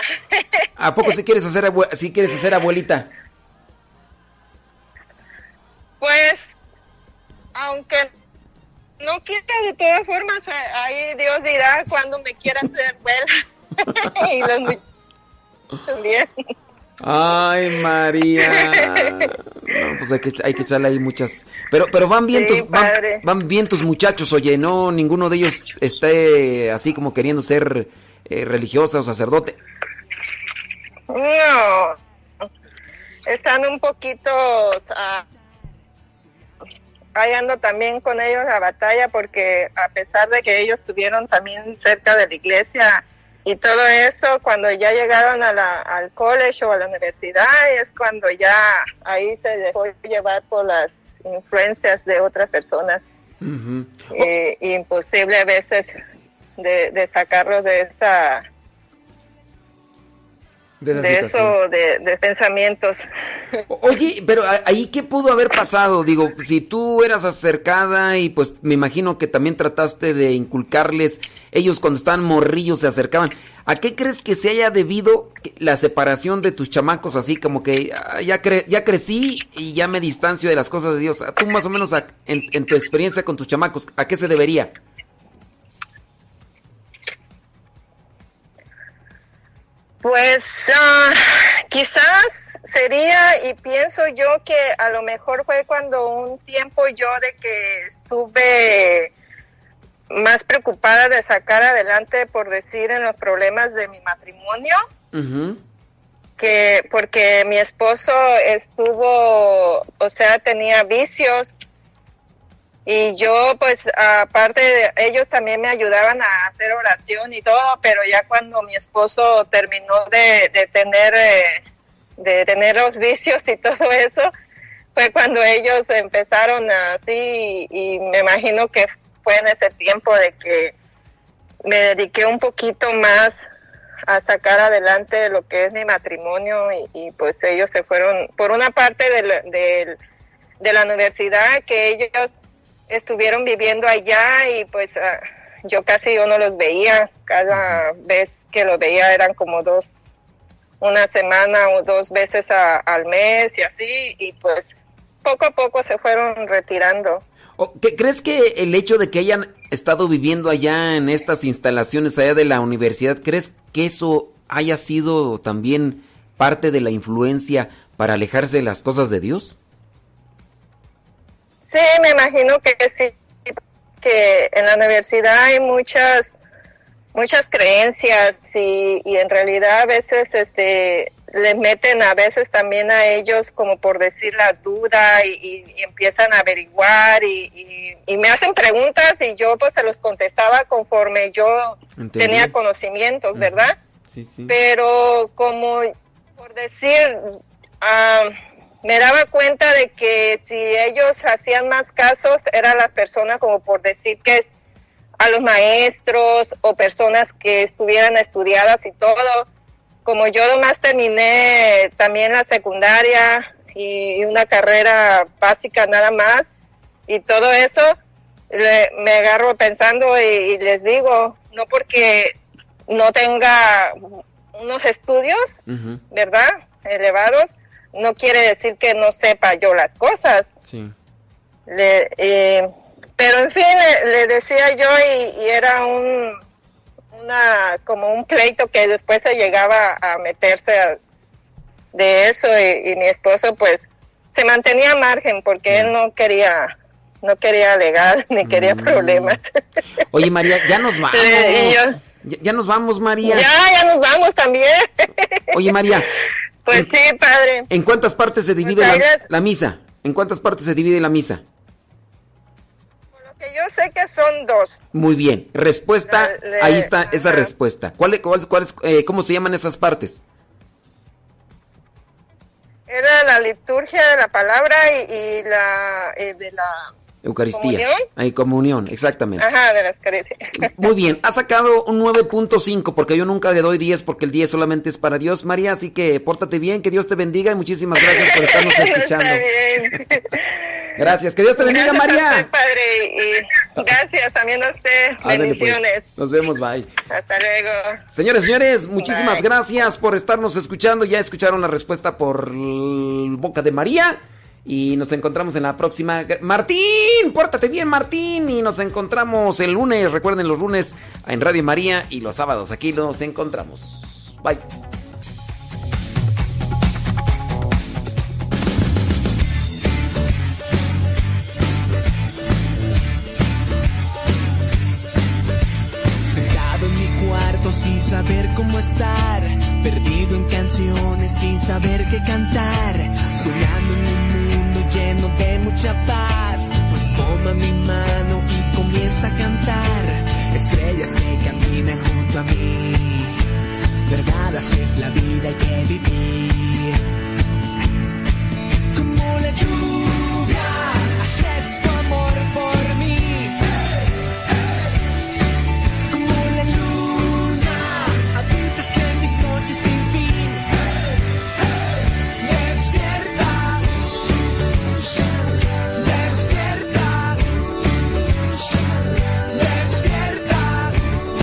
¿A poco si quieres hacer si quieres hacer abuelita? Pues, aunque no quiera, de todas formas, eh, ahí Dios dirá cuando me quiera hacer abuela. [LAUGHS] y los muchachos bien. Ay, María. No, pues hay que, hay que echarle ahí muchas. Pero, pero van bien Sí, tus, van, van bien tus muchachos, oye, no, ninguno de ellos esté así como queriendo ser eh, religiosa o sacerdote. No, están un poquito, ah, ahí ando también con ellos la batalla porque a pesar de que ellos estuvieron también cerca de la iglesia y todo eso, cuando ya llegaron a la, al college o a la universidad es cuando ya ahí se dejó llevar por las influencias de otras personas. Y imposible a veces de, de sacarlos de esa De eso, de, de pensamientos. Oye, pero ahí qué pudo haber pasado, digo, si tú eras acercada y pues me imagino que también trataste de inculcarles, ellos cuando estaban morrillos se acercaban, ¿a qué crees que se haya debido la separación de tus chamacos así como que ah, ya, cre- ya crecí y ya me distancio de las cosas de Dios? Tú más o menos a- en, en tu experiencia con tus chamacos, ¿a qué se debería? Pues ah, quizás sería, y pienso yo que a lo mejor fue cuando un tiempo yo de que estuve más preocupada de sacar adelante, por decir, en los problemas de mi matrimonio, que porque mi esposo estuvo, o sea, tenía vicios y yo pues aparte de ellos también me ayudaban a hacer oración y todo, pero ya cuando mi esposo terminó de, tener eh, de tener los vicios y [LAUGHS] todo eso, fue cuando ellos empezaron así y, me imagino que fue en ese tiempo de que me dediqué un poquito más a sacar adelante lo que es mi matrimonio y, y, pues ellos se fueron por una parte del, del- de la universidad que ellos estuvieron viviendo allá y pues ah, yo casi yo no los veía. Cada vez que los veía eran como dos, una semana o dos veces a- al mes y así. Y pues poco a poco se fueron retirando. ¿O ¿qué- ¿Crees que el hecho de que hayan estado viviendo allá en estas instalaciones allá de la universidad, crees que eso haya sido también parte de la influencia para alejarse de las cosas de Dios? Sí, me imagino que sí, que en la universidad hay muchas muchas creencias y, y en realidad a veces este les meten a veces también a ellos como por decir la duda y, y- y empiezan a averiguar y, y- me hacen preguntas y yo pues se los contestaba conforme yo Entendí. tenía conocimientos, ¿verdad? Sí, sí. pero como por decir, ah, me daba cuenta de que si ellos hacían más casos, eran las personas como por decir que a los maestros o personas que estuvieran estudiadas y todo. Como yo nomás terminé también la secundaria y una carrera básica nada más y todo eso, le- me agarro pensando y, y les digo, no porque no tenga unos estudios, ¿verdad? Elevados, no quiere decir que no sepa yo las cosas. Sí. Le, eh, pero en fin, le, le decía yo y, y era un, una, como un pleito que después se llegaba a meterse a- de eso y, y mi esposo pues se mantenía a margen porque él no quería, no quería alegar [LAUGHS] ni quería problemas. Oye, María, ya nos [LAUGHS] vamos. Y yo- Ya, ya nos vamos, María. Ya, ya nos vamos también. Oye, María, Pues sí, padre. ¿en cuántas partes se divide ahí la, misa? ¿En cuántas partes se divide la misa? Que yo sé que son dos. Muy bien. Respuesta, La- ahí está esa respuesta. ¿Cuál, cuál, cuál es, eh, ¿Cómo se llaman esas partes? Era la liturgia de la palabra y, y la eh, de la Eucaristía. ¿Comunión? Ahí, comunión, exactamente. ajá de las caricias. [LAUGHS] Muy bien, ha sacado un 9.5 porque yo nunca le doy 10 porque el 10 solamente es para Dios. María, así que pórtate bien, que Dios te bendiga y muchísimas gracias por estarnos [LAUGHS] escuchando. Está bien. Gracias, que Dios te bendiga, Gracias a María. usted, padre, y gracias también a usted. Ándale, pues. Bendiciones. Nos vemos, bye. Hasta luego. Señores, señores, muchísimas Bye. gracias por estarnos escuchando. Ya escucharon la respuesta por boca de María. Y nos encontramos en la próxima. Martín, pórtate bien, Martín. Y nos encontramos el lunes. Recuerden los lunes en Radio María y los sábados aquí nos encontramos. Bye. Sentado en mi cuarto sin saber cómo estar, perdido en canciones sin saber qué cantar, soñando en no mucha paz. Pues toma mi mano y comienza a cantar. Estrellas que caminan junto a mí. Verdad, así es la vida, hay que vivir. Como la lluvia.